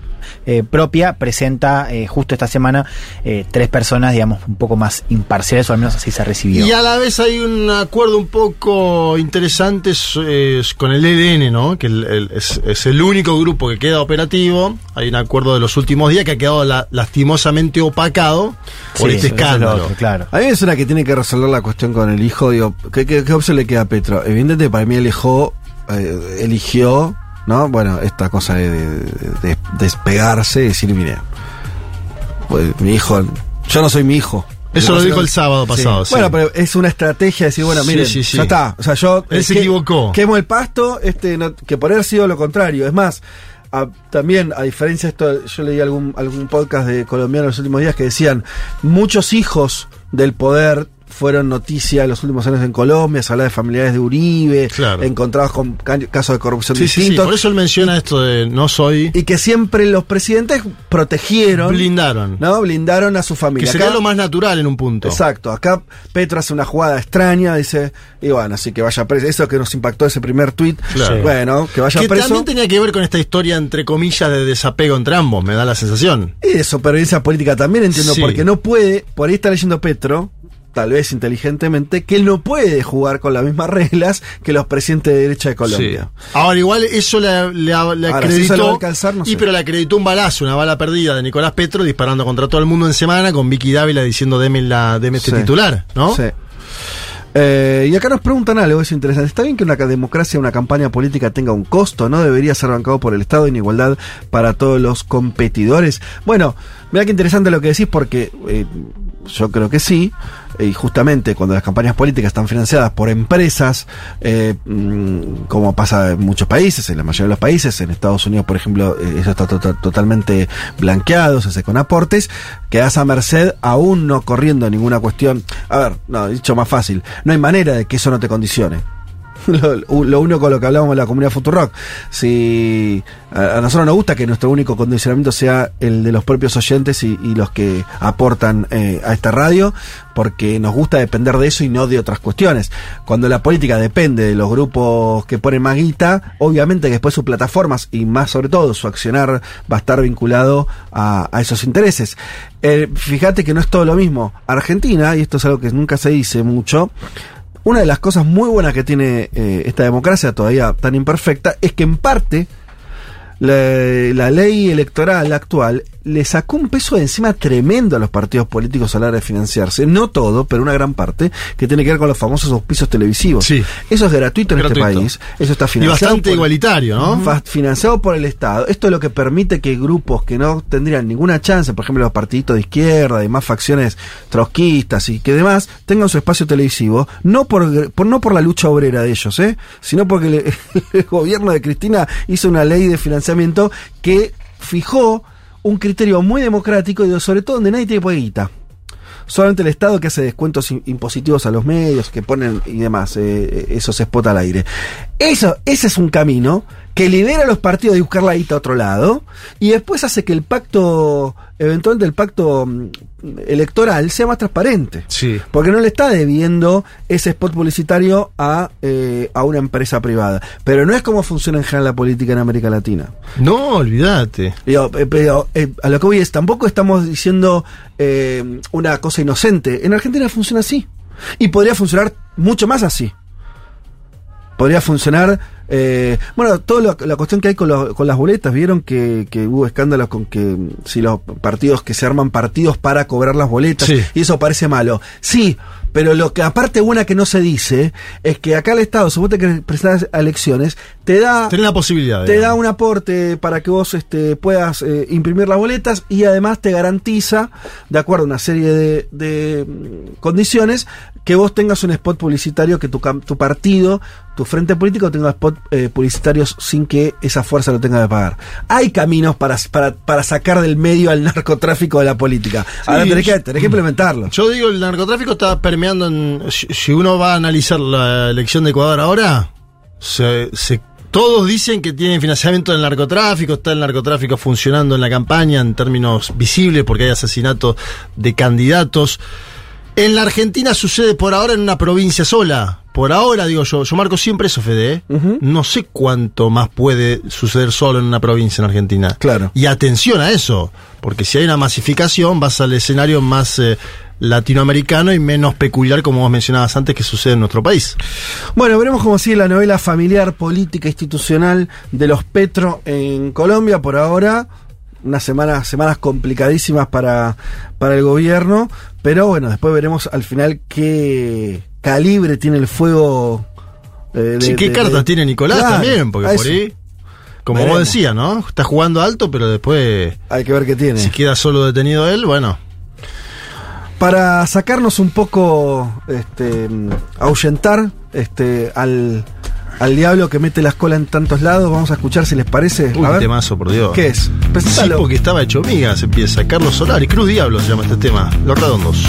eh, propia, presenta eh, justo esta semana eh, tres personas, digamos, un poco más imparciales, o al menos así se recibió. Y a la vez hay un acuerdo un poco interesante es- es con el EDN, ¿no? Que el- el- es, es el único grupo que queda operativo. Hay un acuerdo de los últimos días que ha quedado la- lastimosamente opacado por Sí, este es escándalo. otro, claro. A mí me suena que tiene que resolver la cuestión con el hijo. Digo, ¿qué, qué, qué opción le queda a Petro? Evidentemente, para mí eh, eligió ¿no? Bueno, esta cosa de, de- de despegarse y decir, mire, pues, mi hijo, yo no soy mi hijo. Eso lo dijo el sábado pasado. sí. Bueno, pero es una estrategia de decir, bueno, miren, sí, sí. ya está. O sea, yo. Él eh, se que- equivocó. Quemo el pasto, este no- que por haber sido lo contrario. Es más, a- también, a diferencia de esto, yo leí algún, algún podcast de colombianos en los últimos días que decían, muchos hijos del poder fueron noticia en los últimos años en Colombia, se habla de familiares de Uribe, Claro. encontrados con ca- casos de corrupción Sí, sí, sí. distintos, Por eso él menciona esto de no soy. y que siempre los presidentes protegieron, Blindaron. ¿no? Blindaron a su Que familia. sería Acá- lo más natural en un punto. Exacto, acá Petro hace una jugada extraña, dice, y bueno, así que vaya preso. Eso que nos impactó ese primer tuit, Claro. bueno, que vaya Que preso. también tenía que ver con esta historia, entre comillas, de desapego entre ambos, me da la sensación. Y de supervivencia política también entiendo, porque no puede, por ahí está leyendo Petro, tal vez inteligentemente, que él no puede jugar con las mismas reglas que los presidentes de derecha de Colombia. Sí. Ahora, igual eso le, si acreditó. eso lo va a alcanzar, no y sé. pero le acreditó un balazo, una bala perdida de Nicolás Petro disparando contra todo el mundo en semana, con Vicky Dávila diciendo deme, la, deme este Sí. titular, ¿no? Sí. Eh, y acá nos preguntan algo, es interesante. ¿Está bien que una democracia, una campaña política tenga un costo? ¿No debería ser bancado por el Estado en igualdad para todos los competidores? Bueno, mira qué interesante lo que decís porque eh, yo creo que sí. Y justamente cuando las campañas políticas están financiadas por empresas, eh, mm, como pasa en muchos países, en la mayoría de los países, en Estados Unidos, por ejemplo, eh, eso está to- to- totalmente blanqueado, se hace con aportes, quedas a merced aún no corriendo ninguna cuestión. A ver, no, dicho más fácil, no hay manera de que eso no te condicione. Lo, lo único con lo que hablamos en la comunidad Futurock. Si a, nosotros nos gusta que nuestro único condicionamiento sea el de los propios oyentes y, los que aportan eh, a esta radio, porque nos gusta depender de eso y no de otras cuestiones. Cuando la política depende de los grupos que ponen más guita, obviamente después sus plataformas y más sobre todo su accionar va a estar vinculado a, a esos intereses. Eh, fíjate que no es todo lo mismo. Argentina, y esto es algo que nunca se dice mucho, una de las cosas muy buenas que tiene eh, esta democracia todavía tan imperfecta es que en parte la, la ley electoral actual le sacó un peso de encima tremendo a los partidos políticos a la hora de financiarse. No todo, pero una gran parte, que tiene que ver con los famosos auspicios televisivos. Sí. Eso es gratuito en Gratuito. este país. Eso está Y financiado. bastante por- igualitario, ¿no? financiado por el Estado. Esto es lo que permite que grupos que no tendrían ninguna chance, por ejemplo los partiditos de izquierda y más facciones trotskistas y que demás, tengan su espacio televisivo, no por, por- no por la lucha obrera de ellos, ¿eh? sino porque le- el gobierno de Cristina hizo una ley de financiamiento que fijó un criterio muy democrático y sobre todo donde nadie tiene poder solamente el Estado que hace descuentos im- impositivos a los medios, que ponen y demás, eh, esos spots al aire. Eso, ese es un camino que libera a los partidos de buscar la guita a otro lado y después hace que el pacto, eventualmente el pacto mm, electoral sea más transparente. Sí. Porque no le está debiendo ese spot publicitario a, eh, a una empresa privada. Pero no es como funciona en general la política en América Latina. No, olvídate. Eh, pero eh, a lo que voy es, tampoco estamos diciendo eh, una cosa inocente. En Argentina funciona así. Y podría funcionar mucho más así. Podría funcionar, eh, bueno, toda la cuestión que hay con, con las boletas, vieron que, que hubo escándalos con que si los partidos que se arman partidos para cobrar las boletas, Sí. y eso parece malo. Sí, pero lo que aparte buena que no se dice es que acá el Estado, suponte que prestas a elecciones, te da Tenés la posibilidad. te digamos. da un aporte para que vos este, puedas eh, imprimir las boletas y además te garantiza, de acuerdo a una serie de, de, mm, condiciones, que vos tengas un spot publicitario, que tu, tu partido, tu frente político tenga spot eh, publicitarios sin que esa fuerza lo tenga que pagar. Hay caminos para, para, para sacar del medio al narcotráfico de la política. Ahora Sí, tenés que, tenés que implementarlo. Yo digo, el narcotráfico está en. Si, uno va a analizar la elección de Ecuador ahora, se, se- todos dicen que tienen financiamiento del narcotráfico, está el narcotráfico funcionando en la campaña en términos visibles porque hay asesinatos de candidatos. En la Argentina sucede por ahora en una provincia sola. Por ahora, digo yo, yo marco siempre eso, Fede. ¿eh? No sé cuánto más puede suceder solo en una provincia en Argentina. Claro. Y atención a eso, porque si hay una masificación, vas al escenario más eh, latinoamericano y menos peculiar, como vos mencionabas antes, que sucede en nuestro país. Bueno, veremos cómo sigue la novela familiar, política, institucional de los Petro en Colombia. Por ahora, unas semanas, semanas complicadísimas para, para el gobierno. Pero bueno, después veremos al final qué calibre tiene el fuego. eh, de- Sí, ¿qué de- cartas tiene Nicolás Claro, también? Porque por ahí, como Veremos. vos decías, ¿no? Está jugando alto, pero después, Hay que ver qué tiene. si queda solo detenido él, bueno. Para sacarnos un poco, este, ahuyentar este, al, al diablo que mete la escola en tantos lados, vamos a escuchar si les parece. Uy, a ver. temazo, por Dios. ¿Qué es? Sí, porque estaba hecho migas, empieza. Carlos Solari, Cruz Diablo se llama este tema. Los redondos.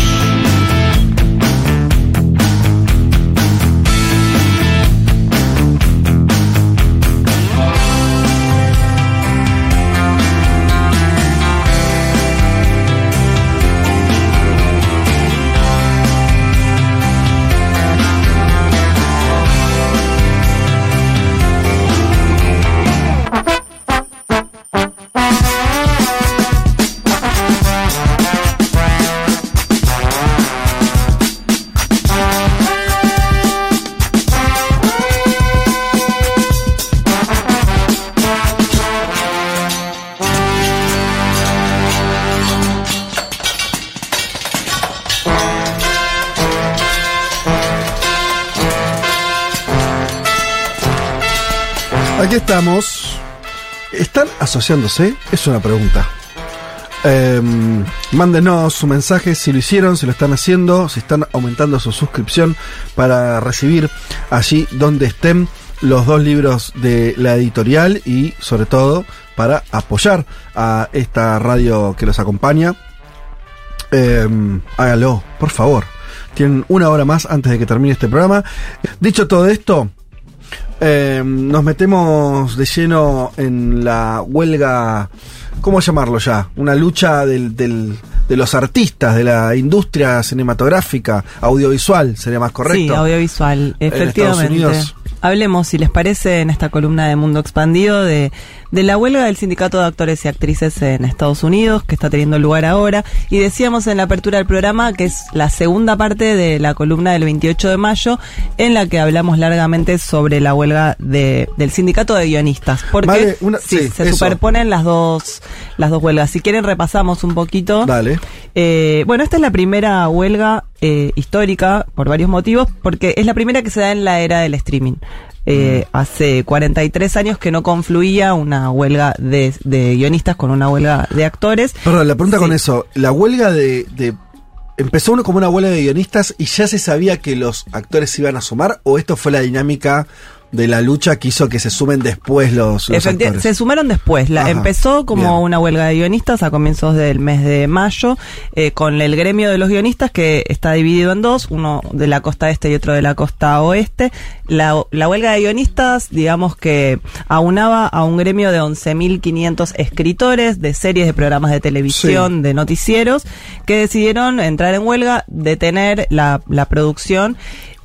¿Están asociándose? Es una pregunta. Eh, mándenos su mensaje si lo hicieron, si lo están haciendo, si están aumentando su suscripción para recibir allí donde estén los dos libros de la editorial y sobre todo para apoyar a esta radio que los acompaña. Eh, hágalo, por favor. Tienen una hora más antes de que termine este programa. Dicho todo esto, eh, nos metemos de lleno en la huelga, ¿cómo llamarlo ya? Una lucha del, del- de los artistas, de la industria cinematográfica, audiovisual, sería más correcto. Sí, audiovisual, efectivamente. Hablemos, si les parece, en esta columna de Mundo Expandido de, de la huelga del Sindicato de Actores y Actrices en Estados Unidos, que está teniendo lugar ahora. Y decíamos en la apertura del programa que es la segunda parte de la columna del 28 de mayo, en la que hablamos largamente sobre la huelga de, del Sindicato de Guionistas. Porque Vale, una- sí, sí, se eso. superponen las dos, las dos huelgas. Si quieren, repasamos un poquito. Dale. Eh, bueno, esta es la primera huelga eh, histórica por varios motivos, porque es la primera que se da en la era del streaming. Eh, Hace 43 años que no confluía una huelga de, de guionistas con una huelga de actores. Perdón, la pregunta con eso. La huelga de, de- ¿Empezó uno como una huelga de guionistas y ya se sabía que los actores se iban a sumar? ¿O esto fue la dinámica de la lucha que hizo que se sumen después los, los Efecti- actores? se sumaron después. La, Ajá, empezó como bien. una huelga de guionistas a comienzos del mes de mayo, eh, con el gremio de los guionistas que está dividido en dos, uno de la costa este y otro de la costa oeste. La, la huelga de guionistas, digamos que aunaba a un gremio de 11.500 escritores de series, de programas de televisión, de noticieros, que decidieron entrar en huelga, detener la, la producción.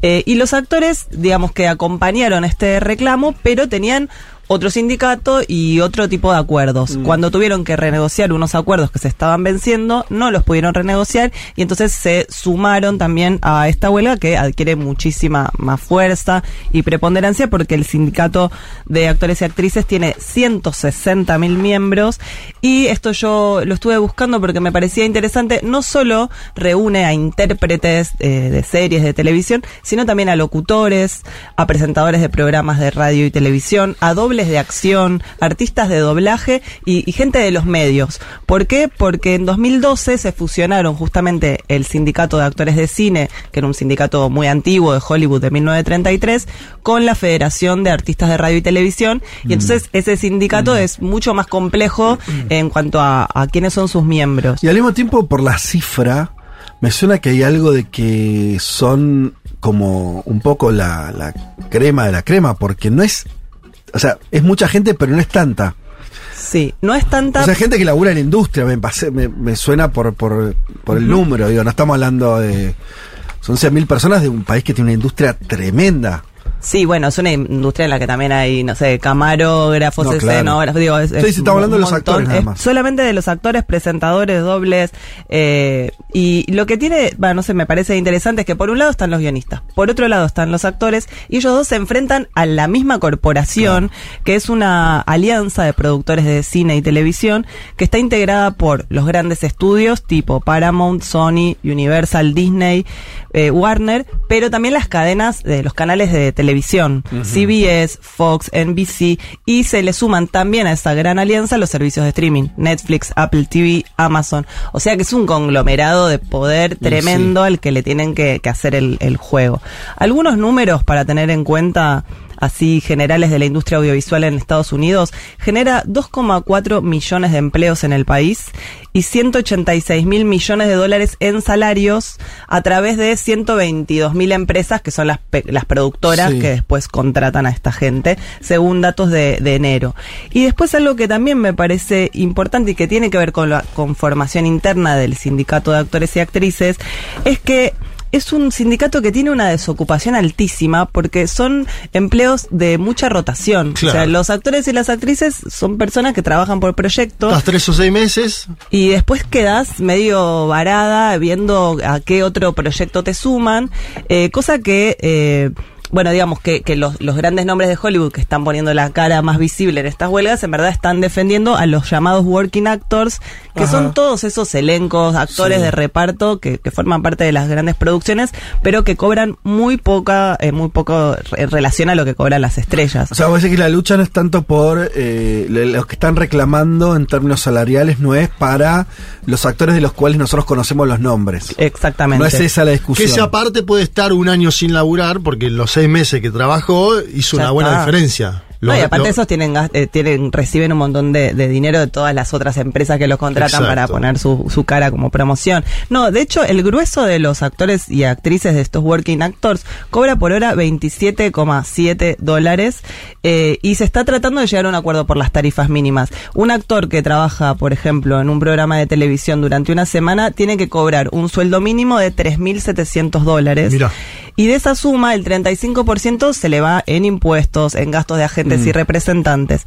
Eh, y los actores, digamos que acompañaron este reclamo, pero tenían otro sindicato y otro tipo de acuerdos. Cuando tuvieron que renegociar unos acuerdos que se estaban venciendo, no los pudieron renegociar y entonces se sumaron también a esta huelga que adquiere muchísima más fuerza y preponderancia porque el sindicato de actores y actrices tiene 160 mil miembros y esto yo lo estuve buscando porque me parecía interesante, no solo reúne a intérpretes eh, de series de televisión, sino también a locutores, a presentadores de programas de radio y televisión, a de acción, artistas de doblaje y, y gente de los medios. ¿Por qué? Porque en 2012 se fusionaron justamente el sindicato de actores de cine, que era un sindicato muy antiguo de Hollywood de 1933, con la Federación de Artistas de Radio y Televisión. Y entonces ese sindicato es mucho más complejo en cuanto a, a quiénes son sus miembros. Y al mismo tiempo, por la cifra, me suena que hay algo de que son como un poco la, la crema de la crema, porque no es. O sea, es mucha gente, pero no es tanta. Sí, no es tanta... O sea, gente que labura en la industria, me, pasé- me, me suena por, por, por el número, digo, no estamos hablando de. Son 100.000 personas de un país que tiene una industria tremenda. Sí, bueno, es una industria en la que también hay, no sé, camarógrafos, No, claro. escenógrafos, digo, es, Sí, es sí, estamos hablando de los actores nada más. solamente de los actores, presentadores, dobles, eh, y lo que tiene, bueno, no sé, me parece interesante es que por un lado están los guionistas, por otro lado están los actores, y ellos dos se enfrentan a la misma corporación, que es una alianza de productores de cine y televisión, que está integrada por los grandes estudios tipo Paramount, Sony, Universal, Disney, eh, Warner, pero también las cadenas de los canales de televisión, Ujú. CBS, Fox, NBC, y se le suman también a esa gran alianza los servicios de streaming, Netflix, Apple TV, Amazon. O sea que es un conglomerado de poder tremendo al que le tienen que, que hacer el, el juego. Algunos números para tener en cuenta así generales de la industria audiovisual en Estados Unidos, genera 2,4 millones de empleos en el país y 186 mil millones de dólares en salarios a través de 122 mil empresas que son las, las productoras Sí. que después contratan a esta gente, según datos de, de enero. Y después algo que también me parece importante y que tiene que ver con la conformación interna del sindicato de actores y actrices, es que es un sindicato que tiene una desocupación altísima porque son empleos de mucha rotación. O sea, los actores y las actrices son personas que trabajan por proyectos. Estás tres o seis meses. Y después quedas medio varada viendo a qué otro proyecto te suman, eh, cosa que... eh, bueno, digamos que, que los, los grandes nombres de Hollywood que están poniendo la cara más visible en estas huelgas, en verdad están defendiendo a los llamados working actors, que Ajá. son todos esos elencos, actores Sí. de reparto que, que forman parte de las grandes producciones, pero que cobran muy poca, eh, muy poco en relación a lo que cobran las estrellas. O sea, vos decís que la lucha no es tanto por eh, los que están reclamando en términos salariales, no es para los actores de los cuales nosotros conocemos los nombres. Exactamente. No es esa la discusión. Que esa parte puede estar un año sin laburar porque los seis meses que trabajó hizo Ya una buena está. diferencia. No, y aparte lo- esos tienen, eh, tienen reciben un montón de, de dinero de todas las otras empresas que los contratan Exacto. para poner su, su cara como promoción. No, de hecho, el grueso de los actores y actrices de estos working actors cobra por hora 27,7 dólares eh, y se está tratando de llegar a un acuerdo por las tarifas mínimas. Un actor que trabaja, por ejemplo, en un programa de televisión durante una semana tiene que cobrar un sueldo mínimo de 3.700 dólares. Mirá. Y de esa suma, el 35% se le va en impuestos, en gastos de agentes Mm. y representantes.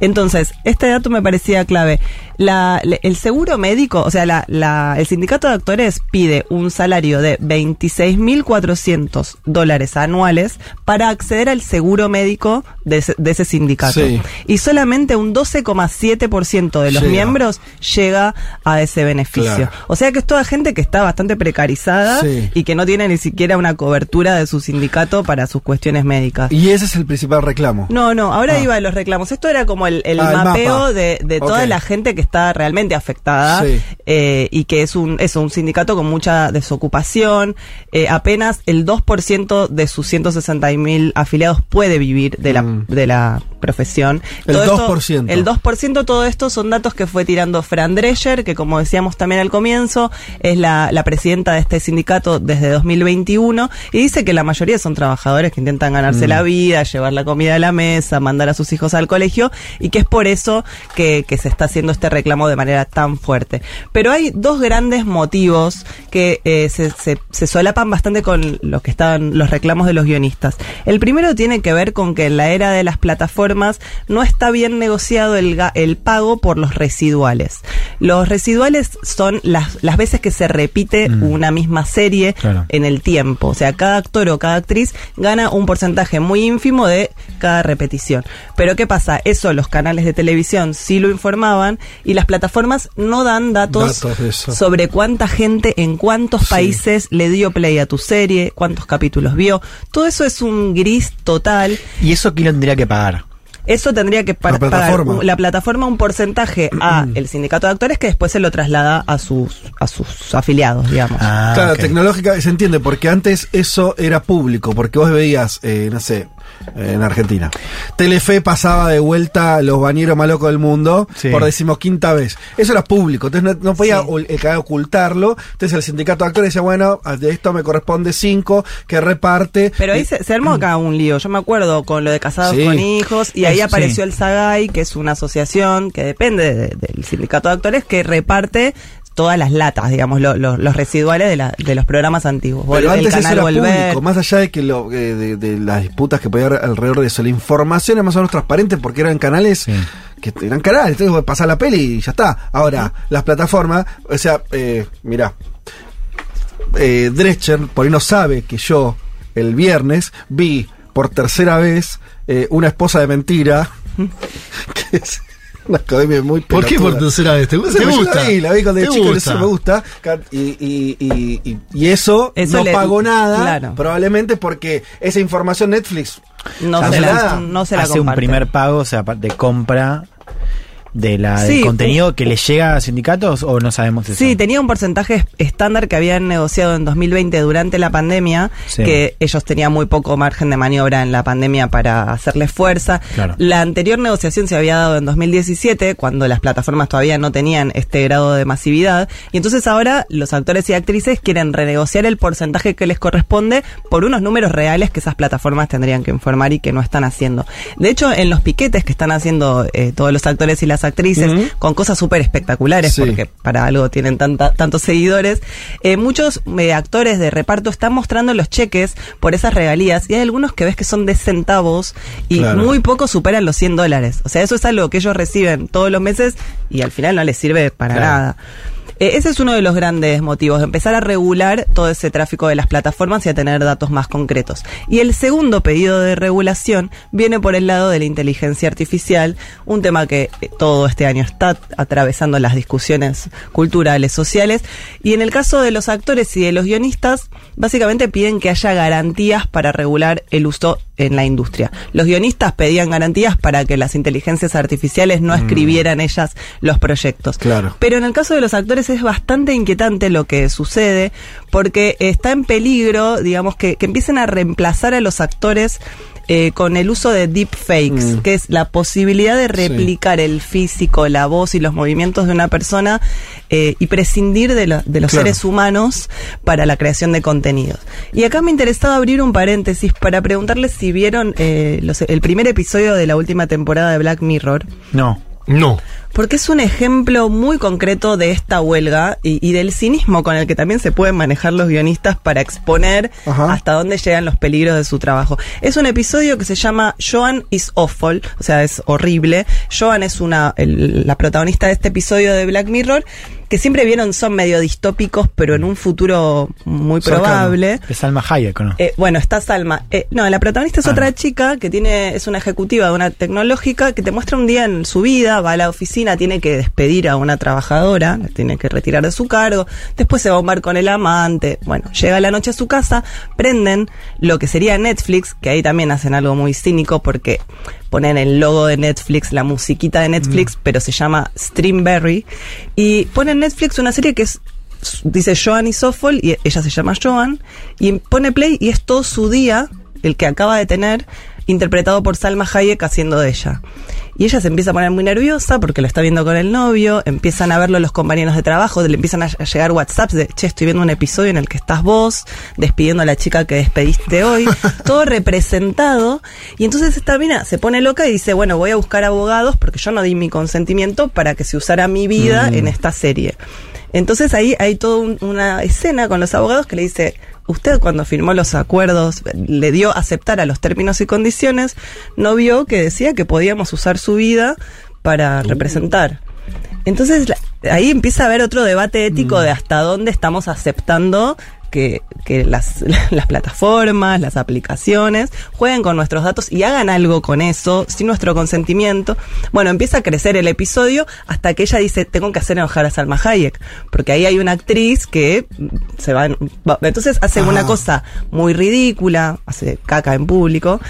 Entonces, este dato me parecía clave. La, el seguro médico, o sea, la, la- el sindicato de actores pide un salario de 26.400 dólares anuales para acceder al seguro médico de ese, de ese sindicato. Sí. Y solamente un 12,7% de los Llega. miembros llega a ese beneficio. Claro. O sea que es toda gente que está bastante precarizada Sí. y que no tiene ni siquiera una cobertura de su sindicato para sus cuestiones médicas. Y ese es el principal reclamo. No, no, ahora Ah. iba a los reclamos. Esto era como el, el Ah, mapeo de, de toda la gente que está realmente afectada Sí. eh, y que es un, es un sindicato con mucha desocupación. Eh, apenas el 2% de sus 160.000 afiliados puede vivir de la, de la profesión. Mm. El Todo esto- 2%. el 2%, todo esto son datos que fue tirando Fran Drescher, que como decíamos también al comienzo, es la, la presidenta de este sindicato desde 2021, y dice que la mayoría son trabajadores que intentan ganarse Mm. la vida, llevar la comida a la mesa, mandar a sus hijos al colegio, y que es por eso que, que se está haciendo este reclamo de manera tan fuerte. Pero hay dos grandes motivos que eh, se, se- se solapan bastante con lo que estaban los reclamos de los guionistas. El primero tiene que ver con que en la era de las plataformas no está bien negociado el, pago por los residuales. Los residuales son las, las veces que se repite una misma serie Claro. en el tiempo. O sea, cada actor o cada actriz gana un porcentaje muy ínfimo de cada repetición. Pero ¿qué pasa? Eso los canales de televisión sí lo informaban y las plataformas no dan datos, sobre cuánta gente en cuántos países le dio play a tu serie, cuántos capítulos vio. Todo eso es un gris total. ¿Y eso quién lo tendría que pagar? Eso tendría que pa- La plataforma. pagar un- la plataforma un porcentaje a el sindicato de actores que después se lo traslada a sus a sus afiliados, digamos. Ah, claro, tecnológica se entiende, porque antes eso era público, porque vos veías, eh, no sé, en Argentina. Telefe pasaba de vuelta los bañeros más locos del mundo Sí. por decimoquinta vez. Eso era público, entonces no, no podía Sí. eh, ocultarlo. Entonces el sindicato de actores decía, bueno, de esto me corresponde cinco, que reparte. Pero ahí Y- se, se armó acá un lío. Yo me acuerdo con lo de casados Sí. con hijos y ahí Eso, apareció sí. el SAGAI, que es una asociación que depende de- del sindicato de actores que reparte todas las latas, digamos, lo- lo- los residuales de, la- de los programas antiguos. Pero antes eso era Volver. público, más allá de que lo, eh, de, de las disputas que podía haber alrededor de eso, la información era más o menos transparente porque eran canales Sí. que eran canales, entonces pasás la peli y ya está. Ahora, las plataformas, o sea, eh, mirá, eh, Drescher por ahí no sabe que yo el viernes vi por tercera vez eh, una esposa de mentira, que es una academia muy ¿Por qué por pelotuda. tercera vez? ¿Te, No sé, te gusta? La vi, la vi cuando de ¿Te chico, gusta? eso me gusta. Y, y, y, y, y eso, Eso no le- pagó nada, claro. probablemente porque esa información Netflix No se, la, no se la hace un primer pago, o sea, de compra de la, del contenido que le llega a sindicatos o no sabemos eso. Sí, tenía un porcentaje es- estándar que habían negociado en 2020 durante la pandemia, Sí. que ellos tenían muy poco margen de maniobra en la pandemia para hacerle fuerza. Claro. La anterior negociación se había dado en 2017, cuando las plataformas todavía no tenían este grado de masividad, y entonces ahora los actores y actrices quieren renegociar el porcentaje que les corresponde por unos números reales que esas plataformas tendrían que informar y que no están haciendo. De hecho, en los piquetes que están haciendo eh, todos los actores y las actrices, con cosas súper espectaculares, Sí. porque para algo tienen tanta, tantos seguidores. Eh, muchos eh, actores de reparto están mostrando los cheques por esas regalías y hay algunos que ves que son de centavos y Claro. muy poco superan los 100 dólares. O sea, eso es algo que ellos reciben todos los meses y al final no les sirve para Claro. nada. Eh, ese es uno de los grandes motivos, empezar a regular todo ese tráfico de las plataformas y a tener datos más concretos. Y el segundo pedido de regulación viene por el lado de la inteligencia artificial, un tema que eh, todo este año está atravesando las discusiones culturales, sociales, y en el caso de los actores y de los guionistas, básicamente piden que haya garantías para regular el uso en la industria. Los guionistas pedían garantías para que las inteligencias artificiales no escribieran ellas los proyectos. Claro. Pero en el caso de los actores es bastante inquietante lo que sucede porque está en peligro, digamos, que, que empiecen a reemplazar a los actores eh, con el uso de deepfakes, Mm. que es la posibilidad de replicar el físico, la voz y los movimientos de una persona eh, y prescindir de, lo- de los Claro. seres humanos para la creación de contenidos. Y acá me interesaba abrir un paréntesis para preguntarles si vieron eh, los- el primer episodio de la última temporada de Black Mirror. No. No. Porque es un ejemplo muy concreto de esta huelga y, y del cinismo con el que también se pueden manejar los guionistas para exponer Ajá. hasta dónde llegan los peligros de su trabajo. Es un episodio que se llama Joan is Awful, o sea, es horrible. Joan es una el- la protagonista de este episodio de Black Mirror, que siempre vieron son medio distópicos, pero en un futuro muy Cercano. probable. Es Salma Hayek, ¿o no? Eh, bueno, está Salma. Eh, no, la protagonista es Ah, otra no. chica que tiene, es una ejecutiva de una tecnológica que te muestra un día en su vida, va a la oficina, tiene que despedir a una trabajadora, la tiene que retirar de su cargo, después se va a un bar con el amante, bueno, llega la noche a su casa, prenden lo que sería Netflix, que ahí también hacen algo muy cínico porque ponen el logo de Netflix, la musiquita de Netflix, pero se llama Streamberry, y ponen Netflix una serie que es dice Joan y Sofol y ella se llama Joan y pone play y es todo su día el que acaba de tener interpretado por Salma Hayek haciendo de ella. Y ella se empieza a poner muy nerviosa porque lo está viendo con el novio, empiezan a verlo los compañeros de trabajo, le empiezan a a llegar WhatsApps de, che, estoy viendo un episodio en el que estás vos, despidiendo a la chica que despediste hoy, todo representado. Y entonces esta mina se pone loca y dice, bueno, voy a buscar abogados porque yo no di mi consentimiento para que se usara mi vida Mm. en esta serie. Entonces ahí hay toda un- una escena con los abogados que le dice, usted cuando firmó los acuerdos, le dio aceptar a los términos y condiciones, no vio que decía que podíamos usar su vida para representar. Entonces ahí empieza a haber otro debate ético de hasta dónde estamos aceptando que, que las, las plataformas, las aplicaciones jueguen con nuestros datos y hagan algo con eso sin nuestro consentimiento. Bueno, empieza a crecer el episodio hasta que ella dice, tengo que hacer enojar a Salma Hayek, porque ahí hay una actriz que se va... va- entonces hace Ah. una cosa muy ridícula, hace caca en público,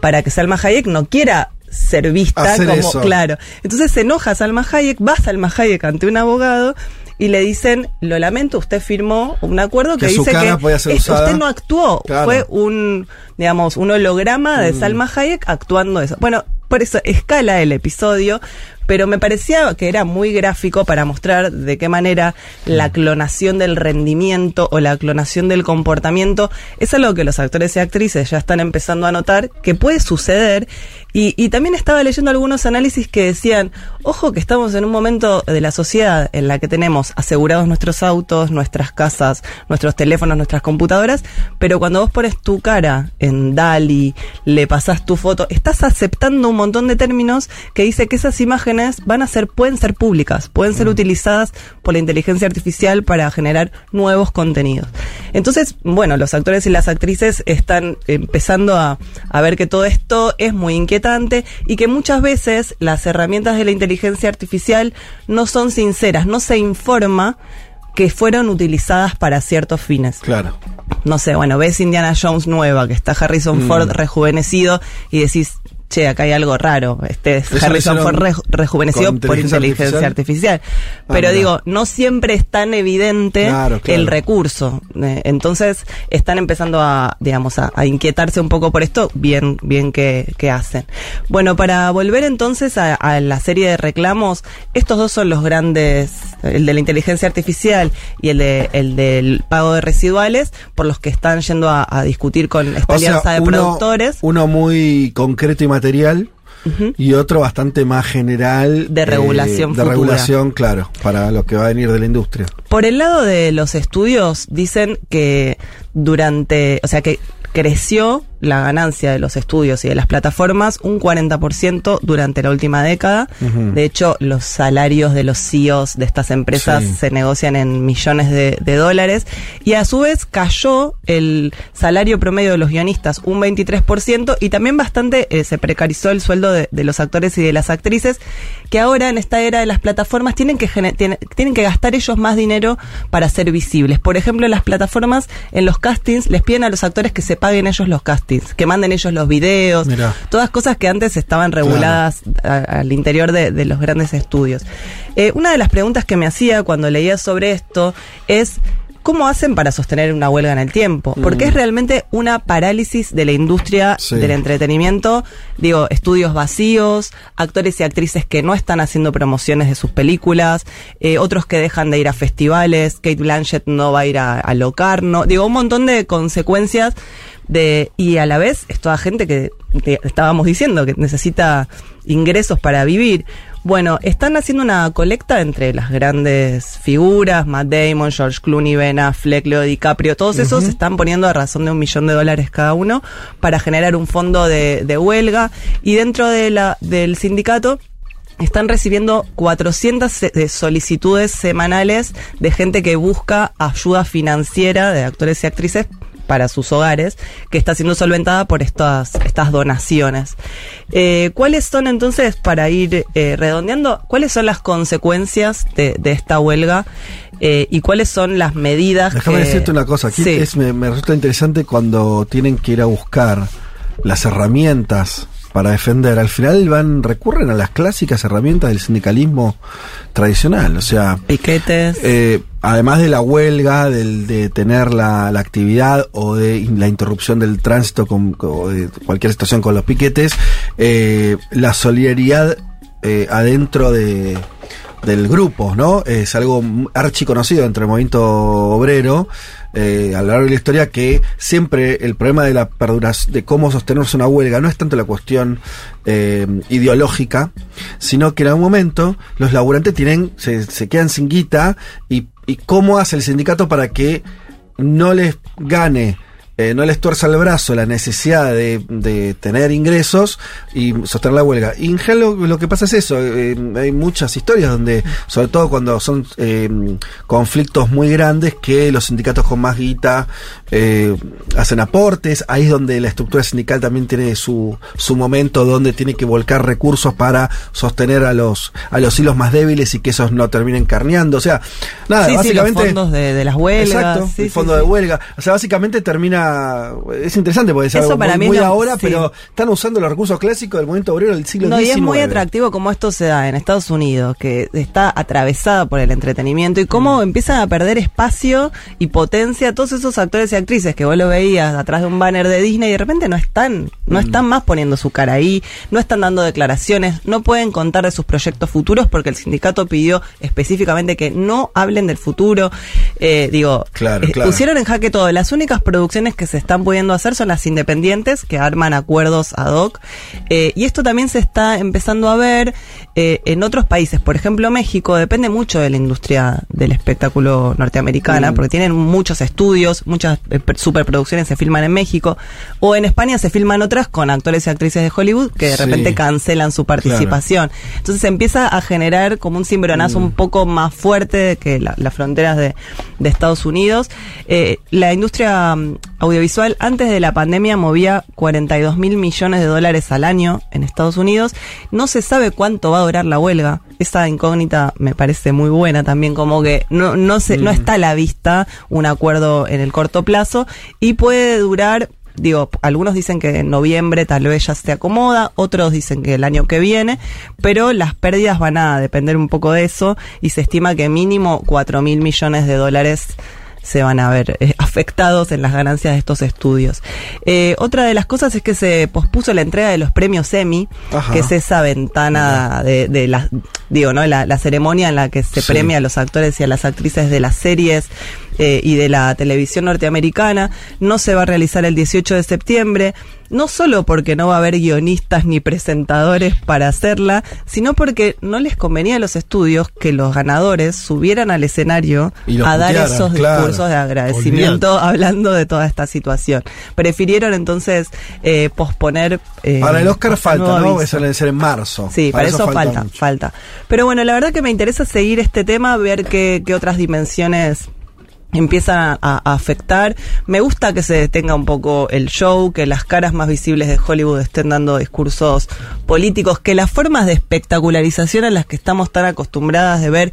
para que Salma Hayek no quiera ser vista Hacer como eso. claro. Entonces se enoja Salma Hayek, va Salma Hayek ante un abogado y le dicen, lo lamento, usted firmó un acuerdo que, dice que podía ser es- usada". usted no actuó, Claro. fue un, digamos, un holograma de Mm. Salma Hayek actuando eso. Bueno, por eso escala el episodio, pero me parecía que era muy gráfico para mostrar de qué manera la clonación del rendimiento o la clonación del comportamiento es algo que los actores y actrices ya están empezando a notar que puede suceder. Y, y también estaba leyendo algunos análisis que decían, ojo que estamos en un momento de la sociedad en la que tenemos asegurados nuestros autos, nuestras casas, nuestros teléfonos, nuestras computadoras, pero cuando vos pones tu cara en DALI, le pasás tu foto, estás aceptando un montón de términos que dice que esas imágenes van a ser, pueden ser públicas, pueden ser utilizadas por la inteligencia artificial para generar nuevos contenidos. Entonces, bueno, los actores y las actrices están empezando a, a ver que todo esto es muy inquietante y que muchas veces las herramientas de la inteligencia artificial no son sinceras, no se informa que fueron utilizadas para ciertos fines. Claro. No sé, bueno, ves Indiana Jones nueva, que está Harrison Mm. Ford rejuvenecido y decís, che, acá hay algo raro. Este Harrison reju- rejuvenecido por inteligencia artificial. Ah, Pero digo, no siempre es tan evidente Claro, claro. el recurso. Eh, entonces están empezando a, digamos, a, a inquietarse un poco por esto, bien, bien que, que hacen. Bueno, para volver entonces a, a la serie de reclamos, estos dos son los grandes, el de la inteligencia artificial y el de el del pago de residuales, por los que están yendo a, a discutir con esta O sea, alianza de uno, productores. uno muy concreto y material y otro bastante más general. De regulación De futura. regulación, claro, para lo que va a venir de la industria. Por el lado de los estudios, dicen que durante, o sea, que creció la ganancia de los estudios y de las plataformas un 40% durante la última década. De hecho, los salarios de los CEOs de estas empresas Sí. se negocian en millones de, de dólares. Y a su vez cayó el salario promedio de los guionistas un 23% y también bastante eh, se precarizó el sueldo de, de los actores y de las actrices que ahora en esta era de las plataformas tienen que, tienen que gastar ellos más dinero para ser visibles. Por ejemplo, las plataformas en los castings les piden a los actores que se paguen ellos los castings, que manden ellos los videos, Mirá. todas cosas que antes estaban reguladas a- al interior de, de los grandes estudios. Eh, una de las preguntas que me hacía cuando leía sobre esto es ¿cómo hacen para sostener una huelga en el tiempo? Porque Mm. es realmente una parálisis de la industria Sí. del entretenimiento. Digo, estudios vacíos, actores y actrices que no están haciendo promociones de sus películas, eh, otros que dejan de ir a festivales, Kate Blanchett no va a ir a, a Locarno. Digo, un montón de consecuencias de y a la vez es toda gente que, que estábamos diciendo que necesita ingresos para vivir. Bueno, están haciendo una colecta entre las grandes figuras, Matt Damon, George Clooney, Ben Affleck, Leo DiCaprio, todos esos están poniendo a razón de un millón de dólares cada uno para generar un fondo de, de huelga y dentro de la, del sindicato están recibiendo 400 se- eh, solicitudes semanales de gente que busca ayuda financiera de actores y actrices para sus hogares, que está siendo solventada por estas, estas donaciones. Eh, ¿Cuáles son entonces, para ir eh, redondeando, cuáles son las consecuencias de, de esta huelga eh, y cuáles son las medidas Déjame que- decirte una cosa, aquí Sí. es- me, me resulta interesante cuando tienen que ir a buscar las herramientas para defender. Al final van, recurren a las clásicas herramientas del sindicalismo tradicional, o sea, piquetes. eh, además de la huelga, del, de tener la, la actividad o de la interrupción del tránsito con, o de cualquier situación con los piquetes, eh, la solidaridad eh, adentro de del grupo, ¿no? Es algo archi conocido entre el movimiento obrero eh, a lo largo de la historia que siempre el problema de la perduración, de cómo sostenerse una huelga no es tanto la cuestión eh, ideológica, sino que en algún momento los laburantes tienen, se, se quedan sin guita y, y cómo hace el sindicato para que no les gane eh, no les tuerza el brazo la necesidad de, de tener ingresos y sostener la huelga. Y en general lo, lo que pasa es eso, eh, hay muchas historias donde, sobre todo cuando son eh, conflictos muy grandes, que los sindicatos con más guita eh, hacen aportes, ahí es donde la estructura sindical también tiene su, su momento donde tiene que volcar recursos para sostener a los, a los hilos más débiles y que esos no terminen carneando. O sea, nada, Sí, sí, los básicamente... fondos de, de las huelgas. Exacto, Sí, el fondo de huelga. O sea, básicamente termina. Es interesante porque es Eso algo para muy, mí muy ahora, sí. pero están usando los recursos clásicos del movimiento obrero del siglo No, XIX. y es muy atractivo como esto se da en Estados Unidos, que está atravesada por el entretenimiento y cómo empiezan a perder espacio y potencia todos esos actores y actrices que vos lo veías atrás de un banner de Disney y de repente no están, no están más poniendo su cara ahí, no están dando declaraciones, no pueden contar de sus proyectos futuros porque el sindicato pidió específicamente que no hablen del futuro. Eh, digo, Claro, eh, claro. pusieron en jaque todo. Las únicas producciones que se están pudiendo hacer son las independientes, que arman acuerdos ad hoc. Eh, y esto también se está empezando a ver eh, en otros países. Por ejemplo, México depende mucho de la industria del espectáculo norteamericana, Mm. porque tienen muchos estudios, muchas eh, per- superproducciones se filman en México. O en España se filman otras con actores y actrices de Hollywood que de Sí. repente cancelan su participación. Entonces se empieza a generar como un cimbronazo Mm. un poco más fuerte que la- las fronteras de, de Estados Unidos. Eh, la industria mm, audiovisual antes de la pandemia movía 42 mil millones de dólares al año en Estados Unidos. No se sabe cuánto va a durar la huelga. Esa incógnita me parece muy buena también, como que no, no, se, no Mm. está a la vista un acuerdo en el corto plazo y puede durar digo, algunos dicen que en noviembre tal vez ya se acomoda, otros dicen que el año que viene, pero las pérdidas van a depender un poco de eso y se estima que mínimo 4 mil millones de dólares se van a ver eh, afectados en las ganancias de estos estudios. Eh, otra de las cosas es que se pospuso la entrega de los premios Emmy, Ajá. que es esa ventana de, de la, digo, ¿no? La, la ceremonia en la que se Sí. premia a los actores y a las actrices de las series eh, y de la televisión norteamericana. No se va a realizar el 18 de septiembre. no solo porque no va a haber guionistas ni presentadores para hacerla, sino porque no les convenía a los estudios que los ganadores subieran al escenario Y a dar putearan, esos claro. discursos de agradecimiento hablando de toda esta situación. Prefirieron entonces eh, posponer... eh, Para el Oscar falta, ¿no? Eso debe ser en marzo. Sí, para, eso, falta, mucho. falta. Pero bueno, la verdad que me interesa seguir este tema, ver qué, qué otras dimensiones empiezan a, a afectar. Me gusta que se detenga un poco el show, que las caras más visibles de Hollywood estén dando discursos políticos, que las formas de espectacularización a las que estamos tan acostumbradas de ver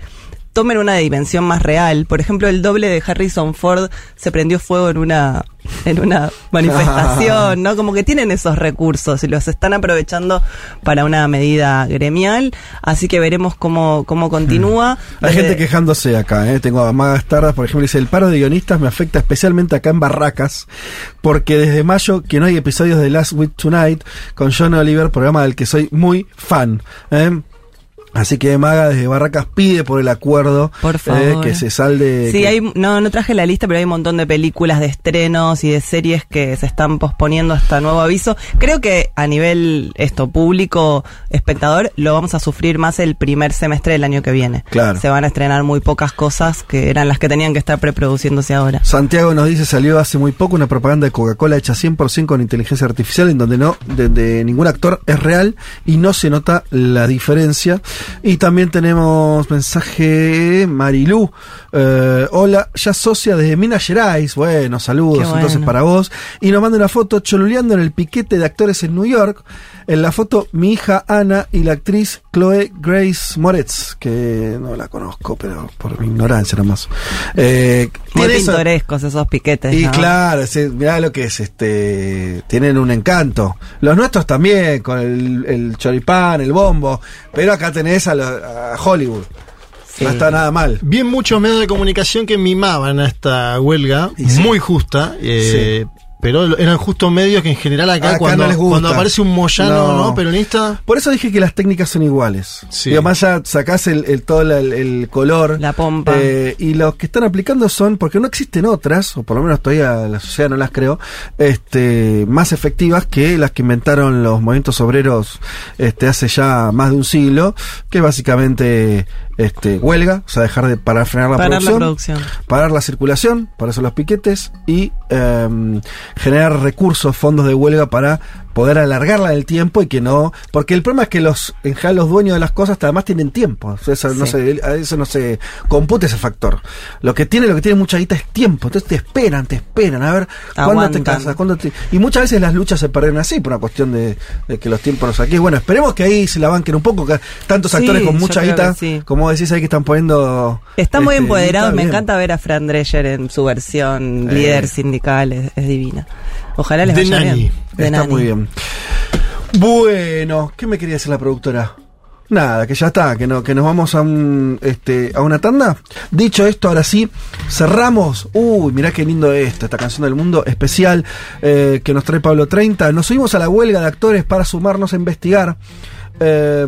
tomen una dimensión más real. Por ejemplo, el doble de Harrison Ford se prendió fuego en una en una manifestación, ¿no? Como que tienen esos recursos y los están aprovechando para una medida gremial, así que veremos cómo cómo continúa. Hay Desde- gente quejándose acá, ¿eh? tengo a Magas Tardas, por ejemplo, dice, el paro de guionistas me afecta especialmente acá en Barracas, porque desde mayo que no hay episodios de Last Week Tonight con John Oliver, programa del que soy muy fan. ¿eh? Así que Maga desde Barracas pide por el acuerdo Por eh, favor. que se salde. Sí, que- hay, no, no traje la lista, pero hay un montón de películas de estrenos y de series que se están posponiendo hasta nuevo aviso. Creo que a nivel esto público, espectador, lo vamos a sufrir más el primer semestre del año que viene. Claro. Se van a estrenar muy pocas cosas que eran las que tenían que estar preproduciéndose ahora. Santiago nos dice, salió hace muy poco una propaganda de Coca-Cola hecha 100% con inteligencia artificial, en donde no, de, de ningún actor es real y no se nota la diferencia. Y también tenemos mensaje Marilú. eh, hola, ya socia desde Minas Gerais. Bueno, saludos bueno. entonces para vos. Y nos manda una foto choluleando en el piquete de actores en New York. En la foto, mi hija Ana y la actriz Chloe Grace Moretz, que no la conozco, pero por mi ignorancia nomás. Eh, Muy tiene eso- pintorescos esos piquetes. y ¿no? claro, sí, mirá lo que es, este, tienen un encanto. Los nuestros también, con el, el choripán, el bombo, pero acá tenés a, lo- a Hollywood. No está nada mal. Bien muchos medios de comunicación que mimaban a esta huelga, muy justa, eh, pero eran justo medios que en general acá, Acá cuando, no les gusta. cuando aparece un moyano No. no. peronista, Por eso dije que las técnicas son iguales. Sí. Y además ya sacás el, el- todo la- el, el color. La pompa. eh, y los que están aplicando son, porque no existen otras, o por lo menos todavía la sociedad no las creo, este, más efectivas que las que inventaron los movimientos obreros este, hace ya más de un siglo, que básicamente este, huelga, o sea, dejar de para frenar la Parar la producción, producción. parar la circulación, para eso los piquetes, y em, generar recursos, fondos de huelga para poder alargarla en el tiempo y que no. Porque el problema es que los, en general, los dueños de las cosas además tienen tiempo. Eso, no se, a eso no se compute ese factor. Lo que tiene, lo que tiene mucha guita es tiempo. Entonces te esperan, te esperan. A ver, ¿cuándo te Aguantan. casas? ¿Cuándo te- Y muchas veces las luchas se pierden así por una cuestión de, de que los tiempos nos aquí. Bueno, esperemos que ahí se la banquen un poco. Que tantos Sí, actores con mucha guita, sí. como decís ahí que están poniendo. Están muy este, empoderados, guita, me bien. encanta ver a Fran Drescher en su versión Eh. líder sindical, es, es divina. Ojalá les De vaya Nani. bien. De Está Nani. muy bien. Bueno, ¿qué me quería decir la productora? Nada, que ya está, que no, que nos vamos a un este a una tanda. Dicho esto, ahora sí, cerramos. Uy, mirá qué lindo esto, esta canción del mundo especial eh, que nos trae Pablo 30. Nos subimos a la huelga de actores para sumarnos a investigar eh,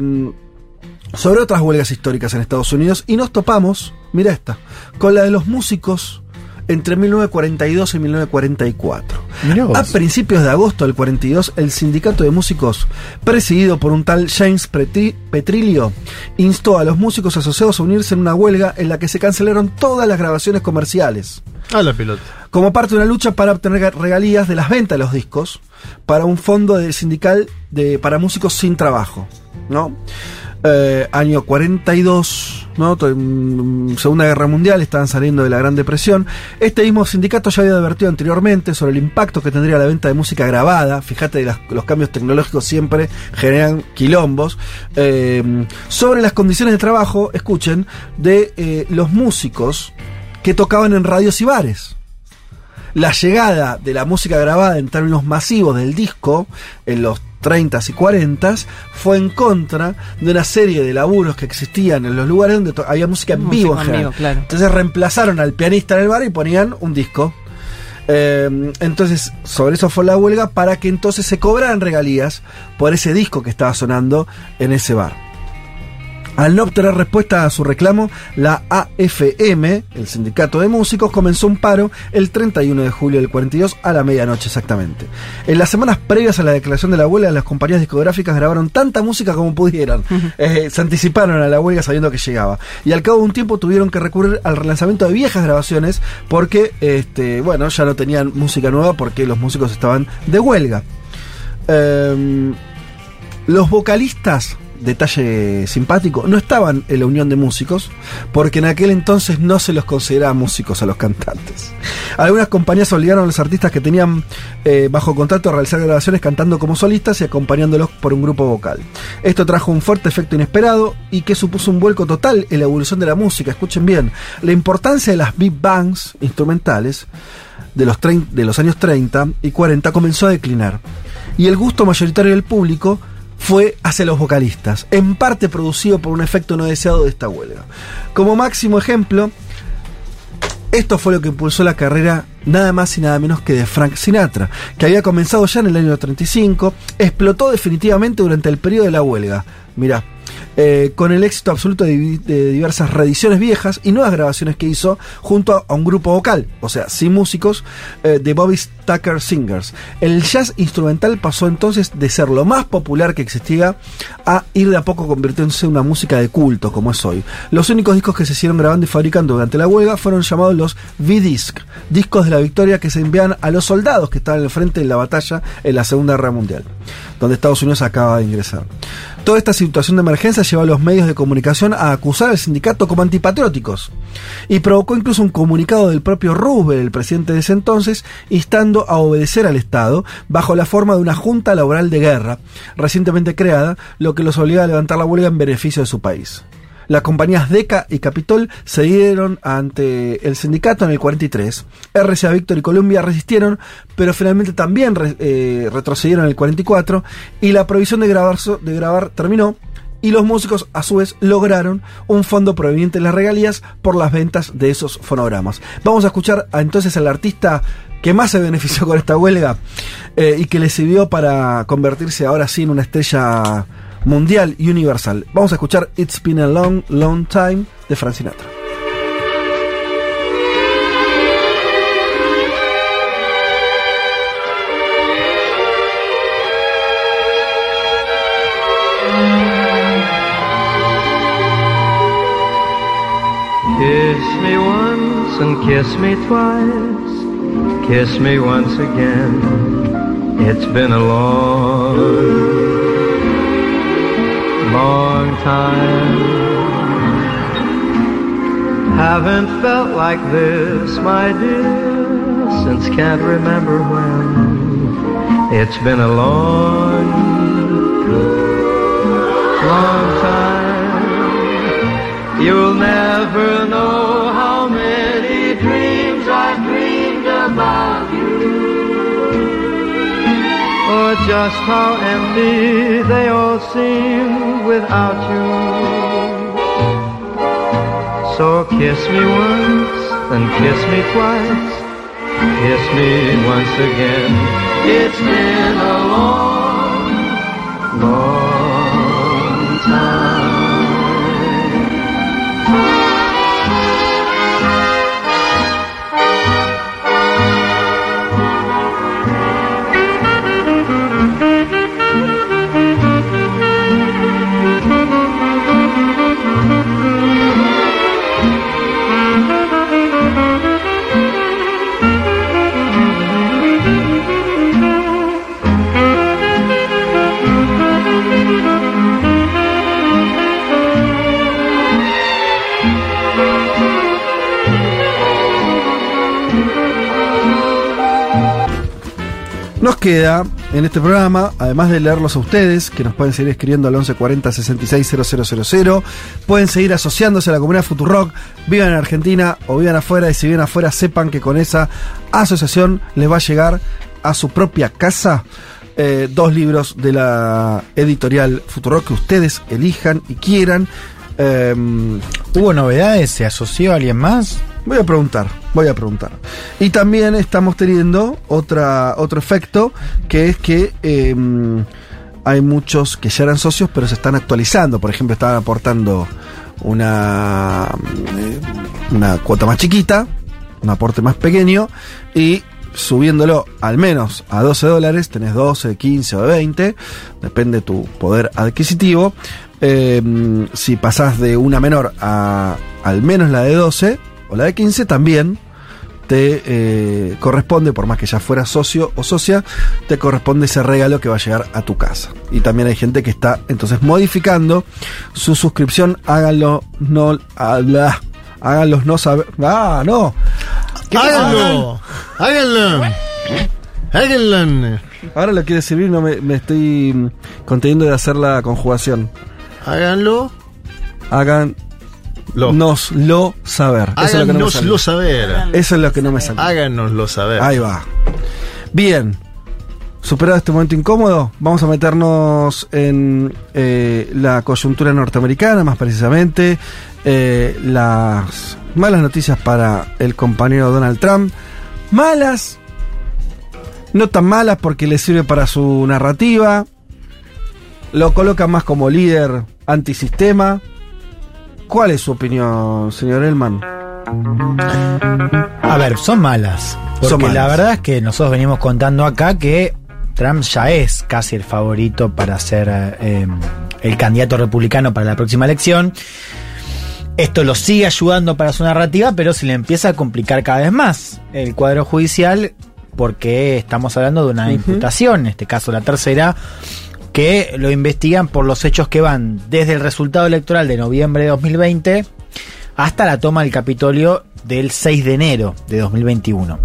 sobre otras huelgas históricas en Estados Unidos y nos topamos, mira esta, con la de los músicos entre 1942 y 1944. Mirá vos. A principios de agosto del 42, el sindicato de músicos, presidido por un tal James Petri- Petrillo, instó a los músicos asociados a unirse en una huelga en la que se cancelaron todas las grabaciones comerciales. a la pelota. Como parte de una lucha para obtener regalías de las ventas de los discos para un fondo de sindical de, para músicos sin trabajo. ¿no? Eh, año 42, ¿no? To- mm, Segunda Guerra Mundial, estaban saliendo de la Gran Depresión. Este mismo sindicato ya había advertido anteriormente sobre el impacto que tendría la venta de música grabada. Fíjate, las- los cambios tecnológicos siempre generan quilombos. Eh, sobre las condiciones de trabajo, escuchen, de eh, los músicos que tocaban en radios y bares la llegada de la música grabada en términos masivos del disco en los 30s y 40s fue en contra de una serie de laburos que existían en los lugares donde había música en Música vivo en en general. vivo, claro. Entonces reemplazaron al pianista en el bar y ponían un disco. Eh, entonces, sobre eso fue la huelga para que entonces se cobraran regalías por ese disco que estaba sonando en ese bar. Al no obtener respuesta a su reclamo, la AFM, el sindicato de músicos, comenzó un paro el 31 de julio del 42 a la medianoche exactamente. En las semanas previas a la declaración de la huelga, las compañías discográficas grabaron tanta música como pudieran. Eh, se anticiparon a la huelga sabiendo que llegaba. Y al cabo de un tiempo tuvieron que recurrir al relanzamiento de viejas grabaciones porque, este, bueno, ya no tenían música nueva porque los músicos estaban de huelga. Em, los vocalistas detalle simpático, no estaban en la unión de músicos, porque en aquel entonces no se los consideraba músicos a los cantantes. Algunas compañías obligaron a los artistas que tenían eh, bajo contrato a realizar grabaciones cantando como solistas y acompañándolos por un grupo vocal. Esto trajo un fuerte efecto inesperado y que supuso un vuelco total en la evolución de la música. Escuchen bien, la importancia de las big bands instrumentales de los, de los años 30 y 40 comenzó a declinar. Y el gusto mayoritario del público fue hacia los vocalistas, en parte producido por un efecto no deseado de esta huelga. Como máximo ejemplo, esto fue lo que impulsó la carrera nada más y nada menos que de Frank Sinatra, que había comenzado ya en el año 35, explotó definitivamente durante el periodo de la huelga. Mirá, eh, con el éxito absoluto de, di- de diversas reediciones viejas y nuevas grabaciones que hizo junto a, a un grupo vocal, o sea, sin músicos, eh, de Bobby Tucker Singers. El jazz instrumental pasó entonces de ser lo más popular que existía a ir de a poco convirtiéndose en una música de culto, como es hoy. Los únicos discos que se hicieron grabando y fabricando durante la huelga fueron llamados los V-Disc, discos de la victoria que se envían a los soldados que estaban al frente de la batalla en la Segunda Guerra Mundial, donde Estados Unidos acaba de ingresar. Toda esta situación de emergencia llevó a los medios de comunicación a acusar al sindicato como antipatrióticos y provocó incluso un comunicado del propio Roosevelt, el presidente de ese entonces, instando a obedecer al Estado bajo la forma de una junta laboral de guerra recientemente creada, lo que los obliga a levantar la huelga en beneficio de su país. Las compañías DECA y Capitol se dieron ante el sindicato en el 43. RCA Victor y Columbia resistieron, pero finalmente también eh, retrocedieron en el 44 y la prohibición de grabar, de grabar terminó y los músicos a su vez lograron un fondo proveniente de las regalías por las ventas de esos fonogramas. Vamos a escuchar entonces al artista que más se benefició con esta huelga eh, y que le sirvió para convertirse ahora sí en una estrella mundial y universal. Vamos a escuchar It's Been a Long, Long Time de Frank Sinatra. Once and kiss me twice. Kiss me once again. It's been a long, long time. Haven't felt like this, my dear, since can't remember when. It's been a long, long time. You'll never know Just how empty they all seem without you. So kiss me once and kiss me twice. Kiss me once again. It's been a long, long queda en este programa, además de leerlos a ustedes, que nos pueden seguir escribiendo al 1140 660000, pueden seguir asociándose a la comunidad Futurock, vivan en Argentina o vivan afuera, y si viven afuera, sepan que con esa asociación les va a llegar a su propia casa eh, dos libros de la editorial Futurock que ustedes elijan y quieran. Em, ¿Hubo novedades? ¿Se asoció a alguien más? Voy a preguntar, voy a preguntar. Y también estamos teniendo otra, otro efecto, que es que eh, hay muchos que ya eran socios, pero se están actualizando. Por ejemplo, estaban aportando una, eh, una cuota más chiquita, un aporte más pequeño, y subiéndolo al menos a 12 dólares, tenés 12, 15 o 20, depende tu poder adquisitivo. Eh, si pasás de una menor a al menos la de 12 o la de 15, también te eh, corresponde, por más que ya fuera socio o socia, te corresponde ese regalo que va a llegar a tu casa. Y también hay gente que está entonces modificando su suscripción. Háganlo, no, habla, háganlos no saber. Ah, no. ¿Qué Háganlo. Háganlo. Háganlo. Ahora lo quiere escribir, no me, me estoy conteniendo de hacer la conjugación. Háganlo. Hagan. Nos lo saber. Eso es lo que no me Háganoslo salió. saber. Eso es lo que no me salió. Háganoslo saber. Ahí va. Bien. Superado este momento incómodo, vamos a meternos en eh, la coyuntura norteamericana, más precisamente, eh, las malas noticias para el compañero Donald Trump. Malas, no tan malas porque le sirve para su narrativa. Lo coloca más como líder antisistema. ¿Cuál es su opinión, señor Elman? A ver, son malas. Porque Son malas. la verdad es que nosotros venimos contando acá que Trump ya es casi el favorito para ser eh, el candidato republicano para la próxima elección. Esto lo sigue ayudando para su narrativa, pero se le empieza a complicar cada vez más el cuadro judicial porque estamos hablando de una imputación, en este caso la tercera, que lo investigan por los hechos que van desde el resultado electoral de noviembre de 2020 hasta la toma del Capitolio del 6 de enero de 2021.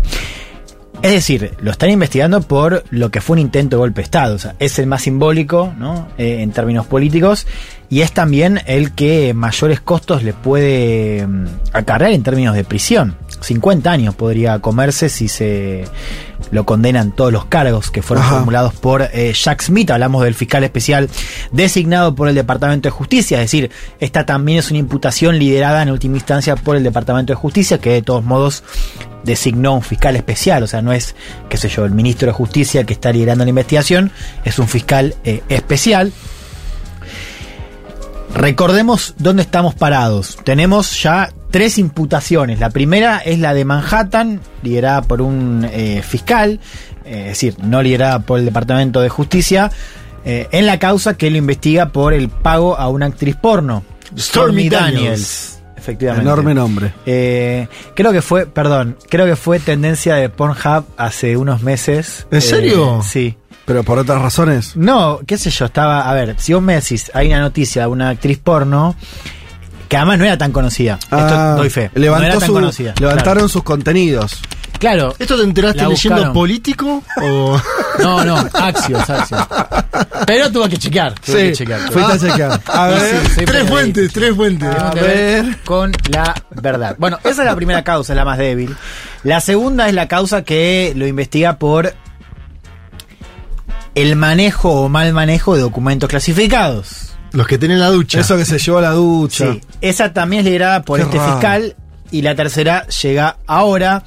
Es decir, lo están investigando por lo que fue un intento de golpe de Estado. Es el más simbólico, ¿no? Eh, en términos políticos. Y es también el que mayores costos le puede mm, acarrear en términos de prisión. 50 años podría comerse si se lo condenan todos los cargos que fueron Ajá. formulados por eh, Jack Smith. Hablamos del fiscal especial designado por el Departamento de Justicia. Es decir, esta también es una imputación liderada en última instancia por el Departamento de Justicia, que de todos modos designó un fiscal especial, o sea, no es, qué sé yo, el ministro de Justicia que está liderando la investigación, es un fiscal eh, especial. Recordemos dónde estamos parados. Tenemos ya tres imputaciones. La primera es la de Manhattan, liderada por un eh, fiscal, eh, es decir, no liderada por el Departamento de Justicia, eh, en la causa que lo investiga por el pago a una actriz porno, Stormy Daniels. Efectivamente. Enorme nombre. Eh, creo que fue, perdón, creo que fue tendencia de Pornhub hace unos meses. ¿En serio? sí. Pero por otras razones. No, qué sé yo, estaba, a ver, si vos me decís, hay una noticia de una actriz porno que además no era tan conocida. Ah, Esto doy fe. no Levantó era tan su- conocida. levantaron sus contenidos. Claro. ¿Esto te enteraste leyendo político? O... No, no, Axios, Axios. Pero tuve que chequear. Tuve Sí, que chequear. fuiste a chequear. A ver. sí, tres fuentes, tres fuentes. Tenemos que ver con la verdad. Bueno, esa es la primera causa, es la más débil. La segunda es la causa que lo investiga por el manejo o mal manejo de documentos clasificados. Los que tienen la ducha. Eso que se llevó a la ducha. Sí, esa también es liderada por Qué este raro. fiscal y la tercera llega ahora.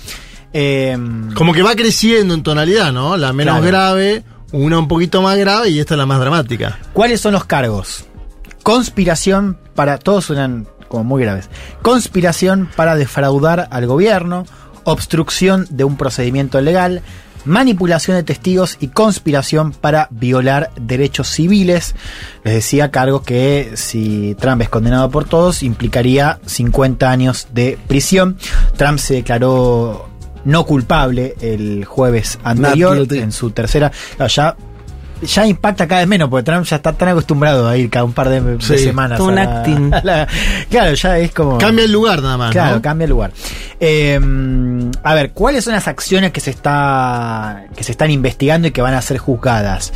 Eh, Como que va creciendo en tonalidad, ¿no? La menos Claro. grave, una un poquito más grave y esta es la más dramática. ¿Cuáles son los cargos? Conspiración para. Todos suenan como muy graves. Conspiración para defraudar al gobierno, obstrucción de un procedimiento legal, manipulación de testigos y conspiración para violar derechos civiles. Les decía cargos que si Trump es condenado por todos implicaría 50 años de prisión. Trump se declaró no culpable el jueves anterior en su tercera. ya ya impacta cada vez menos, porque Trump ya está tan acostumbrado a ir cada un par de, de Sí. semanas. Un a la- acting. a la- claro, ya es como. Cambia el lugar nada más, Claro, ¿no? cambia el lugar. Eh, a ver, ¿cuáles son las acciones que se está que se están investigando y que van a ser juzgadas?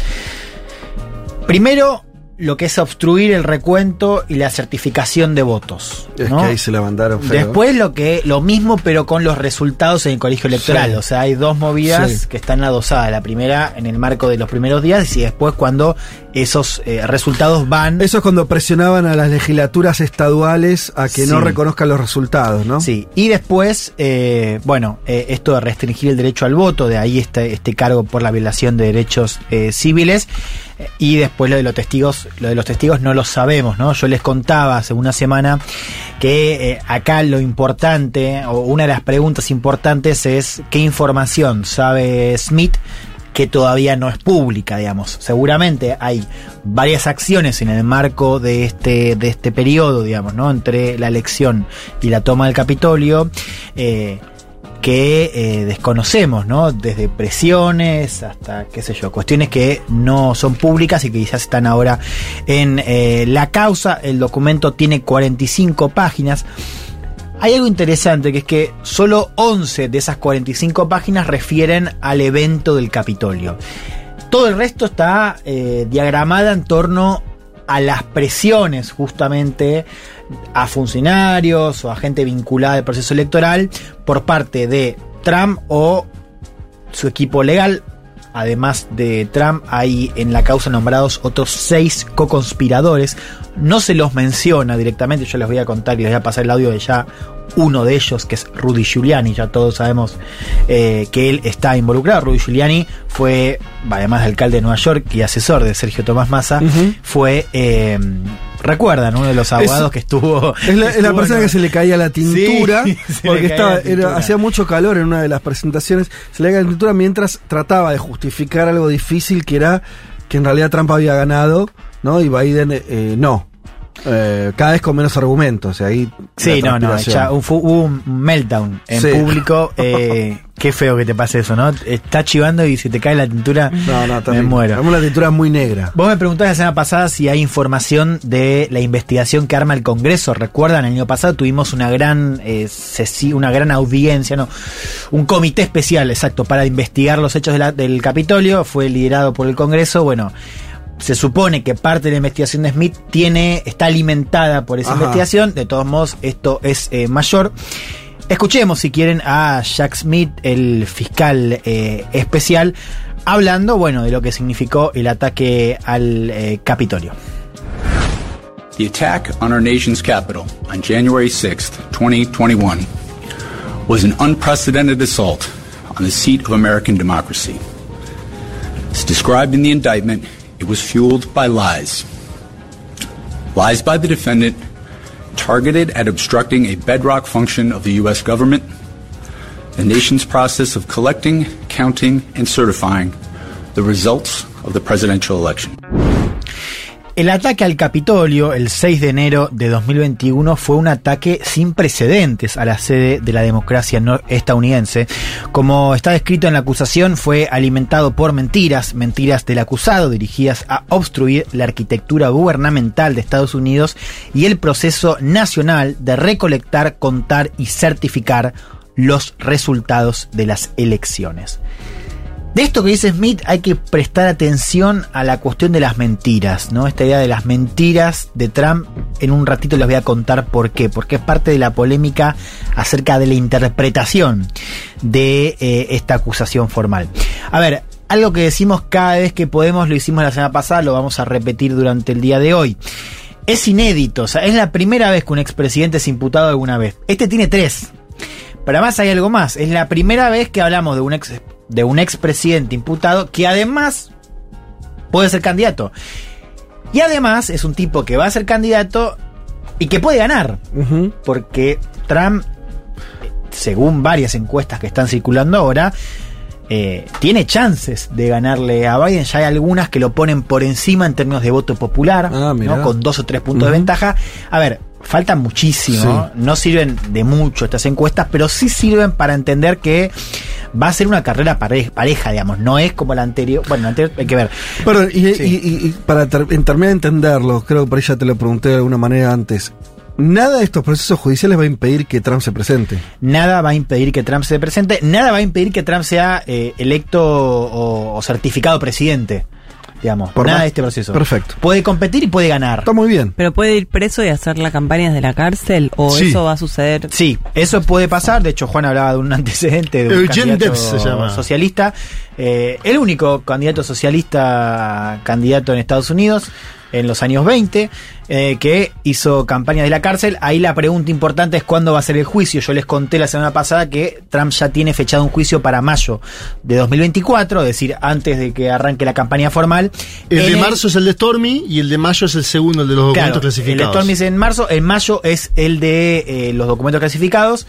Primero, lo que es obstruir el recuento y la certificación de votos. Es ¿no? que ahí se la mandaron feo. Después lo que lo mismo pero con los resultados en el colegio electoral, Sí. o sea, hay dos movidas Sí. que están adosadas, la primera en el marco de los primeros días y después cuando esos eh, resultados van Eso es cuando presionaban a las legislaturas estaduales a que no reconozcan los resultados, ¿no? Sí, y después, eh, bueno, eh, esto de restringir el derecho al voto, de ahí este, este cargo por la violación de derechos eh, civiles. Y después lo de los testigos, lo de los testigos no lo sabemos, ¿no? Yo les contaba hace una semana que eh, acá lo importante, o una de las preguntas importantes es qué información sabe Smith que todavía no es pública, digamos. Seguramente hay varias acciones en el marco de este, de este periodo, digamos, ¿no? Entre la elección y la toma del Capitolio. eh, que eh, desconocemos, ¿no? Desde presiones hasta, qué sé yo, cuestiones que no son públicas y que quizás están ahora en eh, la causa. El documento tiene 45 páginas. Hay algo interesante que es que solo 11 de esas 45 páginas refieren al evento del Capitolio. Todo el resto está eh, diagramada en torno a las presiones justamente a funcionarios o a gente vinculada al proceso electoral por parte de Trump o su equipo legal. Además de Trump, hay en la causa nombrados otros seis co-conspiradores. No se los menciona directamente, yo les voy a contar y les voy a pasar el audio de ya uno de ellos, que es Rudy Giuliani. Ya todos sabemos eh, que él está involucrado. Rudy Giuliani fue, además de alcalde de Nueva York y asesor de Sergio Tomás Massa, fue, eh, recuerdan, uno de los abogados Es- que estuvo. Es la, es la estuvo persona que se le caía la tintura, Sí, porque estaba, la era- hacía mucho calor en una de las presentaciones, se le caía la tintura mientras trataba de justificar algo difícil que era que en realidad Trump había ganado, ¿no? Y Biden eh, no. Eh, cada vez con menos argumentos, y ahí Sí, la no, no, ya hubo, hubo un meltdown en Sí. público. eh, qué feo que te pase eso, ¿no? Está chivando y se te cae la tintura. No, no, me muero. Tenemos una tintura muy negra. Vos me preguntabas la semana pasada si hay información de la investigación que arma el Congreso. Recuerdan, el año pasado tuvimos una gran, eh, una gran audiencia, no, un comité especial, exacto, para investigar los hechos de la- del Capitolio. Fue liderado por el Congreso. Bueno, se supone que parte de la investigación de Smith tiene, está alimentada por esa Ajá. investigación. De todos modos, esto es eh, mayor. Escuchemos, si quieren, a Jack Smith, el fiscal eh, especial, hablando, bueno, de lo que significó el ataque al eh, Capitolio. The attack on our nation's capital on January 6th, 2021, was an unprecedented assault on the seat of American democracy. As described in the indictment, it was fueled by lies. Lies by the defendant targeted at obstructing a bedrock function of the U.S. government, the nation's process of collecting, counting, and certifying the results of the presidential election. El ataque al Capitolio el 6 de enero de 2021 fue un ataque sin precedentes a la sede de la democracia estadounidense. Como está descrito en la acusación, fue alimentado por mentiras, mentiras del acusado dirigidas a obstruir la arquitectura gubernamental de Estados Unidos y el proceso nacional de recolectar, contar y certificar los resultados de las elecciones. De esto que dice Smith hay que prestar atención a la cuestión de las mentiras, ¿no? Esta idea de las mentiras de Trump, en un ratito les voy a contar por qué, porque es parte de la polémica acerca de la interpretación de eh, esta acusación formal. A ver, algo que decimos cada vez que podemos, lo hicimos la semana pasada, lo vamos a repetir durante el día de hoy. Es inédito, o sea, es la primera vez que un expresidente es imputado alguna vez. Este tiene tres. Pero además hay algo más. Es la primera vez que hablamos de un ex de un expresidente imputado que además puede ser candidato. Y además es un tipo que va a ser candidato y que puede ganar. Porque Trump, según varias encuestas que están circulando ahora, eh, tiene chances de ganarle a Biden. Ya hay algunas que lo ponen por encima en términos de voto popular, mirá. ¿no? con dos o tres puntos de ventaja. A ver, faltan muchísimo. No sirven de mucho estas encuestas, pero sí sirven para entender que va a ser una carrera pare- pareja, digamos. No es como la anterior. Bueno, la anterior hay que ver. Perdón, y, Sí. y- y- y para ter- terminar de entenderlo, creo que por ahí ya te lo pregunté de alguna manera antes. Nada de estos procesos judiciales va a impedir que Trump se presente. Nada va a impedir que Trump se presente, nada va a impedir que Trump sea eh, electo o, o certificado presidente. Digamos, Por nada más- de este proceso. Perfecto. Puede competir y puede ganar. Está muy bien. Pero puede ir preso y hacer la campaña desde la cárcel o Sí. eso va a suceder. Sí, eso puede pasar. De hecho, Juan hablaba de un antecedente de un Eugene candidato Debs se llama. socialista. Eh, el único candidato socialista candidato en Estados Unidos. En los años 20, eh, que hizo campaña de la cárcel. Ahí la pregunta importante es cuándo va a ser el juicio. Yo les conté la semana pasada que Trump ya tiene fechado un juicio para mayo de 2024, es decir, antes de que arranque la campaña formal. El En de marzo es el de Stormy y el de mayo es el segundo, el de los Claro, documentos el clasificados. Stormy es en marzo, en mayo es el de eh, los documentos clasificados.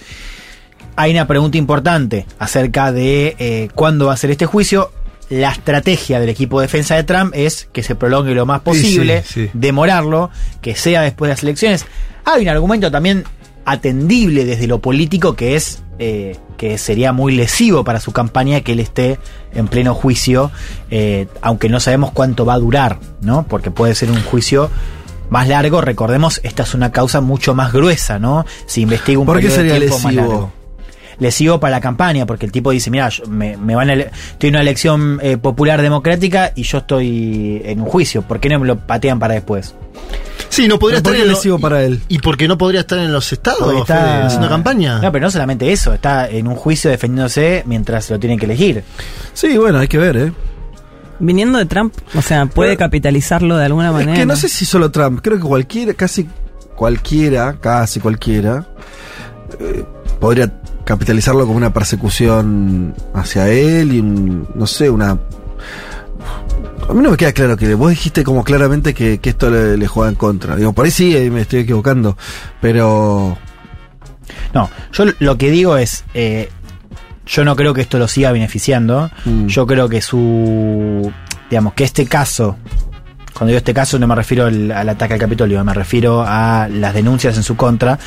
Hay una pregunta importante acerca de eh, cuándo va a ser este juicio. La estrategia del equipo de defensa de Trump es que se prolongue lo más posible, Sí, sí. demorarlo, que sea después de las elecciones. Hay un argumento también atendible desde lo político que es eh, que sería muy lesivo para su campaña que él esté en pleno juicio, eh, aunque no sabemos cuánto va a durar, ¿no? Porque puede ser un juicio más largo. Recordemos, esta es una causa mucho más gruesa, ¿no? Se investiga un ¿Por qué periodo de sería tiempo más lesivo? Largo. Lesivo para la campaña, porque el tipo dice, mira, me, me van a estoy en una elección eh, popular democrática y yo estoy en un juicio. ¿Por qué no me lo patean para después? Sí, no podría ¿Pero por estar en lo- lesivo para él? ¿Y por qué no podría estar en los estados Porque está- Fede, haciendo campaña? No, pero no solamente eso, está en un juicio defendiéndose mientras lo tienen que elegir. Sí, bueno, hay que ver, ¿eh? Viniendo de Trump, o sea, puede Pero- capitalizarlo de alguna manera. Es que no sé si solo Trump, creo que cualquiera, casi cualquiera, casi cualquiera, eh, podría capitalizarlo como una persecución hacia él y un, no sé, una... A mí no me queda claro que vos dijiste como claramente que, que esto le, le juega en contra. Digo, por ahí sí, ahí me estoy equivocando, pero... No, yo lo que digo es, eh, yo no creo que esto lo siga beneficiando. Mm. Yo creo que su, digamos, que este caso, cuando digo este caso no me refiero al, al ataque al Capitolio, me refiero a las denuncias en su contra,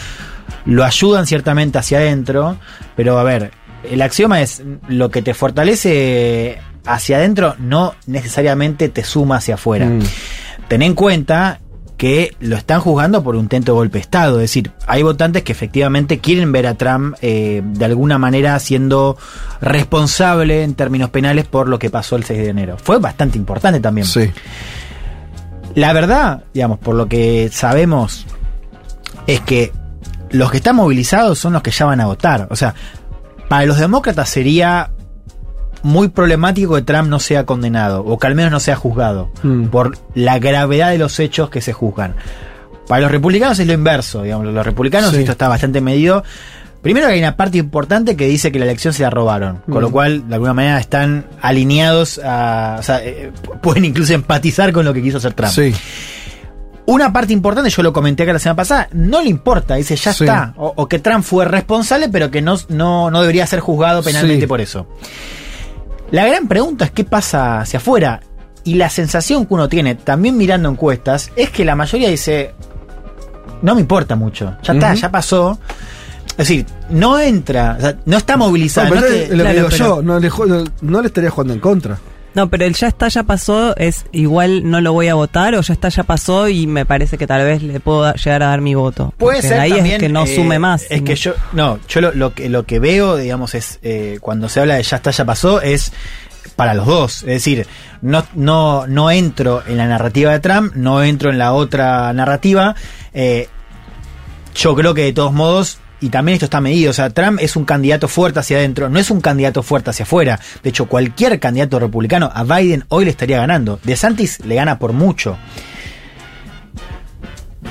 lo ayudan ciertamente hacia adentro, pero a ver, el axioma es lo que te fortalece hacia adentro no necesariamente te suma hacia afuera. Mm. Ten en cuenta que lo están juzgando por un intento de golpe de Estado. Es decir, hay votantes que efectivamente quieren ver a Trump eh, de alguna manera siendo responsable en términos penales por lo que pasó el 6 de enero. Fue bastante importante también. Sí. La verdad, digamos, por lo que sabemos, es que los que están movilizados son los que ya van a votar. O sea, para los demócratas sería muy problemático que Trump no sea condenado, o que al menos no sea juzgado, Mm. por la gravedad de los hechos que se juzgan. Para los republicanos es lo inverso, digamos, los republicanos Sí. esto está bastante medido. Primero que hay una parte importante que dice que la elección se la robaron, con Mm. lo cual de alguna manera están alineados a, o sea, eh, pueden incluso empatizar con lo que quiso hacer Trump. Sí. Una parte importante, yo lo comenté acá la semana pasada, no le importa, dice ya Sí. está. O, o que Trump fue responsable, pero que no, no, no debería ser juzgado penalmente Sí. por eso. La gran pregunta es qué pasa hacia afuera. Y la sensación que uno tiene, también mirando encuestas, es que la mayoría dice, no me importa mucho, ya está, ya pasó. Es decir, no entra, o sea, no está movilizado. No, no es que- claro, yo, no le, no le estaría jugando en contra. No, pero el ya está, ya pasó, es igual no lo voy a votar, o ya está, ya pasó y me parece que tal vez le puedo llegar a dar mi voto. Puede ser ahí también, es que no eh, sume más. Es sino- que yo, no, yo lo, lo que, lo que veo, digamos, es eh, cuando se habla de ya está, ya pasó, es para los dos. Es decir, no, no, no entro en la narrativa de Trump, no entro en la otra narrativa. Eh, yo creo que de todos modos, y también esto está medido, o sea, Trump es un candidato fuerte hacia adentro, no es un candidato fuerte hacia afuera. De hecho, cualquier candidato republicano a Biden hoy le estaría ganando. De Santis le gana por mucho.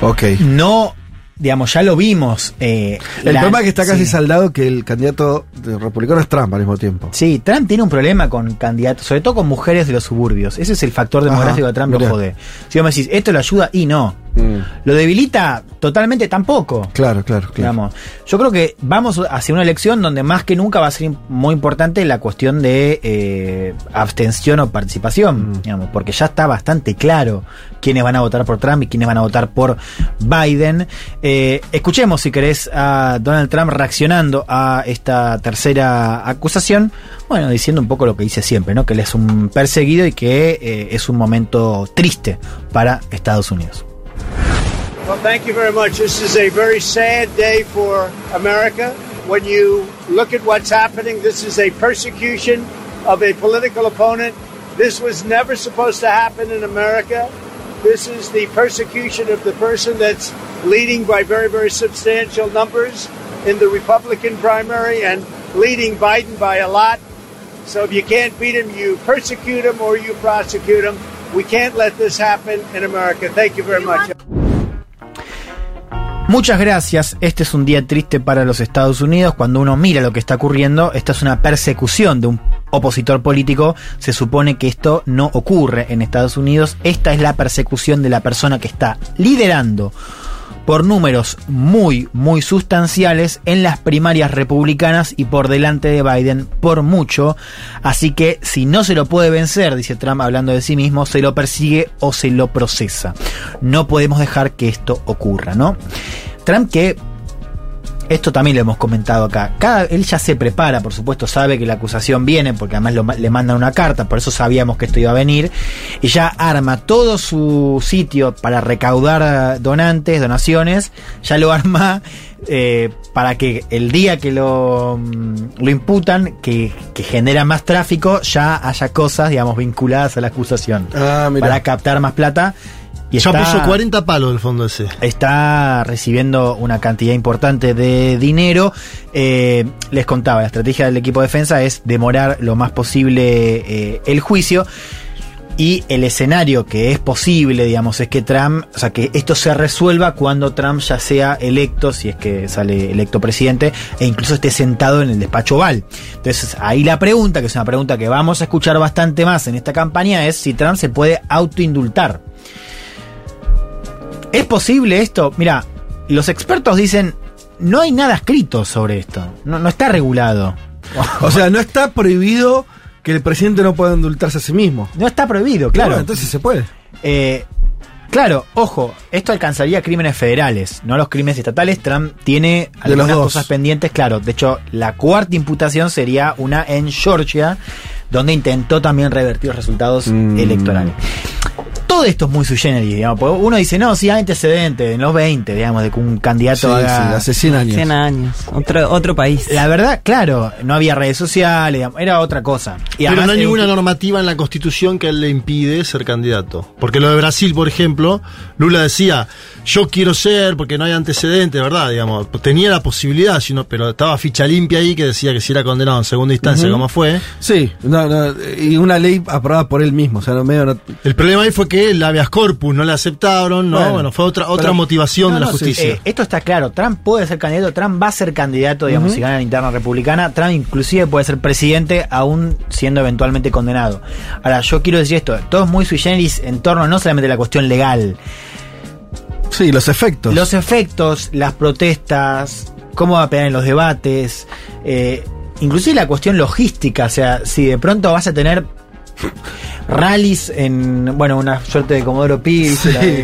Ok. No, digamos, ya lo vimos. eh, El la- problema es que está casi sí. saldado que el candidato republicano es Trump al mismo tiempo. Sí, Trump tiene un problema con candidatos, sobre todo con mujeres de los suburbios. Ese es el factor demográfico Ajá, de Trump, mirá. lo jode. Si vos me decís, esto lo ayuda y no. Mm. Lo debilita totalmente tampoco. Claro, claro, claro. Digamos, yo creo que vamos hacia una elección donde más que nunca va a ser muy importante la cuestión de eh, abstención o participación, Mm. digamos, porque ya está bastante claro quiénes van a votar por Trump y quiénes van a votar por Biden. Eh, escuchemos, si querés, a Donald Trump reaccionando a esta tercera acusación, bueno, diciendo un poco lo que dice siempre, ¿no? Que él es un perseguido y que eh, es un momento triste para Estados Unidos. Well, thank you very much. This is a very sad day for America. When you look at what's happening, this is a persecution of a political opponent. This was never supposed to happen in America. This is the persecution of the person that's leading by very, very substantial numbers in the Republican primary and leading Biden by a lot. So if you can't beat him, you persecute him or you prosecute him. We can't let this happen in America. Thank you very much. Muchas gracias. Este es un día triste para los Estados Unidos. Cuando uno mira lo que está ocurriendo, esta es una persecución de un opositor político. Se supone que esto no ocurre en Estados Unidos. Esta es la persecución de la persona que está liderando por números muy, muy sustanciales en las primarias republicanas y por delante de Biden por mucho. Así que si no se lo puede vencer, dice Trump hablando de sí mismo, se lo persigue o se lo procesa. No podemos dejar que esto ocurra, ¿no? Trump que esto también lo hemos comentado acá. Cada, él ya se prepara, por supuesto, sabe que la acusación viene, porque además lo- le mandan una carta, por eso sabíamos que esto iba a venir. Y ya arma todo su sitio para recaudar donantes, donaciones, ya lo arma eh, para que el día que lo, mm, lo imputan, que, que genera más tráfico, ya haya cosas, digamos, vinculadas a la acusación. para captar más plata. Y ya está- puso 40 palos el fondo ese. está recibiendo una cantidad importante de dinero. Eh, les contaba, la estrategia del equipo de defensa es demorar lo más posible eh, el juicio. Y el escenario que es posible, digamos, es que Trump, o sea, que esto se resuelva cuando Trump ya sea electo, si es que sale electo presidente, e incluso esté sentado en el despacho Oval. Entonces, ahí la pregunta, que es una pregunta que vamos a escuchar bastante más en esta campaña, es si Trump se puede autoindultar. ¿Es posible esto? Mira, los expertos dicen, no hay nada escrito sobre esto, no, no está regulado. O sea, no está prohibido que el presidente no pueda indultarse a sí mismo. No está prohibido, claro. Entonces se puede. Eh, claro, ojo, esto alcanzaría crímenes federales, no los crímenes estatales. Trump tiene De los algunas cosas pendientes, claro. De hecho, la cuarta imputación sería una en Georgia, donde intentó también revertir los resultados Mm. electorales. Todo esto es muy sui generis, digamos. porque Uno dice, no, sí, hay antecedentes, en los 20, digamos, de que un candidato Sí, haga- sí, hace 100 años. 100 años. Otro, otro país. La verdad, claro, no había redes sociales, digamos, era otra cosa. Y Pero además no hay un- ninguna normativa en la constitución que a él le impide ser candidato. Porque lo de Brasil, por ejemplo, Lula decía, yo quiero ser porque no hay antecedentes, ¿verdad? Digamos, tenía la posibilidad, sino, pero estaba ficha limpia ahí que decía que si era condenado en segunda instancia, Ujú. como fue. Sí, no, no, y una ley aprobada por él mismo. O sea, no, medio no- El problema ahí fue que el habeas corpus no le aceptaron, ¿no? Bueno, Bueno, fue otra, otra pero- motivación No, de la no, justicia. eh, esto está claro. Trump puede ser candidato. Trump va a ser candidato, digamos, si gana la interna republicana. Trump inclusive puede ser presidente aún siendo eventualmente condenado. Ahora, yo quiero decir esto. Todo es muy sui generis en torno no solamente a la cuestión legal. Sí, los efectos. Los efectos, las protestas, cómo va a pegar en los debates, eh, inclusive la cuestión logística, o sea, si de pronto vas a tener rallies en, bueno, una suerte de Comodoro Pi,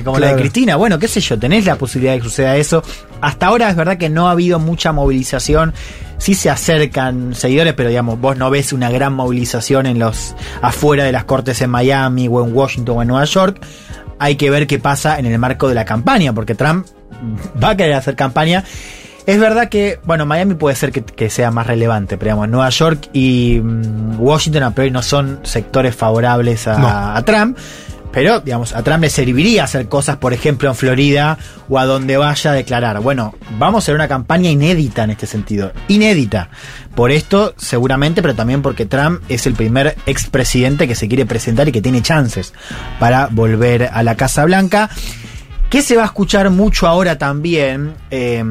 como la de. Cristina, bueno, qué sé yo, tenés la posibilidad de que suceda eso. Hasta ahora es verdad que no ha habido mucha movilización, sí se acercan seguidores, pero digamos, vos no ves una gran movilización en los afuera de las cortes en Miami o en Washington o en Nueva York. Hay que ver qué pasa en el marco de la campaña, porque Trump va a querer hacer campaña. Es verdad que, bueno, Miami puede ser que, que sea más relevante, pero digamos, Nueva York y mm, Washington a priori no son sectores favorables a, No. a Trump. Pero, digamos, a Trump le serviría hacer cosas, por ejemplo, en Florida o a donde vaya a declarar. Bueno, vamos a hacer una campaña inédita en este sentido. Inédita. Por esto, seguramente, pero también porque Trump es el primer expresidente que se quiere presentar y que tiene chances para volver a la Casa Blanca. ¿Qué se va a escuchar mucho ahora también? Eh,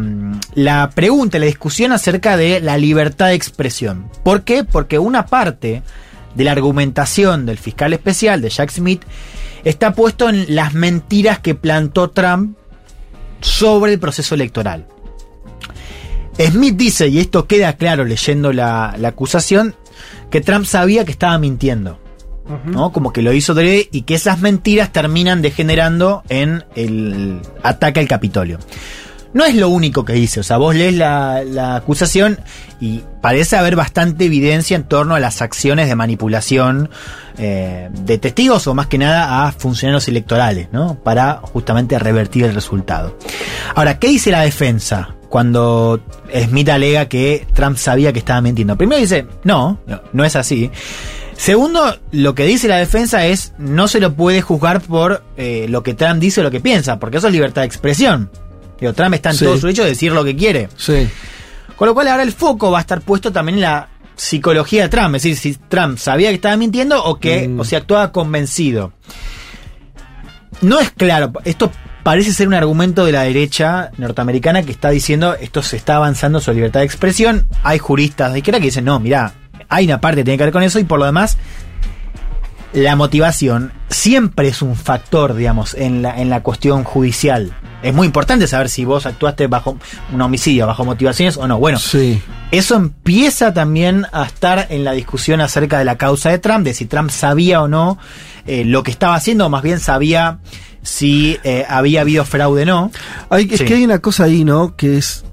la pregunta, la discusión acerca de la libertad de expresión. ¿Por qué? Porque una parte de la argumentación del fiscal especial, de Jack Smith, está puesto en las mentiras que plantó Trump sobre el proceso electoral. Smith dice, y esto queda claro leyendo la acusación, que Trump sabía que estaba mintiendo. ¿No? Como que lo hizo de y que esas mentiras terminan degenerando en el ataque al Capitolio. No es lo único que dice, o sea, vos lees la, la acusación y parece haber bastante evidencia en torno a las acciones de manipulación eh, de testigos o más que nada a funcionarios electorales, ¿no? Para justamente revertir el resultado. Ahora, ¿qué dice la defensa cuando Smith alega que Trump sabía que estaba mintiendo? Primero dice, no, no es así. Segundo, lo que dice la defensa es no se lo puede juzgar por eh, lo que Trump dice o lo que piensa, porque eso es libertad de expresión. Digo, Trump está en Sí. todo su derecho de decir lo que quiere. Sí. Con lo cual ahora el foco va a estar puesto también en la psicología de Trump, es decir, si Trump sabía que estaba mintiendo o que, Mm. o si actuaba convencido. no es claro. Esto parece ser un argumento de la derecha norteamericana que está diciendo esto se está avanzando sobre libertad de expresión. Hay juristas de izquierda que dicen, no, mira, hay una parte que tiene que ver con eso y por lo demás la motivación siempre es un factor, digamos, en la, en la cuestión judicial. Es muy importante saber si vos actuaste bajo un homicidio, bajo motivaciones o no. Bueno, Sí. eso empieza también a estar en la discusión acerca de la causa de Trump, de si Trump sabía o no eh, lo que estaba haciendo, o más bien sabía si eh, había habido fraude o no. Hay, es Sí. que hay una cosa ahí, ¿no? Que es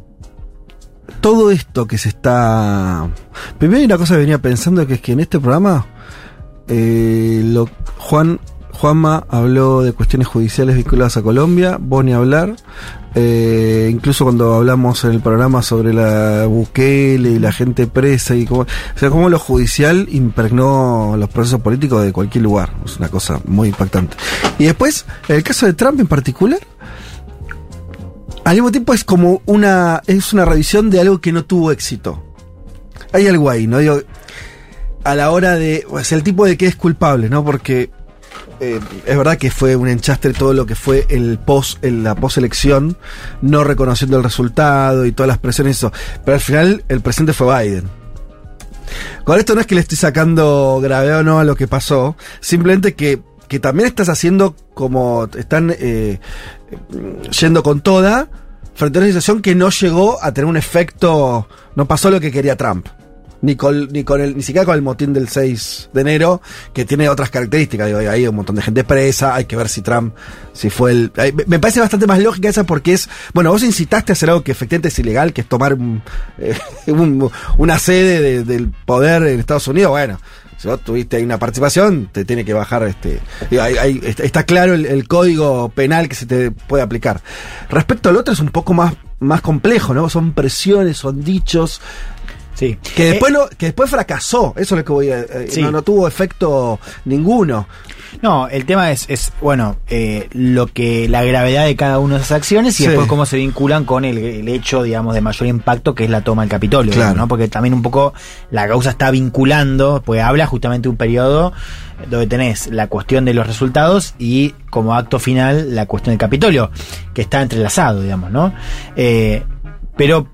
todo esto que se está. Primero hay una cosa que venía pensando que es que en este programa eh, lo, Juan Juanma habló de cuestiones judiciales vinculadas a Colombia, vos ni hablar. Eh, incluso cuando hablamos en el programa sobre la Bukele y la gente presa y cómo, o sea, cómo lo judicial impregnó los procesos políticos de cualquier lugar. Es una cosa muy impactante. Y después, el caso de Trump en particular, al mismo tiempo es como una es una revisión de algo que no tuvo éxito. Hay algo ahí, ¿no? A la hora de. O sea, el tipo de que es culpable, ¿no? Porque eh, es verdad que fue un enchastre todo lo que fue el post, la poselección, no reconociendo el resultado y todas las presiones, eso. Pero al final, el presidente fue Biden. Con esto no es que le estoy sacando grave o no a lo que pasó, simplemente que, que también estás haciendo como están eh, yendo con toda frente a una situación que no llegó a tener un efecto, no pasó lo que quería Trump. Ni con, ni con el, ni siquiera con el motín del 6 de enero, que tiene otras características. Digo, hay un montón de gente presa, hay que ver si Trump, si fue el. me- parece bastante más lógica esa porque es. Bueno, vos incitaste a hacer algo que efectivamente es ilegal, que es tomar un, eh, un- una sede de- del poder en Estados Unidos. Bueno, si vos tuviste ahí una participación, te tiene que bajar este. hay- está claro el, el código penal que se te puede aplicar. Respecto al otro es un poco más, más complejo, ¿no? Son presiones, son dichos. Sí. Que después, no, que después fracasó, eso es lo que voy a. eh, Sí. no, no tuvo efecto ninguno. No, el tema es, es bueno, eh, lo que la gravedad de cada una de esas acciones y Sí. después cómo se vinculan con el, el hecho, digamos, de mayor impacto que es la toma del Capitolio, Claro. ¿no? Porque también un poco la causa está vinculando, pues habla justamente de un periodo donde tenés la cuestión de los resultados y como acto final la cuestión del Capitolio, que está entrelazado, digamos, ¿no? Eh, pero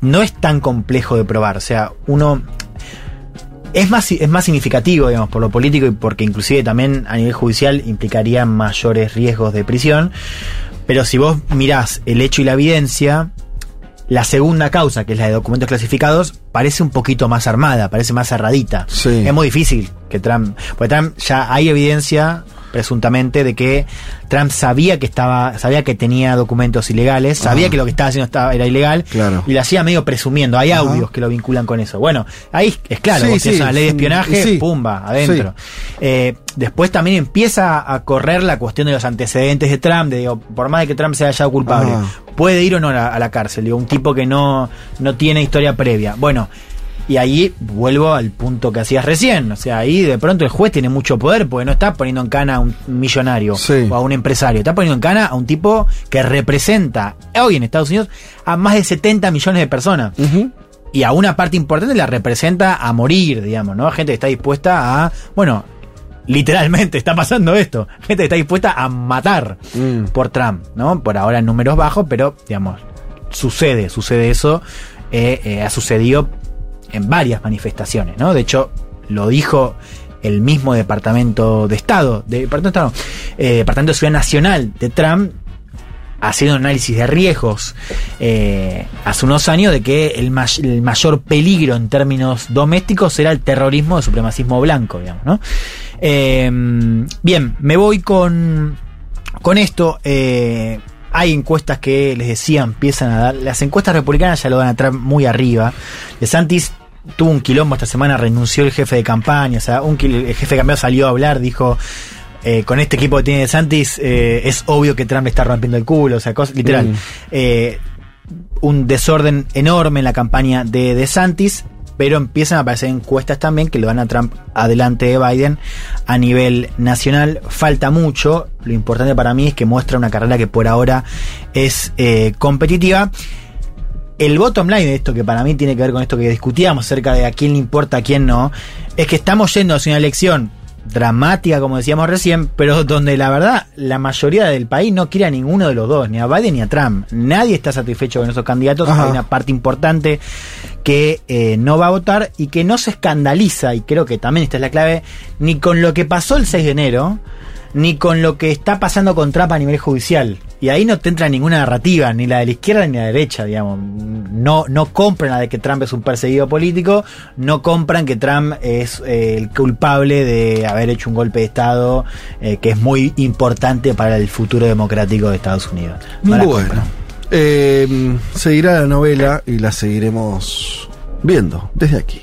no es tan complejo de probar, o sea, uno es más, es más significativo, digamos, por lo político y porque inclusive también a nivel judicial implicaría mayores riesgos de prisión. Pero si vos mirás el hecho y la evidencia, la segunda causa, que es la de documentos clasificados, parece un poquito más armada, parece más cerradita. Sí. Es muy difícil que Trump, porque Trump ya hay evidencia presuntamente de que Trump sabía que estaba, sabía que tenía documentos ilegales, sabía que lo que estaba haciendo estaba, era ilegal, Claro. y lo hacía medio presumiendo. Hay Ajá. audios que lo vinculan con eso. Bueno, ahí es claro, Sí, vos sí, una ley de espionaje, sí. pumba, adentro. Eh, después también empieza a correr la cuestión de los antecedentes de Trump, de digo, por más de que Trump se haya hallado culpable, puede ir o no a la, a la cárcel, digo, un tipo que no, no tiene historia previa. Bueno, y ahí vuelvo al punto que hacías recién. O sea, ahí de pronto el juez tiene mucho poder porque no está poniendo en cana a un millonario Sí. o a un empresario. Está poniendo en cana a un tipo que representa hoy en Estados Unidos a más de 70 millones de personas. Y a una parte importante la representa a morir, digamos, ¿no? Gente que está dispuesta a, bueno, literalmente está pasando esto. Gente que está dispuesta a matar Mm. por Trump, ¿no? Por ahora en números bajos, pero, digamos, sucede, sucede eso. eh, eh, ha sucedido en varias manifestaciones, ¿no? De hecho, lo dijo el mismo Departamento de Estado, de, Departamento, eh, Departamento de Ciudad Nacional de Trump, haciendo un análisis de riesgos eh, hace unos años de que el, may- el mayor peligro en términos domésticos era el terrorismo de supremacismo blanco, digamos, ¿no? Eh, bien, me voy con, con esto. hay encuestas que les decía empiezan a dar. Las encuestas republicanas ya lo van a traer muy arriba. De Santis tuvo un quilombo esta semana, renunció el jefe de campaña. O sea, un, el jefe de campaña salió a hablar, dijo. eh, con este equipo que tiene De Santis, eh, es obvio que Trump le está rompiendo el culo. O sea, literal. Mm. Eh, un desorden enorme en la campaña de DeSantis, pero empiezan a aparecer encuestas también que lo van a Trump adelante de Biden a nivel nacional. Falta mucho, lo importante para mí es que muestra una carrera que por ahora es eh, competitiva. El bottom line de esto, que para mí tiene que ver con esto que discutíamos acerca de a quién le importa, a quién no, es que estamos yendo hacia una elección dramática, como decíamos recién, pero donde la verdad la mayoría del país no quiere a ninguno de los dos, ni a Biden ni a Trump. Nadie está satisfecho con esos candidatos. Ajá. Hay una parte importante que eh, no va a votar y que no se escandaliza, y creo que también esta es la clave, ni con lo que pasó el 6 de enero, ni con lo que está pasando con Trump a nivel judicial. Y ahí no te entra ninguna narrativa, ni la de la izquierda ni la de la derecha, digamos. No, no compran la de que Trump es un perseguido político, no compran que Trump es eh, el culpable de haber hecho un golpe de Estado eh, que es muy importante para el futuro democrático de Estados Unidos. No Bueno, eh, seguirá la novela y la seguiremos viendo desde aquí.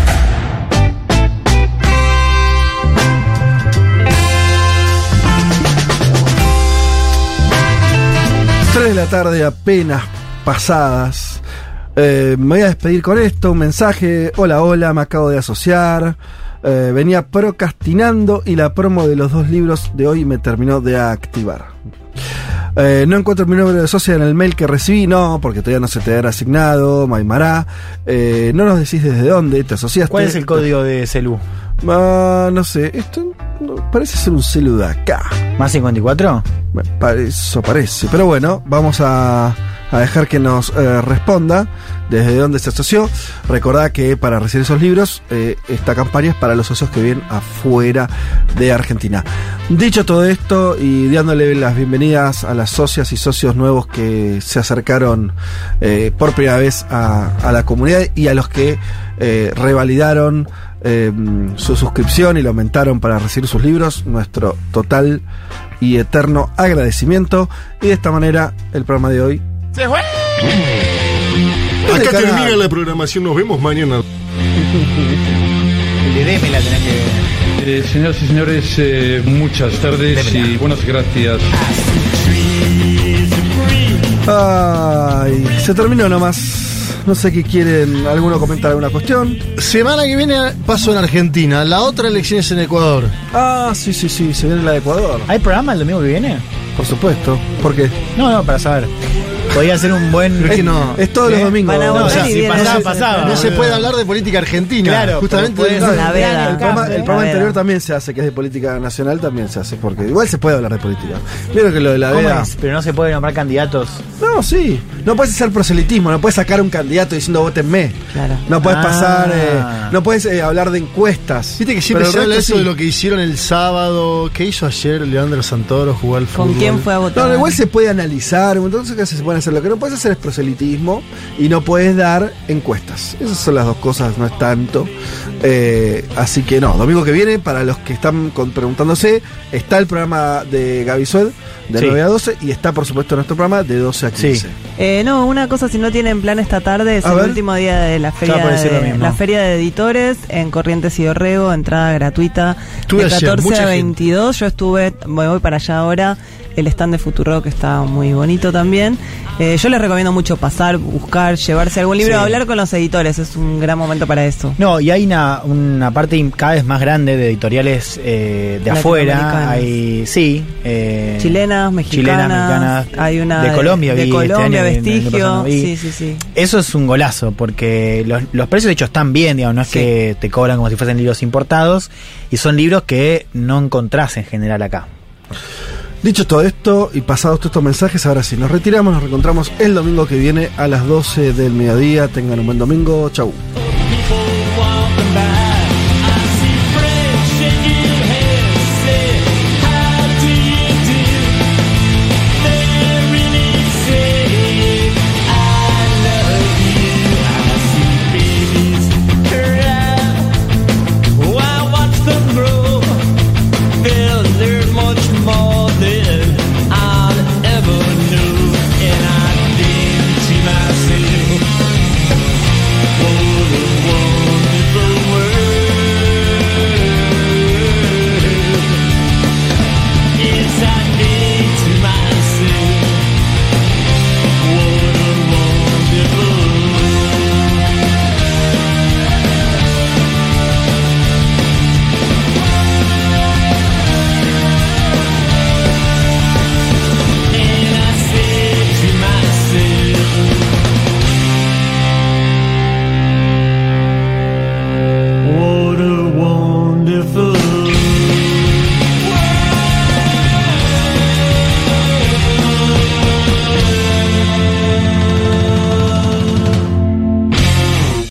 3 de la tarde apenas pasadas. Eh, me voy a despedir con esto, un mensaje. Hola, hola, me acabo de asociar. Eh, venía procrastinando y la promo de los dos libros de hoy me terminó de activar. Eh, no encuentro mi número de socio en el mail que recibí, no, porque todavía no se te habrá asignado, Maimará. Eh, no nos decís desde dónde te asociaste. ¿Cuál es el código de celu? Ah, no sé, esto no- parece ser un celu de acá. ¿Más 54? Me pare- Eso parece. Pero bueno, vamos a, a dejar que nos eh, responda desde dónde se asoció. Recordad que para recibir esos libros, eh, esta campaña es para los socios que viven afuera de Argentina. Dicho todo esto y dándole las bienvenidas a las socias y socios nuevos que se acercaron eh, por primera vez a, a la comunidad y a los que revalidaron eh, su suscripción y lo aumentaron para recibir sus libros, nuestro total y eterno agradecimiento. Y de esta manera, el programa de hoy. ¡Se fue! Acá termina la programación, nos vemos mañana. El de Deme la tenés que Eh, señoras y señores, eh, muchas tardes y buenas gracias. Ay, se terminó nomás. No sé qué quieren. ¿Alguno comentar alguna cuestión? Semana que viene paso en Argentina, la otra elección es en Ecuador. Ah, sí, sí, sí, se viene la de Ecuador. ¿Hay programa el domingo que viene? Por supuesto. ¿Por qué? No, no, para saber. Podría ser un buen. Es que no. Es todos los ¿Qué? domingos. No, o sea, si pasaba, pasaba. No se puede hablar de política argentina. Claro, justamente. no, ser La el, veda. programa, el programa anterior también se hace, que es de política nacional, también se hace, porque igual se puede hablar de política. Vieron que lo de la ¿Cómo veda. Pero no se puede nombrar candidatos. No, sí. No puedes hacer proselitismo, no puedes sacar un candidato diciendo votenme. Claro. No puedes Ah. pasar, eh, no puedes eh, hablar de encuestas. Viste que siempre se el habla eso de lo que hicieron el sábado. ¿Qué hizo ayer Leandro Santoro? Jugó al fútbol. ¿Con quién fue a votar? No, igual se puede analizar, entonces ¿qué se puede hacer. Lo que no puedes hacer es proselitismo y no puedes dar encuestas. Esas son las dos cosas, no es tanto. Eh, así que no, domingo que viene, para los que están con- preguntándose, está el programa de Gaby Sued de Sí. 9 a 12 y está por supuesto nuestro programa de 12 a 15. Sí. Eh, no, una cosa, si no tienen plan esta tarde, es A el ver. último día de la feria, de, la feria de editores en Corrientes y Dorrego, entrada gratuita Estuve de ayer, 14 mucha a gente. 22. Yo estuve, me voy para allá ahora. El stand de Futuro que está muy bonito también. Eh, yo les recomiendo mucho pasar, buscar, llevarse algún libro, Sí. hablar con los editores. Es un gran momento para eso. No, y hay una, una parte cada vez más grande de editoriales eh, de afuera. Hay, sí. eh, Chilenas, mexicanas, chilenas, mexicanas. hay una de de- Colombia, de vi este Colombia, año Vestigio, sí, sí, sí. Eso es un golazo, porque los, los precios de hecho están bien, digamos, no es Sí. que te cobran como si fuesen libros importados, y son libros que no encontrás en general acá. Dicho todo esto y pasados todos estos mensajes, ahora sí, nos retiramos, nos reencontramos el domingo que viene a las 12 del mediodía. Tengan un buen domingo, chau.